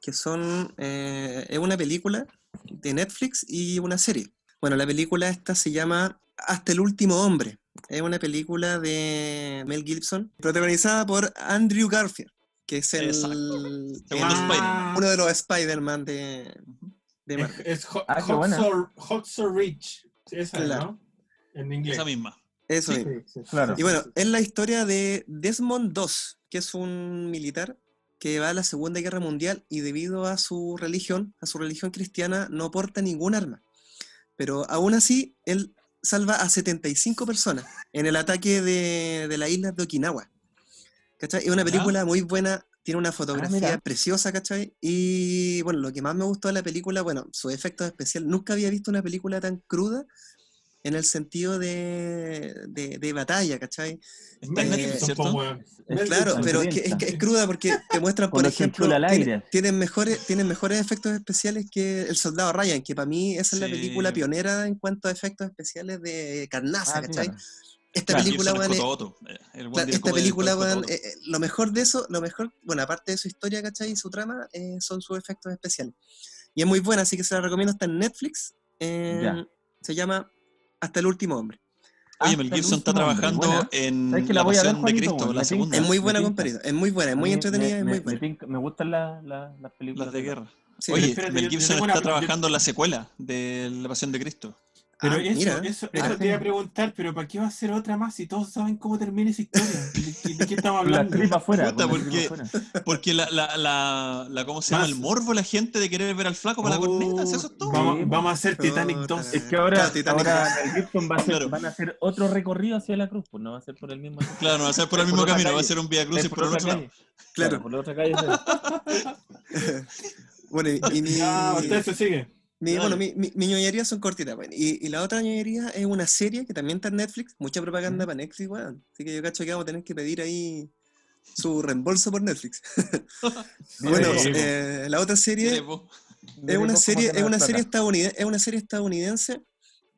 que son eh, es una película de Netflix y una serie. Bueno, la película esta se llama Hasta el último hombre. Es una película de Mel Gibson, protagonizada por Andrew Garfield, que es el, el- Ah, Spider-Man. uno de los Spider-Man de, de Es, Marvel. es Hot, Ah, Hot Soul Rich. Esa, Claro. ¿no? En inglés. Esa misma. Eso Sí, mismo. sí, sí. Claro. Y bueno, es la historia de Desmond II, que es un militar que va a la Segunda Guerra Mundial y debido a su religión, a su religión cristiana, no porta ningún arma. Pero aún así, él salva a 75 personas en el ataque de, de la isla de Okinawa. ¿Cachai? Es una película muy buena, tiene una fotografía mira. preciosa, ¿cachai? Y bueno, lo que más me gustó de la película, bueno, sus efectos especiales. Nunca había visto una película tan cruda en el sentido de, de, de batalla, ¿cachai? Está en Eh, Netflix, ¿cierto? Claro, pero es que, es, que es cruda porque te muestran, por ejemplo, chinchulas al tiene- aire. tienen, mejores, tienen mejores efectos especiales que El Soldado Ryan, que para mí esa es la Sí. película pionera en cuanto a efectos especiales de carnaza, Ah, ¿cachai? claro. Esta Claro, película, es weón, es- eh, Claro, esta película, Otto. eh, eh, lo mejor de eso, lo mejor, bueno, aparte de su historia, ¿cachai? Y su trama, eh, son sus efectos especiales. Y es muy buena, así que se la recomiendo, está en Netflix. eh, se llama Hasta el último hombre. Oye, Mel el Gibson está trabajando buena. en ¿Sabes que La Pasión de Cristo, la segunda. Es muy buena, compadre. Es muy buena, es muy entretenida, me, es muy buena. Me, gustan la- la- las películas Las de guerra. Sí, Oye, Mel yo- yo Gibson está yo- trabajando en la secuela de La Pasión de Cristo. Pero Ah, eso, mira. eso, mira. eso te iba a preguntar, pero ¿para qué va a ser otra más si todos saben cómo termina esa historia? <laughs> ¿De, qué- de qué estamos la hablando? tripa afuera. Puta, la porque- tripa afuera. Porque la, la, la, la- ¿cómo se llama? Más- El morbo, la gente de querer ver al flaco para la corneta, ¿eso es todo? Vamos, Sí, vamos a hacer puta. Titanic 2. Es que ahora, Claro, Titanic. ahora Mel Gibson va a hacer, Claro. van a hacer otro recorrido hacia la cruz, pues no va a ser por el mismo <laughs> Claro, no va a ser por el mismo por camino, va a ser un vía crucis por el otra otro lado. calle. Claro. por la otra calle. <laughs> Bueno, y, mi, Ya, usted se sigue. Mi- bueno, mi, mi, mi ñoñería son cortitas, bueno. Y, y la otra ñoñería es una serie que también está en Netflix. Mucha propaganda para Netflix, weón. Así que yo cacho que vamos a tener que pedir ahí su reembolso por Netflix. <laughs> <laughs> bueno, eh, la otra serie es una serie, es una serie estadounidense, es una serie estadounidense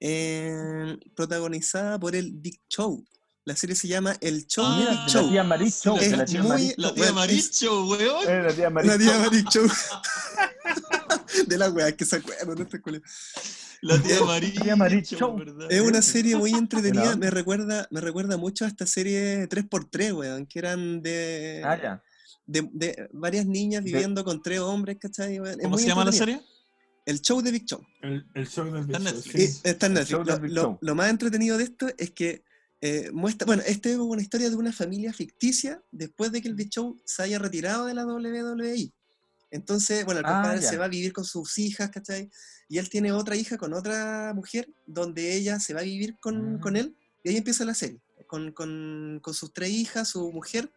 eh, protagonizada por el Big Show. La serie se llama El Show Ah, Big la Show. tía Maricho. Es La tía Maricho. La tía Bueno, Maricho, weón. La tía La Maricho. <laughs> Big Show. de la weá que se acuerdan de este culo. La tía Maricho. tía Maricho. Es una serie muy entretenida, me recuerda, me recuerda mucho a esta serie 3x3, weón, que eran de, Ah, ya. de, de varias niñas De- viviendo con tres hombres, ¿cachai? weón? ¿Cómo se llama la serie? El show de Big Show. El, el show Netflix. Y sí. está en Netflix. show Lo, del Big lo- Show. lo más entretenido de esto es que eh, muestra, bueno, este es una historia de una familia ficticia después de que el Big Show se haya retirado de la WWI. Entonces, bueno, el Ah, compadre ya. se va a vivir con sus hijas, ¿cachai? Y él tiene otra hija con otra mujer, donde ella se va a vivir con, con Mm. él, y ahí empieza la serie, con, con- con sus tres hijas, su mujer,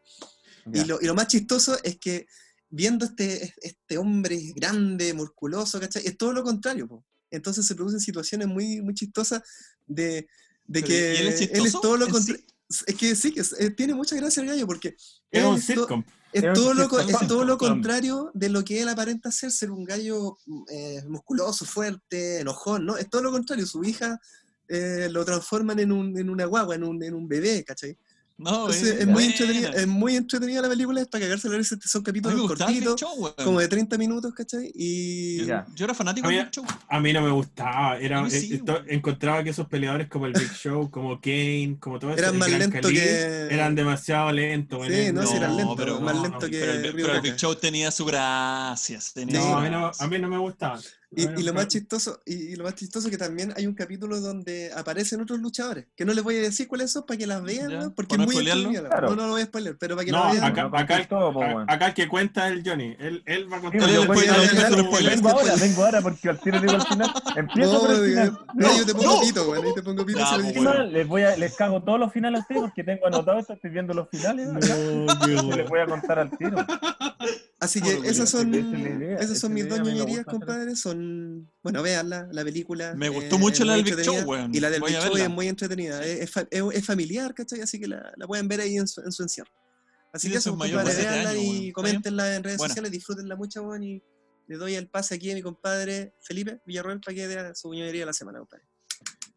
y lo, y lo más chistoso es que viendo este, este hombre grande, musculoso, ¿cachai? Es todo lo contrario, po. Entonces se producen situaciones muy, muy chistosas de, de que ¿y él es él es todo lo contrario. Es que sí, que es- eh, tiene mucha gracia el gallo porque Es un sitcom. Es todo lo, es todo lo contrario de lo que él aparenta ser, ser un gallo eh, musculoso, fuerte, enojón, ¿no? Es todo lo contrario. Su hija eh, lo transforman en, un, en una guagua, en un, en un bebé, ¿cachai? No, Entonces, es, muy entretenida, es muy entretenida la película, es para cagarse la risa, son capítulos cortitos, Show, como de 30 minutos, ¿cachai? Y Yo, era fanático del Big Show. A mí no me gustaba. Era, sí, eh, esto- encontraba que esos peleadores como el Big Show, como Kane, como todo eso, Eran más lentos que- eran demasiado lentos. Sí, no, sí eran lentos, pero- más no, lento que pero, el- pero. Big Show tenía su gracia. Tenía Sí. su No, a mí a mí no me gustaba. Y, no y lo más chistoso, y, y lo más chistoso que también hay un capítulo donde aparecen otros luchadores, que no les voy a decir cuáles son para que las vean, ¿no? porque para es no muy Claro. No, no lo voy a spoiler, pero para que No, la vean. acá, No acá, contéis todo, weón. acá el que cuenta es el Johnny. Él, él va a contar. Sí, él le vengo spoiler. ahora, vengo ahora porque al tiro digo al final. Empiezo No, por el final. no, yo te pongo no. pito, güey, te pongo pito. Pues. Encima bueno. les, voy a, les cago todos los finales a ustedes porque tengo anotado esto, estoy viendo los finales. No, bueno. les voy a contar al tiro. Así que esas son, es idea, esas esa son es mis dos ñoñerías, compadre. Son, bueno, veanla, la película. Me eh, gustó mucho es la del Big Show, weón. Y la del Voy Big Show es muy entretenida. Es, es fa- es- es familiar, ¿cachai? Así que la, la pueden ver ahí en su, en su encierro. Así Sí, que eso eso, es mayor compadre, veanla y weón. ¿Está bien? coméntenla en redes Buena. sociales, disfrútenla mucho, weón, y le doy el pase aquí a mi compadre Felipe Villarroel para que dé su ñoñería de la semana, compadre.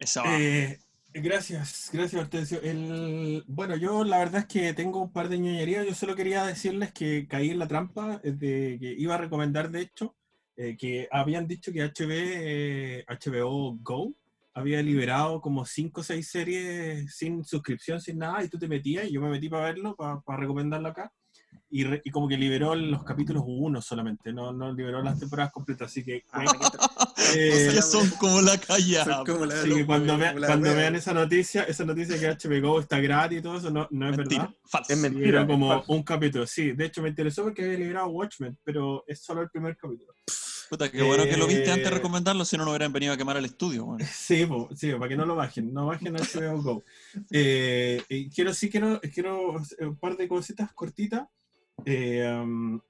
Esa. Eh, gracias, gracias Hortensio. El, bueno, yo la verdad es que tengo un par de ñoñerías. Yo solo quería decirles que caí en la trampa eh, de que iba a recomendar, de hecho, eh, que habían dicho que HB, eh, HBO Go había liberado como 5 o 6 series sin suscripción, sin nada, y tú te metías y yo me metí para verlo, para, para recomendarlo acá. Y, re- y como que liberó los capítulos uno solamente, no, no liberó las temporadas completas, así que... <laughs> eh, que son como la calle. Son como la- Así que cuando, la cuando vean esa noticia, esa noticia que HBO está gratis y todo eso, no, no es Mentira. verdad. Falso. Es mentira. Era como falso. un capítulo. Sí, de hecho me interesó porque había liberado Watchmen, pero es solo el primer capítulo. Puta, qué bueno que lo viste antes de Eh, recomendarlo, si no, no hubieran venido a quemar el estudio, weón. <laughs> Sí, po, sí, para que no lo bajen, no bajen HBO Go. Eh, quiero sí quiero, quiero un par de cositas cortitas. Eh, um,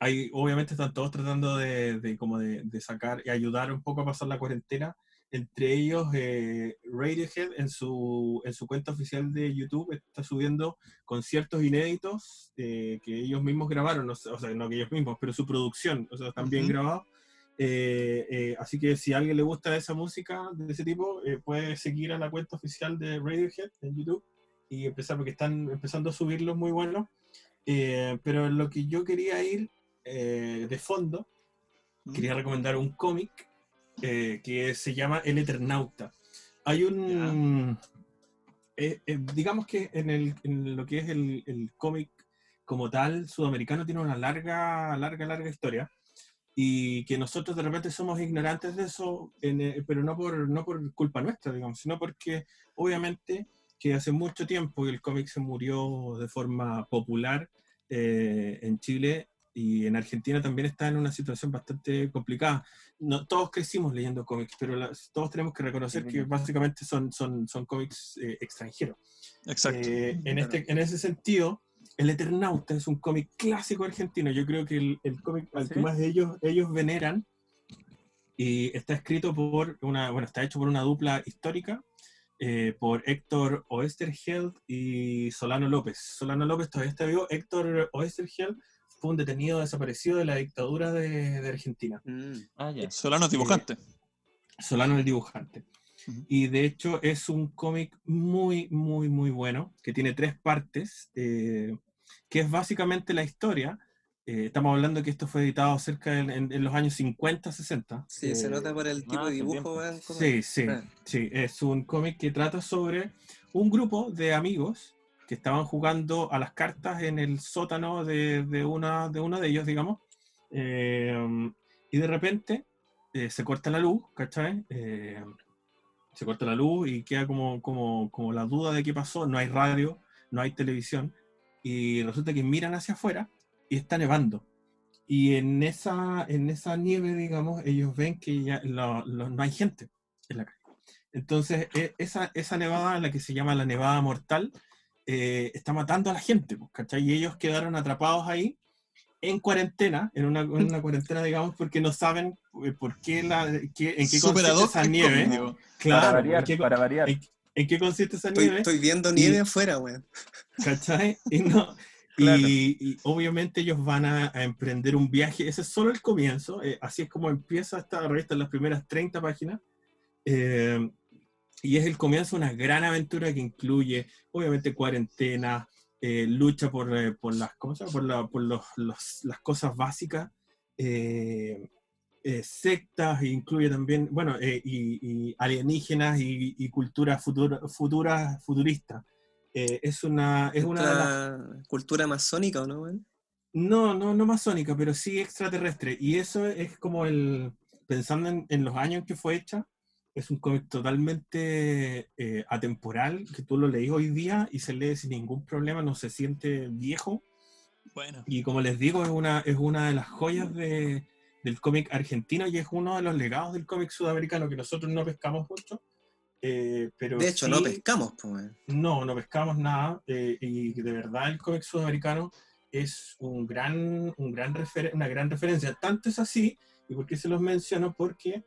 hay, obviamente están todos tratando de, de como de, de sacar y ayudar un poco a pasar la cuarentena. Entre ellos, eh, Radiohead en su, en su cuenta oficial de YouTube está subiendo conciertos inéditos eh, que ellos mismos grabaron, o sea, o sea, no que ellos mismos, pero su producción, o sea, están bien Ujú. grabados. Eh, eh, así que si a alguien le gusta esa música de ese tipo, eh, puede seguir a la cuenta oficial de Radiohead en YouTube y empezar, porque están empezando a subirlos muy buenos. Eh, pero lo que yo quería ir eh, de fondo, quería recomendar un cómic eh, que se llama El Eternauta. Hay un... eh, eh, digamos que en, el, en lo que es el, el cómic como tal, sudamericano tiene una larga, larga, larga historia y que nosotros de repente somos ignorantes de eso, en, eh, pero no por, no por culpa nuestra, digamos, sino porque obviamente que hace mucho tiempo que el cómic se murió de forma popular eh, en Chile y en Argentina también está en una situación bastante complicada. No, todos crecimos leyendo cómics, pero las- todos tenemos que reconocer que básicamente son, son, son cómics eh, extranjeros. Exacto. Eh, en, este, en ese sentido, El Eternauta es un cómic clásico argentino. Yo creo que el, el cómic al que ¿Sí? más de ellos, ellos veneran y está escrito por una, bueno, está hecho por una dupla histórica, eh, por Héctor Oesterheld y Solano López. Solano López todavía está vivo. Héctor Oesterheld fue un detenido desaparecido de la dictadura de, de Argentina. Mm. Ah, ya. Solano es dibujante. Solano el dibujante. Ujú. Y de hecho es un cómic muy, muy, muy bueno, que tiene tres partes, eh, que es básicamente la historia. Eh, estamos hablando que esto fue editado cerca de- en, en los años 50, 60. Sí, se Eh, nota por el tipo ah, de dibujo, Sí, sí, Ah. sí. Es un cómic que trata sobre un grupo de amigos que estaban jugando a las cartas en el sótano de, de una, de uno de ellos, digamos. Eh, y de repente eh, se corta la luz, ¿cachai? Eh, se corta la luz y queda como, como, como la duda de qué pasó. No hay radio, no hay televisión. Y resulta que miran hacia afuera y está nevando. Y en esa, en esa nieve, digamos, ellos ven que ya lo- lo- no hay gente en la calle. Entonces, e- esa, esa nevada, la que se llama la nevada mortal, eh, está matando a la gente, pues, ¿cachai? Y ellos quedaron atrapados ahí en cuarentena, en una, en una cuarentena, digamos, porque no saben eh, por qué la, qué- en qué Súper consiste esa nieve. cómic, digo. para Claro, variar, ¿en qué, para variar. en- en qué consiste esa Estoy, nieve? estoy viendo nieve afuera, weón. ¿cachai? Y, no- y- Y obviamente ellos van a, emprender un viaje, ese es solo el comienzo, eh, así es como empieza esta revista en las primeras 30 páginas, eh, y es el comienzo de una gran aventura que incluye, obviamente, cuarentena, eh, lucha por, por las, ¿cómo se llama? Por, la- por los- los- las cosas básicas, sectas, e incluye también, bueno, y, y alienígenas y, y cultura futura, futura, futurista. Eh, es una, es una de las Cultura, masónica, ¿o no, weón? no, no, no masónica, pero sí extraterrestre. Y eso es como el, pensando en, en los años en que fue hecha, es un cómic totalmente eh, atemporal, que tú lo leís hoy día y se lee sin ningún problema, no se siente viejo. Bueno. Y como les digo, es una, es una de las joyas de- del cómic argentino y es uno de los legados del cómic sudamericano que nosotros no pescamos mucho. Eh, pero De hecho, no sí- pescamos, pues, no, no pescamos nada eh, y de verdad el cómic sudamericano es un gran, un gran refer- una gran referencia. Tanto es así, y por qué se los menciono, porque,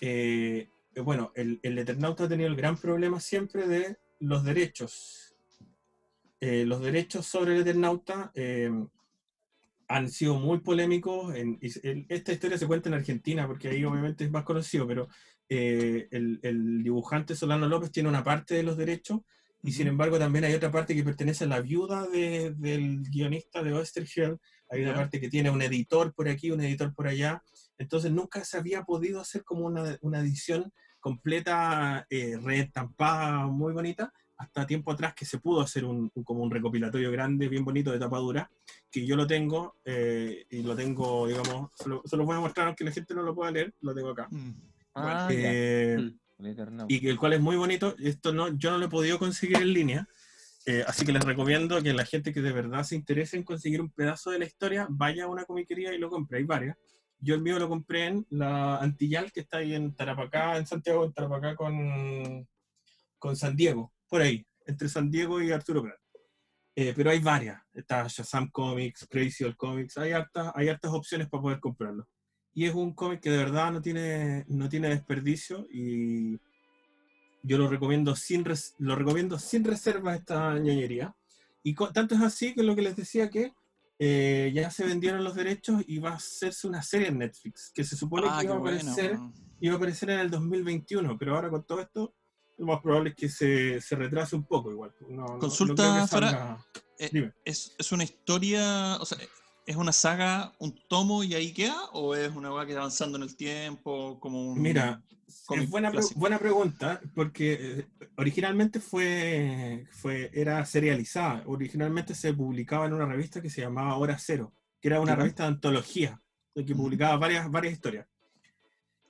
eh, bueno, el, el Eternauta ha tenido el gran problema siempre de los derechos. Eh, los derechos sobre el Eternauta eh, han sido muy polémicos. En, el- esta historia se cuenta en Argentina, porque ahí obviamente es más conocido, pero eh, el, el dibujante Solano López tiene una parte de los derechos y sin embargo también hay otra parte que pertenece a la viuda de- del guionista de Oesterheld, hay una parte que tiene un editor por aquí, un editor por allá, entonces nunca se había podido hacer como una, una edición completa, eh, reestampada, muy bonita, hasta tiempo atrás que se pudo hacer un, un- como un recopilatorio grande, bien bonito de tapa dura, que yo lo tengo, eh, y lo tengo, digamos, se lo, se lo voy a mostrar aunque la gente no lo pueda leer, lo tengo acá. Mm. Ah. Eh, Mm. Y el cual es muy bonito. Esto no, yo no lo he podido conseguir en línea, eh, así que les recomiendo que la gente que de verdad se interese en conseguir un pedazo de la historia vaya a una comiquería y lo compre. Hay varias. Yo el mío lo compré en la Antillal, que está ahí en Tarapacá, en Santiago, en Tarapacá con, con San Diego, por ahí, entre San Diego y Arturo Prat. Eh, pero hay varias. Está Shazam Comics, Crazy Old Comics, hay hartas, hay hartas opciones para poder comprarlo. Y es un cómic que de verdad no tiene, no tiene desperdicio y yo lo recomiendo sin, res- lo recomiendo sin reserva esta ñoñería. Y tanto es así que lo que les decía que eh, ya se vendieron los derechos y va a hacerse una serie en Netflix, que se supone Ah, que iba a, bueno. aparecer, iba a aparecer en el 2021, pero ahora con todo esto, lo más probable es que se, se retrase un poco igual. No- no- no Consulta, creo que salga- Eh, Dime. ¿Es, es una historia, o sea, es una saga, un tomo y ahí queda? ¿O es una weá que va avanzando en el tiempo? Como un Mira, es buena, pre- buena pregunta, porque eh, originalmente fue, fue, era serializada. Originalmente se publicaba en una revista que se llamaba Hora Cero, que era una revista de antología, que publicaba varias, varias historias.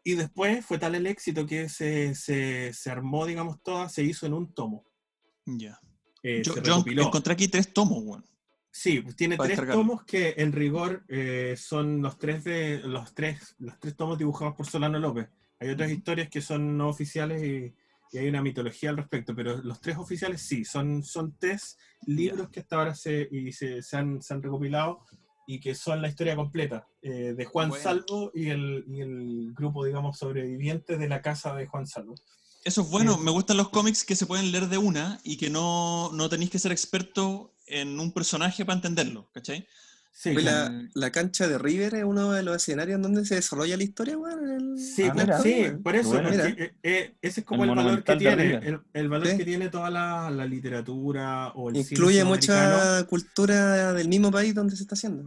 Y después fue tal el éxito que se, se, se armó, digamos, toda, se hizo en un tomo. Ya. eh, Yo, encontré aquí tres tomos, weón. Sí, tiene tres tomos que en rigor eh, son los tres de los tres, los tres tomos dibujados por Solano López. Hay otras historias que son no oficiales y, y hay una mitología al respecto, pero los tres oficiales sí, son, son tres libros que hasta ahora se, y se, se han, se han recopilado y que son la historia completa eh, de Juan Bueno. Salvo y el, y el grupo, digamos, sobreviviente de la casa de Juan Salvo. Eso es bueno, Sí. me gustan los cómics que se pueden leer de una y que no, no tenéis que ser experto en un personaje para entenderlo, ¿cachai? Sí, claro. la, la cancha de River es uno de los escenarios en donde se desarrolla la historia, weón. Sí, Ah, pues, mira. sí, por eso, Bueno. eh, eh, ese es como El el, valor que tiene, el, el valor Sí. que tiene toda la, la literatura o el cine Incluye mucha cultura del mismo país donde se está haciendo.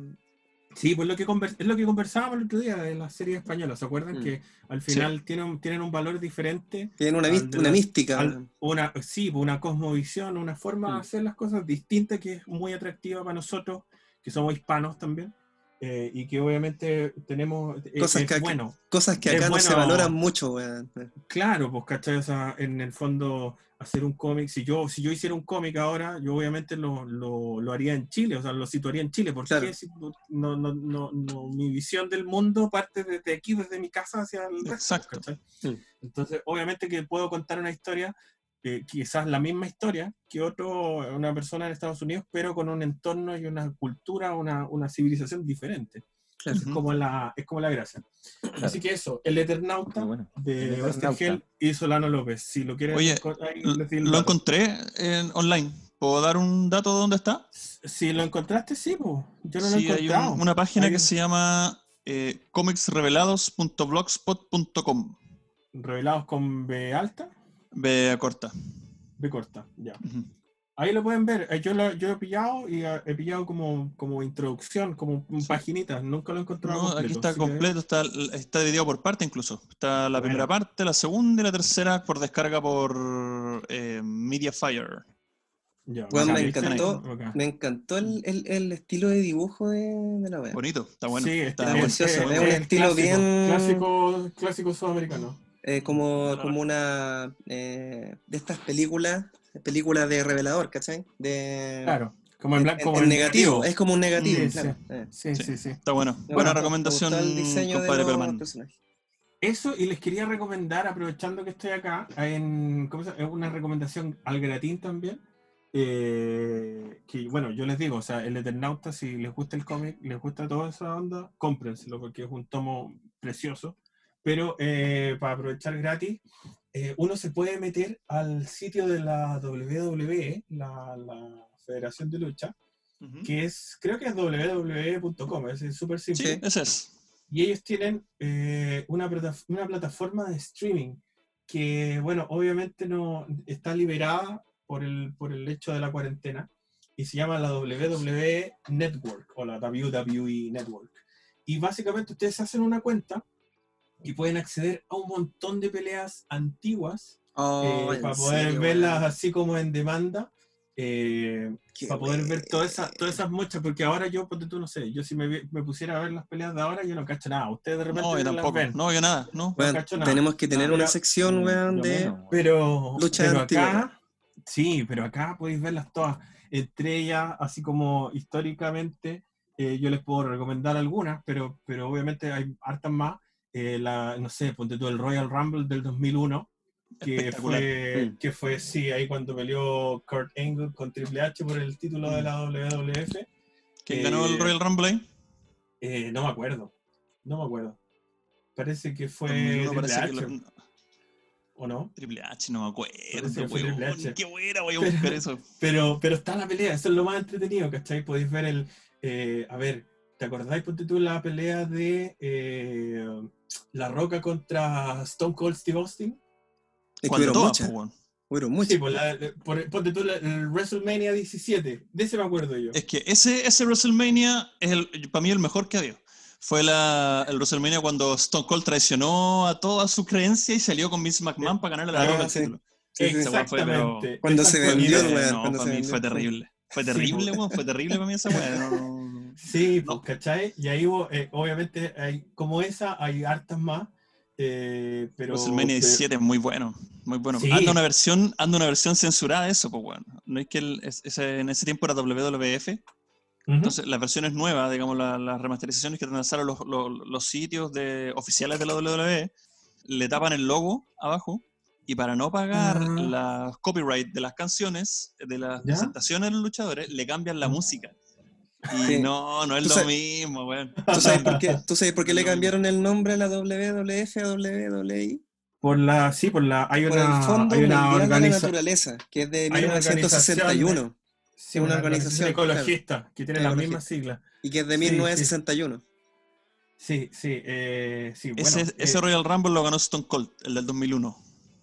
Sí, pues lo que es lo que conversábamos el otro día de la serie española, ¿se acuerdan? Mm. Que al final tienen, tienen un valor diferente, Tiene una, una mística. al- una, sí, pues una cosmovisión, una forma Mm. de hacer las cosas distinta que es muy atractiva para nosotros, que somos hispanos también, eh, y que obviamente tenemos, eh, Cosas es que acá- bueno, Cosas que acá no se bueno- valoran mucho, weón. Claro, pues, ¿cachai? O sea, en el fondo, hacer un cómic, si yo, si yo hiciera un cómic ahora, yo obviamente lo, lo, lo haría en Chile, o sea, lo situaría en Chile, porque Claro. no, no, no, no- mi visión del mundo parte desde aquí, desde mi casa hacia el resto, Exacto. ¿cachai? Mm. Entonces, obviamente que puedo contar una historia, eh, quizás la misma historia que otro, una persona en Estados Unidos, pero con un entorno y una cultura, una, una civilización diferente. Claro. Es como la, es como la gracia. Así que eso, el Eternauta bueno. El de Eternauta. Ostergel y Solano López. Si lo quieren Oye, el Lo dato. encontré en, online. ¿Puedo dar un dato de dónde está? Si lo encontraste, sí, pues. Yo no lo he Sí, hay un- encontrado. una página Hay que un- se llama eh, comicsrevelados.blogspot.com. Revelados con B alta, B corta. B corta, ya. Ahí lo pueden ver. Eh, Yo lo yo he pillado y eh, he pillado como, como introducción, como un- paginitas. Nunca lo he encontrado No, completo. aquí está que- completo, está, está dividido por parte incluso. Está la Bueno. primera parte, la segunda y la tercera por descarga por eh, Mediafire. Ya, bacán, me encantó, me encantó el, el- el estilo de dibujo de, de la wea. Bonito, está bueno. sí, está bueno. precioso, es un el estilo clásico, bien- Clásico, clásico sudamericano. Eh, como, como una eh, de estas películas, películas de revelador, ¿cachai? De, Claro, como en, blanco, en- como en en negativo, es como un negativo, Sí, claro. Eh. Sí, Sí. sí, sí. Está bueno. Me Buena recomendación, el diseño de compadre. Eso, y les quería recomendar, aprovechando que estoy acá, en, ¿cómo se llama? es una recomendación al gratín también. eh, que bueno, yo les digo, o sea, el Eternauta, si les gusta el cómic, les gusta toda esa onda, cómprenselo porque es un tomo precioso. Pero eh, para aprovechar gratis, eh, uno se puede meter al sitio de la WWE, la, la Federación de Lucha, Ujú. que es, creo que es www.com, es súper simple. Sí, ese es. Y ellos tienen eh, una, plata- una plataforma de streaming que, bueno, obviamente no está liberada por el, por el hecho de la cuarentena y se llama la WWE Network o la WWE Network. Y básicamente ustedes hacen una cuenta y pueden acceder a un montón de peleas antiguas Oh, eh, para poder serio, verlas weón. así como en demanda. eh, para poder ver todas esas, bueno. todas esas muchas, porque ahora yo, ponte tú, no sé, yo si me, me pusiera a ver las peleas de ahora, yo no cacho nada. Ustedes de repente No, yo tampoco. ven, No, yo nada. No. Weón, cacho nada. tenemos que tener No, una pero- sección, weón, Yo de... menos, weón. pero, Lucha pero antigua. acá, sí, pero acá podéis verlas todas. Entre ellas, así como históricamente, eh, yo les puedo recomendar algunas, pero, pero obviamente hay hartas más. Eh, la, no sé, ponte tú el Royal Rumble del 2001, que fue, Mm. que fue, sí, ahí cuando peleó Kurt Angle con Triple H por el título de la WWF. ¿Quién ganó el Eh, Royal Rumble ahí? Eh, no me acuerdo, no me acuerdo. Parece que fue 2001 Triple parece H, lo- ¿o no? Triple H, no me acuerdo, weón. H. Qué buena, voy a <laughs> buscar eso. Pero, pero está la pelea, eso es lo más entretenido, ¿cachai? Podéis ver el. eh, a ver, ¿te acordáis, ponte tú, la pelea de eh, La Roca contra Stone Cold Steve Austin? Es que Cuando hubieron muchas, pues, weón. hubieron muchas. Sí, por la, por- ponte tú la- el WrestleMania 17, de ese me acuerdo yo. Es que ese, ese WrestleMania es el, para mí el mejor que ha habido. Fue la, el WrestleMania cuando Stone Cold traicionó a toda su creencia y salió con Vince McMahon para ganarle la Ah, Roca el sí. título. Sí, weá fue, pero- Exactamente. Cuando se exactamente. vendió, Eh, weón, no, cuando para se mí fue terrible. Fue terrible, po. weón. Fue terrible para mí esa weá. no- Sí, pues. ¿cachai? Y ahí eh, obviamente, hay, como esa, hay hartas más. eh, pero, WrestleMania pero- 17 es muy bueno. Muy bueno. Sí. Anda una versión, anda una versión censurada de eso, pues bueno. No es que el- es- ese- en ese tiempo era WWF. Ujú. Entonces, las versiones nuevas, digamos, la- las remasterizaciones que lanzaron los, los, los sitios de, oficiales de la WWE, le tapan el logo abajo y para no pagar Ah. las copyright de las canciones, de las ¿Ya? presentaciones de los luchadores, le cambian la Mm. música. Y Sí. no, no es lo sabes- mismo, weón. ¿Tú sabes por qué, ¿tú sabes por qué le cambiaron el nombre a la WWF a WWE? Por la, sí, por la, hay Por una, el Fondo hay una Mundial de la organiza- Naturaleza, que es de hay una 1961. Sí, una organización, ecologista que tiene las mismas siglas. Y que es de Sí, sí. 1961. Sí, sí, eh, sí. Bueno, ese, eh, ese Royal Rumble lo ganó Stone Cold, el del 2001.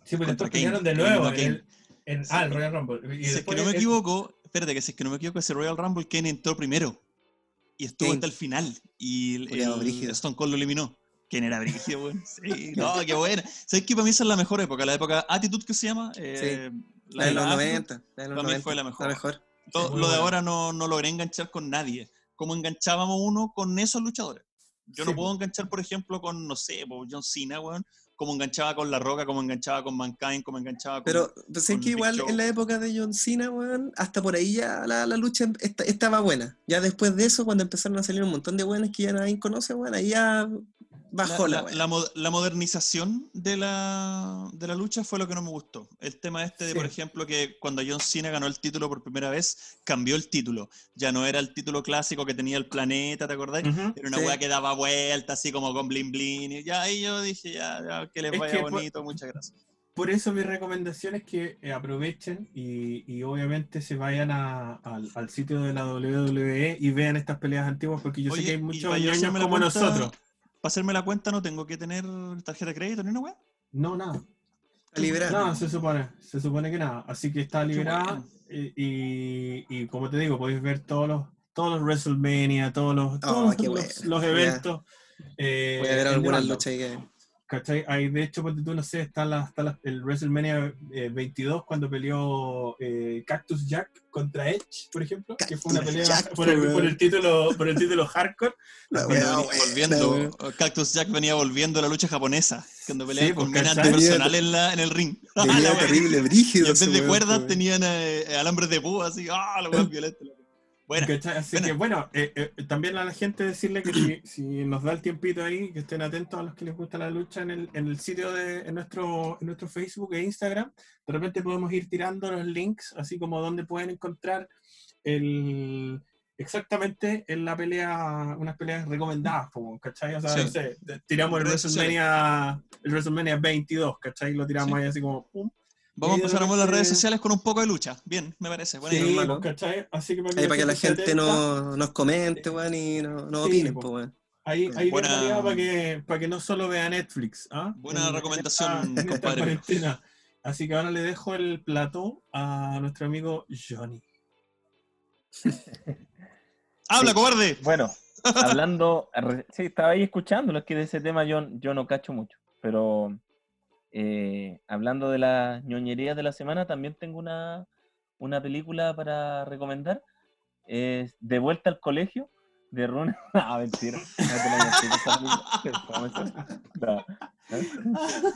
sí, pues después pelearon de Kane, nuevo. En, Kane. el- en- Sí. Ah, el Royal Rumble. Y Si es que no me el- equivoco, espérate, que si es que no me equivoco, ese Royal Rumble, Kane entró primero. Y estuvo Kane. hasta el final. Y el, el. Stone Cold lo eliminó. ¿Quién era brígido, weón? <laughs> Sí, no, qué buena. ¿Sabes qué? Para mí esa es la mejor época, la época Attitude que se llama. Eh, La de los Attitude. 90. La de los para mí 90. fue la mejor. La mejor. Lo, lo de buena. ahora no, no logré enganchar con nadie. Como enganchábamos uno con esos luchadores. Yo Sí, no puedo enganchar, por ejemplo, con, no sé, John Cena, weón. Como enganchaba con La Roca, como enganchaba con Mankind, como enganchaba con... Pero pues es con que igual en la época de John Cena, weón, hasta por ahí ya la, la lucha esta- estaba buena. Ya después de eso, cuando empezaron a salir un montón de weones que ya nadie conoce, weón, ahí ya bajó la, la, la la modernización de la, de la lucha fue lo que no me gustó. El tema este de, Sí. por ejemplo, que cuando John Cena ganó el título por primera vez, cambió el título. Ya no era el título clásico que tenía el planeta, ¿te acordáis? Ujú. Era una Sí. weá que daba vuelta, así como con blin blin. Y ya ahí yo dije, ya, ya, que les Es vaya que, bonito, muchas gracias. Por eso mi recomendación es que eh, aprovechen y, y obviamente se vayan a- al, al sitio de la WWE y vean estas peleas antiguas porque yo Oye, sé que hay muchos la como cuenta- nosotros. Para hacerme la cuenta no tengo que tener tarjeta de crédito ni una weá. No, nada. Está liberada. No, se supone, se supone que nada. Así que está liberada y, y- y como te digo, podéis ver todos los, todos los WrestleMania, todos los, todos Oh, los, eventos. eh, Voy a ver algunas luchas ahí que. ¿Cachai? Ahí, de hecho, ponte tú, no sé, está, la, está la- el WrestleMania eh, 22 cuando peleó eh, Cactus Jack contra Edge, por ejemplo, que fue una pelea Jack, por, el, weón. por el título, por el título hardcore. <laughs> La buena, volviendo. Cactus Jack venía volviendo a la lucha japonesa, cuando peleaban Sí, con pues, ¿cachai? antipersonales en, la, en el ring. <laughs> Weá. terrible, Y brígido. en ese vez de cuerdas weón. tenían eh, alambres de púa, así, ¡ah, la weá violenta! ¿Cachai? Así que bueno, eh, eh, también a la gente decirle que si, si nos da el tiempito ahí, que estén atentos a los que les gusta la lucha en el, en el sitio de en nuestro, en nuestro Facebook e Instagram. De repente podemos ir tirando los links, así como donde pueden encontrar el exactamente en la pelea, unas peleas recomendadas, ¿cachai? O sea, Sí. no sé, tiramos el. WrestleMania, el WrestleMania 22, ¿cachai? Lo tiramos Sí. ahí así como pum. Vamos a empezar a mover las redes repente- sociales con un poco de lucha. Bien, me parece. Buena Sí, idea. hermano. pues, ¿cachai? Así que para Ahí para que la gente no, nos comente, weón, y no, no Sí, opinen, po. pues, weón. Ahí, ahí Buena- para que, para que no solo vea Netflix. ¿ah? Buena En- recomendación, en esta- en esta compadre. cuarentena. Así que ahora le dejo el plató a nuestro amigo Johnny. <laughs> ¡Habla, Sí. cobarde! Bueno, <laughs> hablando, sí, estaba ahí escuchándolo, es que de ese tema yo, yo no cacho mucho, pero eh, hablando de la ñoñería de la semana, también tengo una, una película para recomendar, es De vuelta al colegio, de Rune. <laughs> Ah, mentira. te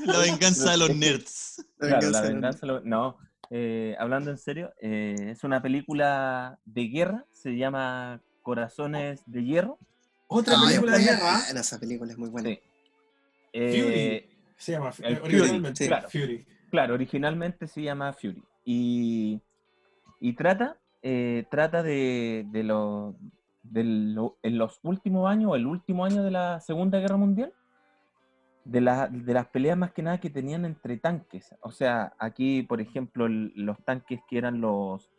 la venganza de los nerds. Claro, la Venganza, venganza. lo- No, eh, hablando en serio, eh, es una película de guerra, se llama Corazones de Hierro. Otra Ay, película de guerra. esa película es muy buena. Sí. Eh, Se llama El eh, Fury, originalmente. sí. claro. Fury. Claro, originalmente se llama Fury. Y, y trata, eh, trata de, de, lo- de lo- en los últimos años, el último año de la Segunda Guerra Mundial, de, la- de las peleas más que nada que tenían entre tanques. O sea, aquí, por ejemplo, el- los tanques que eran los,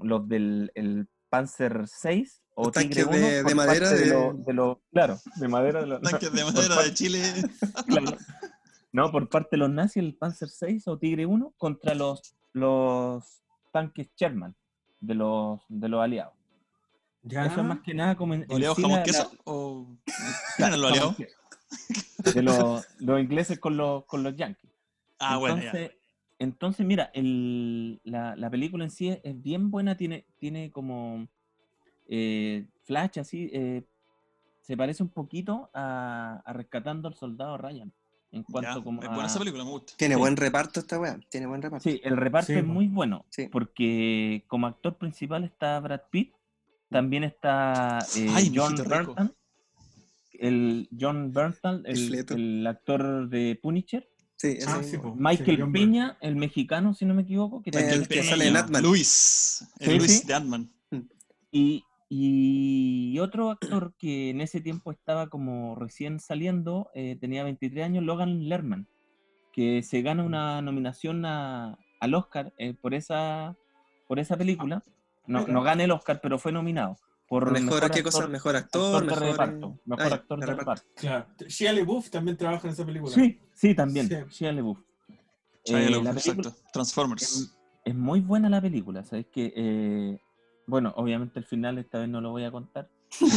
los del el Panzer 6 o tanques Tigre 1, de- madera de- lo- de los- claro, de madera de los, Tanques de por madera parte- de Chile. <laughs> Claro. No, por parte de los nazis, el Panzer 6 o Tigre 1 contra los, los tanques Sherman de los, de los aliados. Ya. Eso es más que nada como en, ¿Oleados jamón la- queso? la- ¿O <laughs> claro, los aliados? De los, los ingleses con los, con los yankees. Ah, bueno, ya. entonces, entonces, mira, el- la, la película en sí es, es bien buena, tiene, tiene como eh, flash así, eh, se parece un poquito a, a Rescatando al Soldado Ryan. En cuanto Ya, como es a- buena esa película, me gusta. Tiene Sí. buen reparto esta weá. Tiene buen reparto. Sí, el reparto Sí, es muy bueno, Sí. porque como actor principal está Brad Pitt, también está eh, Ay, John. Bernthal, el John Bernthal, El el, actor de Punisher, Sí, ese Ah. Michael Peña, el mexicano, si no me equivoco, que El también que está sale en. Luis. El Sí, Luis sí. de Ant-Man. Y, y otro actor que en ese tiempo estaba como recién saliendo, eh, tenía 23 años, Logan Lerman, que se gana una nominación a- al Oscar eh, por, esa, por esa película. No, no gana el Oscar, pero fue nominado. Por Mejor, ¿qué cosa? actor- Mejor actor, actor de mejor. reparto. Mejor Ah, ya, actor de de reparto. reparto. Claro. Shia LaBeouf también trabaja en esa película. Sí, sí, también. Sí. Shia LaBeouf. Shia Eh, LaBeouf, exacto. Transformers. es, es muy buena la película, ¿sabes? Que, eh, bueno, obviamente el final esta vez no lo voy a contar. <laughs>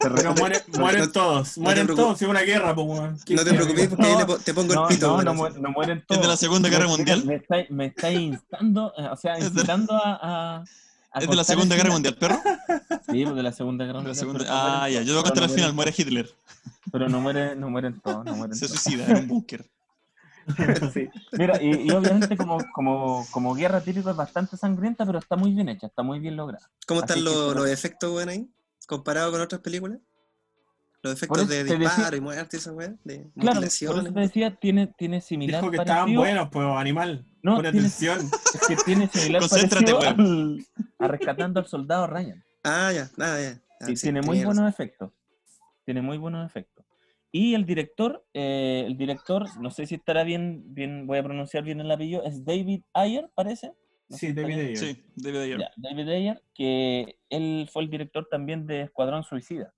Pero mueren, mueren no- todos, no mueren preocupes. todos, es una guerra, pues, weón. ¿Quién No te quiere? preocupes porque ahí No, le te pongo el No, pito. no, no, no mueren ¿Es de todos. la Segunda Guerra Me- Mundial? Me está, me está instando, eh, o sea, <laughs> incitando a, a- a ¿Es de la Segunda Guerra. Mundial, perro? <laughs> Sí, pues de la Segunda Guerra Mundial. segunda- pero no mueren Ah, ya. Yo voy a contar no al final. Muere Hitler. Pero no mueren, no mueren todos, no mueren Se todos. suicida en un búnker. <laughs> Sí. Mira, y, y obviamente como, como, como guerra típica es bastante sangrienta, pero está muy bien hecha, está muy bien lograda. ¿Cómo están los, los efectos, weón, ahí? Comparado con otras películas. Los efectos eso de decía- disparo y muerte y esa weá. De Claro, por eso te decía, tiene, tiene similar Dijo que estaban buenos, pues, animal. No, Pon tiene- atención. <laughs> Es que tiene similar Concéntrate, al- a Rescatando al Soldado Ryan. Ah, ya, nada, ya. Ah, Sí, sí, tiene muy buenos efectos. Tiene muy buenos efectos. Y el director, eh, el director, no sé si estará bien, bien, voy a pronunciar bien el apellido, es David Ayer, parece. No Sí, David. Ayer. Sí, David Ayer. Ya, David Ayer, que él fue el director también de Escuadrón Suicida.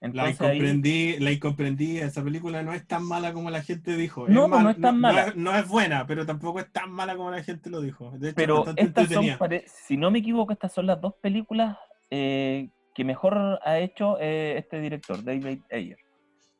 La ahí- incomprendí, la incomprendí, esa película no es tan mala como la gente dijo. No, mal- no es tan mala. No es, no es buena, pero tampoco es tan mala como la gente lo dijo. De hecho, pero estas son, si no me equivoco, estas son las dos películas eh, que mejor ha hecho eh, este director, David Ayer.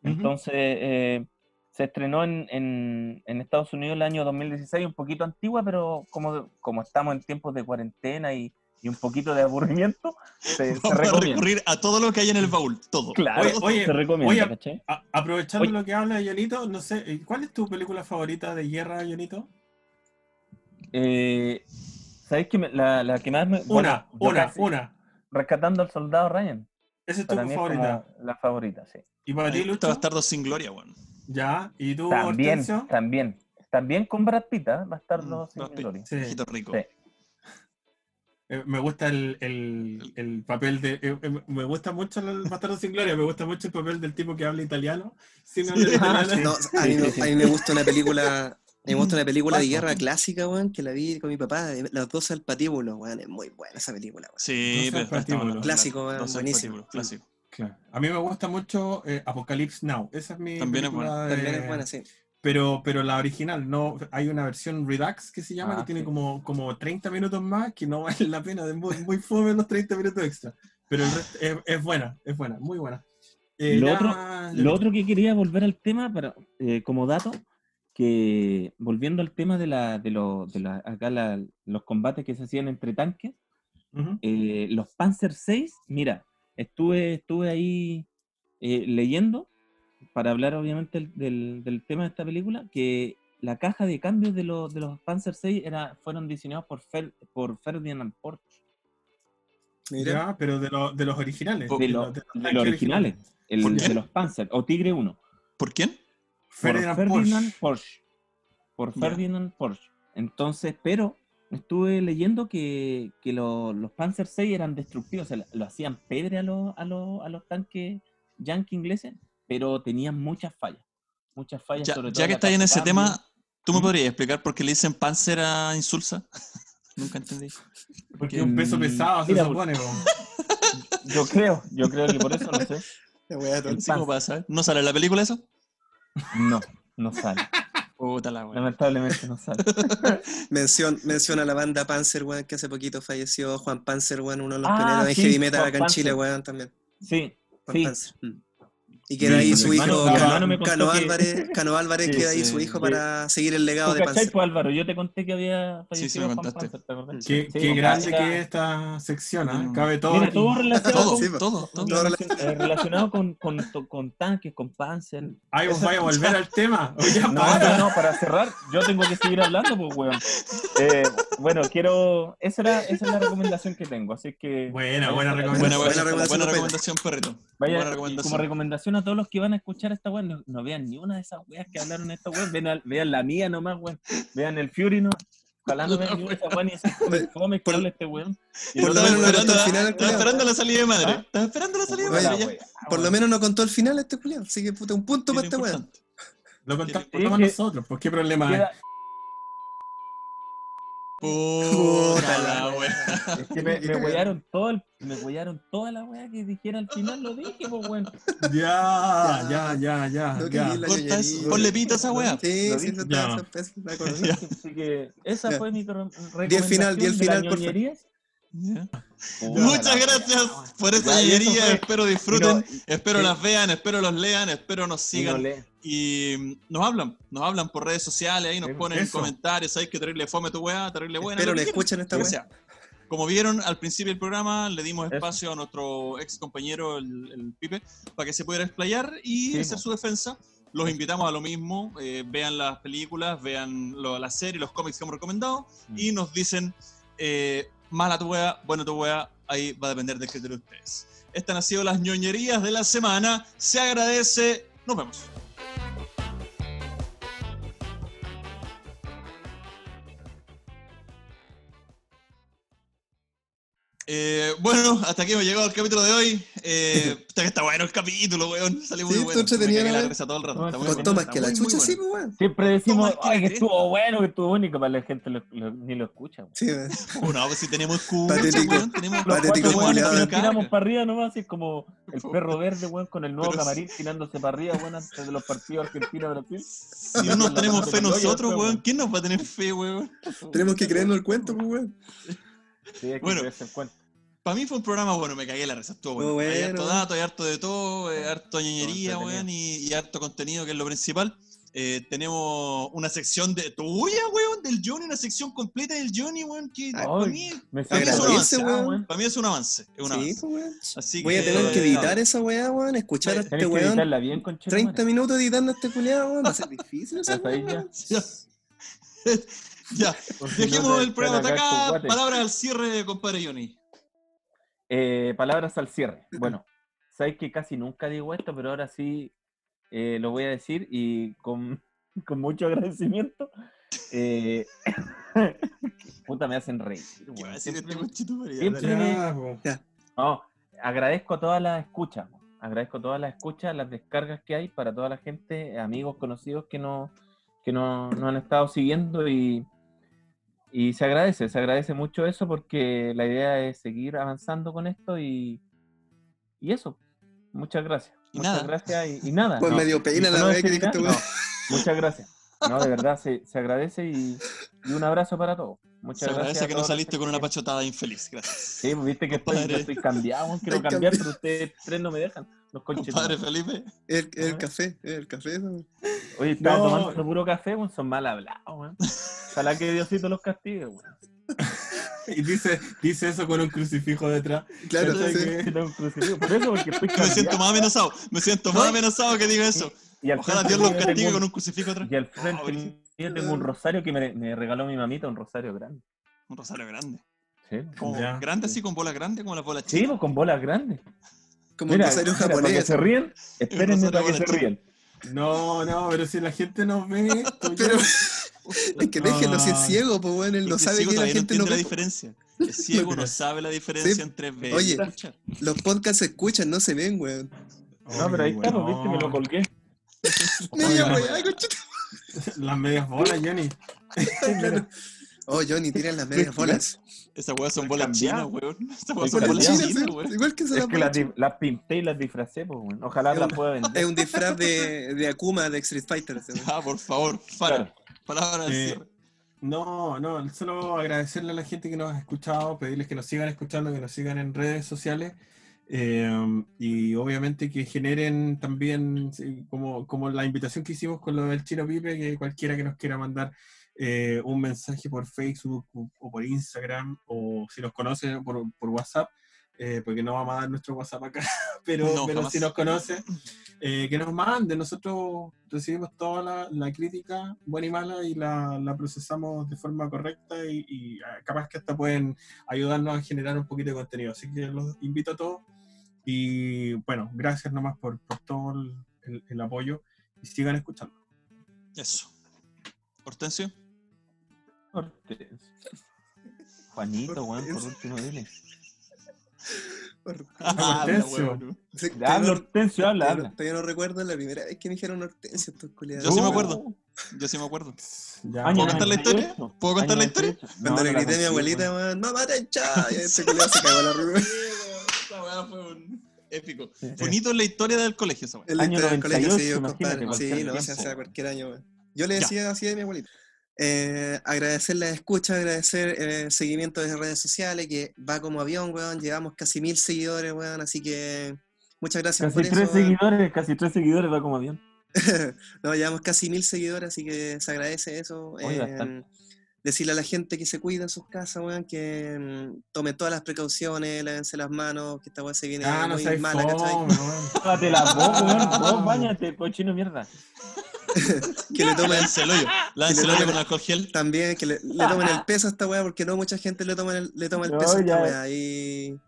Entonces, eh, se estrenó en, en- en Estados Unidos el año 2016, un poquito antigua, pero como, como estamos en tiempos de cuarentena y, y un poquito de aburrimiento, se, se <laughs> Vamos a recomienda. recurrir a todo lo que hay en el baúl. Todo. Claro, Oye, oye, se recomienda, oye, ¿cachai? A- aprovechando Oye. lo que habla Jonito, no sé, eh, ¿cuál es tu película favorita de guerra, Jonito? Eh, ¿Sabéis que me- la, la que más me... Una, una, una. Rescatando al soldado Ryan. Esa es tu Para mí es favorita. la favorita, sí. ¿Y para ti, Lucho? está Bastardo sin gloria, weón. Ya. ¿Y tú, También, Hortensio? también. También con Brad Pitt, ¿eh? Bastardo Mm, sin Brad Pitt. gloria. Sí. Hijito rico. Sí. Eh, me gusta el, el, el papel de. eh, eh, me gusta mucho el Bastardo sin Gloria, me gusta mucho el papel del tipo que habla italiano. sin hablar Ah, italiano. sí. <laughs> No, a mí, me, Sí, sí, sí. a mí me gusta una película. Me gusta una película de guerra clásica, weón, que la vi con mi papá, Los dos al patíbulo, weón, es muy buena esa película, weón. Sí, pero de Clásico, weón, buenísimo. patíbulo, Clásico. Claro. A mí me gusta mucho eh, Apocalypse Now. Esa es mi. También es de- También es buena, sí. Pero, pero la original, no, hay una versión Redux que se llama, Ah, que tiene como, como 30 minutos más, que no vale la pena, es muy, muy fome los 30 minutos extra. Pero el resto es, es buena, es buena, muy buena. Eh, Lo ya- otro- ya- Lo otro que quería volver al tema, para, eh, como dato, que volviendo al tema de, la, de, lo- de la- acá la- los combates que se hacían entre tanques, eh, los Panzer 6, mira, estuve, estuve ahí eh, leyendo, para hablar obviamente del, del- del tema de esta película, que la caja de cambios de, los de los Panzer 6 era, fueron diseñados por, Fer- por Ferdinand Porsche, Mira, Ya, pero de, los de los originales. De de, los- de los de tanques los originales, el- de los Panzer, o Tigre 1. ¿Por quién? Por Ferdinand Ferdinand Porsche. Porsche. Por. Ferdinand Porsche. Entonces, pero estuve leyendo que, que lo- los Panzer 6 eran destructivos, o sea, lo hacían pedre a los, a los, a los tanques yankee ingleses, pero tenían muchas fallas. Muchas fallas. Ya, sobre todo ya que estáis en ese cambio. tema, ¿tú me ¿Mm? podrías explicar por qué le dicen Panzer a Insulsa? <laughs> Nunca entendí. Porque es un peso pesado, se mira, supone. po. Yo creo, yo creo que por eso no sé. <laughs> la weá El tonta. Sí, ¿cómo pasa? ¿No sale en la película eso? No, no sale. Puta la weá. Lamentablemente no sale. <laughs> Mención, menciona a la banda Panzer, weón, que hace poquito falleció Juan Panzer, weón, uno de los Ah, pioneros en sí, heavy metal Juan acá en Chile, weón, también. Sí, Juan sí. Panzer. Mm. Y queda ahí su hijo, <laughs> Cano, Álvarez, Cano Álvarez queda ahí su hijo para seguir el legado ¿Tú de Panzer. pues, Álvaro? Yo te conté que había Sí, sí, fallecido me Juan contaste. Panzer, ¿te acordás? Qué, Sí, qué o grande que es esta sección, ¿ah? Mm. Cabe todo. Todo relacionado, Todo, Sí, todo, todo. Todo relacion- eh, relacionado con, con, con tanques, con Panzer. Ahí vos vais a volver al tema. <laughs> No, para. no, no, para cerrar, yo tengo que seguir hablando, pues, weón. Eh, bueno, quiero. Esa, era, esa es la recomendación que tengo, así que. Buena, buena recomendación. Buena, Buena buena, recomendación, buena Pedro. recomendación, perrito. Vaya, buena recomendación. como recomendación a todos los que van a escuchar esta weón, no, no vean ni una de esas weas que hablaron esta weón, vean, vean la mía nomás, weón. Vean el Fury, no. Ojalá no vean ni una de esas weón y se come, come este weón. Y por lo menos no contó el final, estaba esperando la salida de madre. ¿Ah? Estaba esperando la salida de madre. Por lo menos no contó el final este culiao, así que puta, un punto para lo este weón. Lo contamos nosotros, pues qué problema hay. Puta la wea. Es que me, me huellaron todo el, me huellaron toda la weá que dijera al final, lo dije, pues weón. Ya, ya, ya, ya. No ya. Corta eso, ponle pita a esa wea. Sí, Lo sí, dije. Ya. está. <laughs> Así que esa Ya. fue mi re- Di el final, di el recomendación de final, por favor. Puta Muchas gracias por esa fue- Espero disfruten, Pero- espero sí. las vean, espero los lean, espero nos no sigan. lee. Y mm, nos hablan, nos hablan por redes sociales, ahí nos Eso. ponen comentarios, ¿sabes que terrible fome tu weá, terrible buena? Espero lo le que escuchen esta sea. Como vieron al principio del programa, le dimos Eso. espacio a nuestro ex compañero, el, el Pipe, para que se pudiera explayar y Sí, hacer su defensa. Los invitamos a lo mismo, eh, vean las películas, vean lo- la serie, los cómics que hemos recomendado Mm. y nos dicen eh, mala tu wea, bueno tu wea, ahí va a depender del criterio de ustedes. Estas han sido las ñoñerías de la semana. Se agradece. Nos vemos. Eh, bueno, hasta aquí hemos llegado al capítulo de hoy. Eh, <laughs> está bueno el capítulo, weón. Salió muy Sí, bueno. la risa todo el rato. No, Está muy bueno. Que la chucha, sí, bueno. weón. Siempre decimos que "Ay, que estuvo bueno, que estuvo único, pero la gente lo- lo- ni lo escucha. weón. Sí, weón. Oh, <laughs> no, pues si tenemos escucha, Patético. weón. Tenemos, Los Patético, cuatro weones culiao. que nos tiramos para arriba nomás, así es como el <laughs> perro verde, weón, con el nuevo Pero camarín tirándose para arriba, weón, antes de los partidos Argentina-Brasil. Si no nos tenemos fe nosotros, weón, weón. ¿quién nos va a tener fe, weón? Tenemos que creernos el cuento, pues, weón. Sí, hay que Bueno. el cuento. Para mí fue un programa bueno, me cagué la risa, estuvo bueno. Estuvo Hay bueno, harto dato, hay harto de todo, eh, harto ñoñería, entretenido. weón, y, y harto contenido, que es lo principal. Eh, tenemos una sección de tuya, weón, del Johnny, una sección completa del Johnny, weón, que Ay, para mí, Me Para mí es un avance, weón. para mí es un avance. Es un Sí, avance. pues, weón. Así Voy a que- tener que editar esa weá, weón. Escuchar a este weón. bien, con 30 minutos editando a este culiado, weón. Va a ser difícil <laughs> esa weón. <laughs> <laughs> Ya, dejemos el programa hasta acá. Palabras al cierre, compadre Johnny. Eh, palabras al cierre. Bueno, sabéis que casi nunca digo esto, pero ahora sí eh, lo voy a decir y con, <laughs> con mucho agradecimiento. Eh, <laughs> puta, me hacen reír. ¿Qué va a weón. decir Siempre- este siempre- po. No, agradezco a todas las escuchas. Agradezco todas las escuchas, las descargas que hay para toda la gente, amigos, conocidos que no que no, no han estado siguiendo y, y se agradece, se agradece mucho eso porque la idea es seguir avanzando con esto y, y eso. Muchas gracias. Y muchas nada. gracias y, y nada. Pues no. me dio pena Y la no weá que dijiste, no, Muchas gracias. No, de verdad se, se agradece y, y un abrazo para todos. Muchas Se gracias. agradece que no saliste con una pachotada infeliz. Gracias. Sí, pues viste que estoy, yo estoy cambiado, quiero cambiar, pero ustedes tres no me dejan. Los conches. Compadre Felipe. El, el Ajá. café, el café. Oye, estaba No. tomando puro café, son mal hablados. <laughs> Ojalá que Diosito los castigue, weón. <laughs> Y dice, dice eso con un crucifijo detrás. Claro, sí. Que- Que tengo un crucifijo. Por eso, porque estoy <laughs> Me siento más amenazado. Me siento más amenazado que diga eso. Y Ojalá Dios los castigue con un- crucifijo atrás. Y al frente buenísimo. mío tengo un rosario que me, me regaló mi mamita, un rosario grande. Un rosario grande. Sí, Como Ya. grande así, con bolas grandes, como las bolas sí chicas. pues, con bolas grandes. Como Mira, un rosario mira, para que japonés. se ríen, <laughs> espérenme para que se rían. No, no, pero si la gente nos ve esto, Pero es que déjenlo si es Ay. ciego, pues weón. Él Es no que sabe ciego que la no gente no entiende la ve. diferencia. El ciego no sabe la diferencia Sí. entre ver Oye. Los podcasts se escuchan, no se ven, weón. No, pero ahí está, pues, viste, me lo weón. colgué. Media conchita. Las medias bolas, Johnny. Claro. Oh, Johnny, tiran las <laughs> medias bolas. Esas weas <laughs> son bolas chinas, weón. Esas weas son Bolas chinas, weón. igual que se Es las que las, pinté y las disfracé, pues, weón. Ojalá Es las pueda Es vender. un disfraz de, <laughs> de Akuma de Street Fighter. Ah, por favor, para. Claro. Palabras al Eh, cierre. No, no, solo agradecerle a la gente que nos ha escuchado, pedirles que nos sigan escuchando, que nos sigan en redes sociales eh, y obviamente que generen también, como, como la invitación que hicimos con lo del Chino Pipe, que cualquiera que nos quiera mandar eh, un mensaje por Facebook o, por Instagram o si nos conoce por, por WhatsApp, eh, porque no vamos a dar nuestro WhatsApp acá, <laughs> pero, No, pero jamás. si nos conoce, eh, que nos mande. Nosotros recibimos toda la, la crítica, buena y mala, y la, la procesamos de forma correcta y, y, ah, capaz que hasta pueden ayudarnos a generar un poquito de contenido. Así que los invito a todos y bueno, gracias nomás por, por todo el, el- el apoyo y sigan escuchando. Eso. Hortensio. Hortensio. Juanito, weón, por último, dile. Ah, Hortensio. weón. Sí, Habla, no- Hortensio, habla, todavía no- habla. recuerdo la primera vez que me dijeron Hortensio estos culiados. Yo sí me acuerdo. yo sí me acuerdo. Ya, Año ¿Puedo contar la 98? historia? ¿Puedo contar Año la historia? 98. Cuando le la grité a mi abuelita, weón. mamá te echa. Y ese culiao se cagó la <laughs> rubia. Esa weá fue un épico. Hito en la historia del colegio esa weá. El Año historia del colegio, sí, 98, yo, compadre. Sí, no, se hace cualquier año, weón. Yo le Ya. decía así a mi abuelita. Eh, agradecer la escucha, agradecer eh, el seguimiento de redes sociales, que va como avión, weón. Llevamos casi mil seguidores, weón. Así que muchas gracias Casi por tres eso. weón. seguidores, casi tres seguidores va como avión. <laughs> no, llevamos casi mil seguidores, así que se agradece eso. Eh, decirle a la gente que se cuide en sus casas, weón, que mm, tome todas las precauciones, lávense las manos, que esta weá se viene Ah, no muy seas mala, ¿cachai? fome, weón. Lávate la boca, weón. Vos bañate, cochino mierda. <laughs> <laughs> Que le tomen el <laughs> le hoyo tomen- con alcohol gel. también, que le, le tomen el <laughs> peso a esta weá, porque no mucha gente le toma el, le toma el No, peso a esta weá. Y,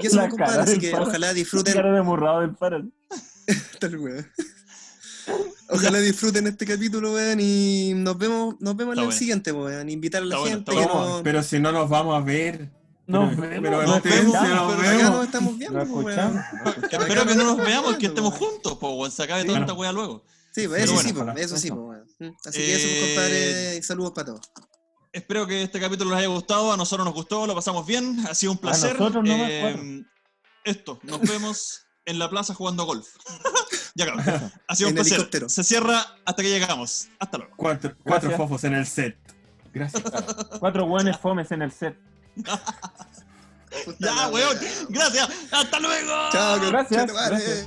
y eso, La compadre, así que paro. ojalá disfruten. Cara de murrado del paro. Tal weá. Ojalá disfruten este capítulo, weón, y nos vemos, nos vemos en el bueno. siguiente, weón. Invitar a la Está bueno, gente está que no. Pero si no nos vamos a ver. Nos Pero- vemos. pero nos nos vemos, escuchamos, pero Acá nos estamos viendo, Nos nos. Espero que no nos veamos, que nos estemos juntos, po, weón. Se acabe Sí. toda esta Bueno. weá luego. Sí, pues, eso bueno, sí, eso sí, Eso. weón. Mm, Así que eso, pues, Eh, compadre, y saludos para todos. Espero que este capítulo les haya gustado. A nosotros nos gustó, lo pasamos bien. Ha sido un placer. nosotros nomás, Eh, esto, <laughs> nos vemos en la plaza jugando golf. <laughs> ya acabó. <laughs> Ha sido un placer. helicóptero. Se cierra hasta que llegamos. Hasta luego. Cuatro, cuatro fofos en el set. Gracias. Cuatro buenos fomes en el set. Ya, weón. Gracias. Hasta luego. Chao, que- gracias.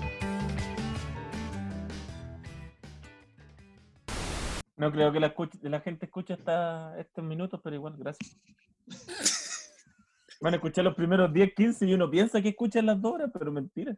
No creo que la, escuche- la gente escuche hasta estos minutos, pero igual, gracias. <laughs> Van a escuchar los primeros 10, 15 y uno piensa que escuchan las dos horas, pero mentira.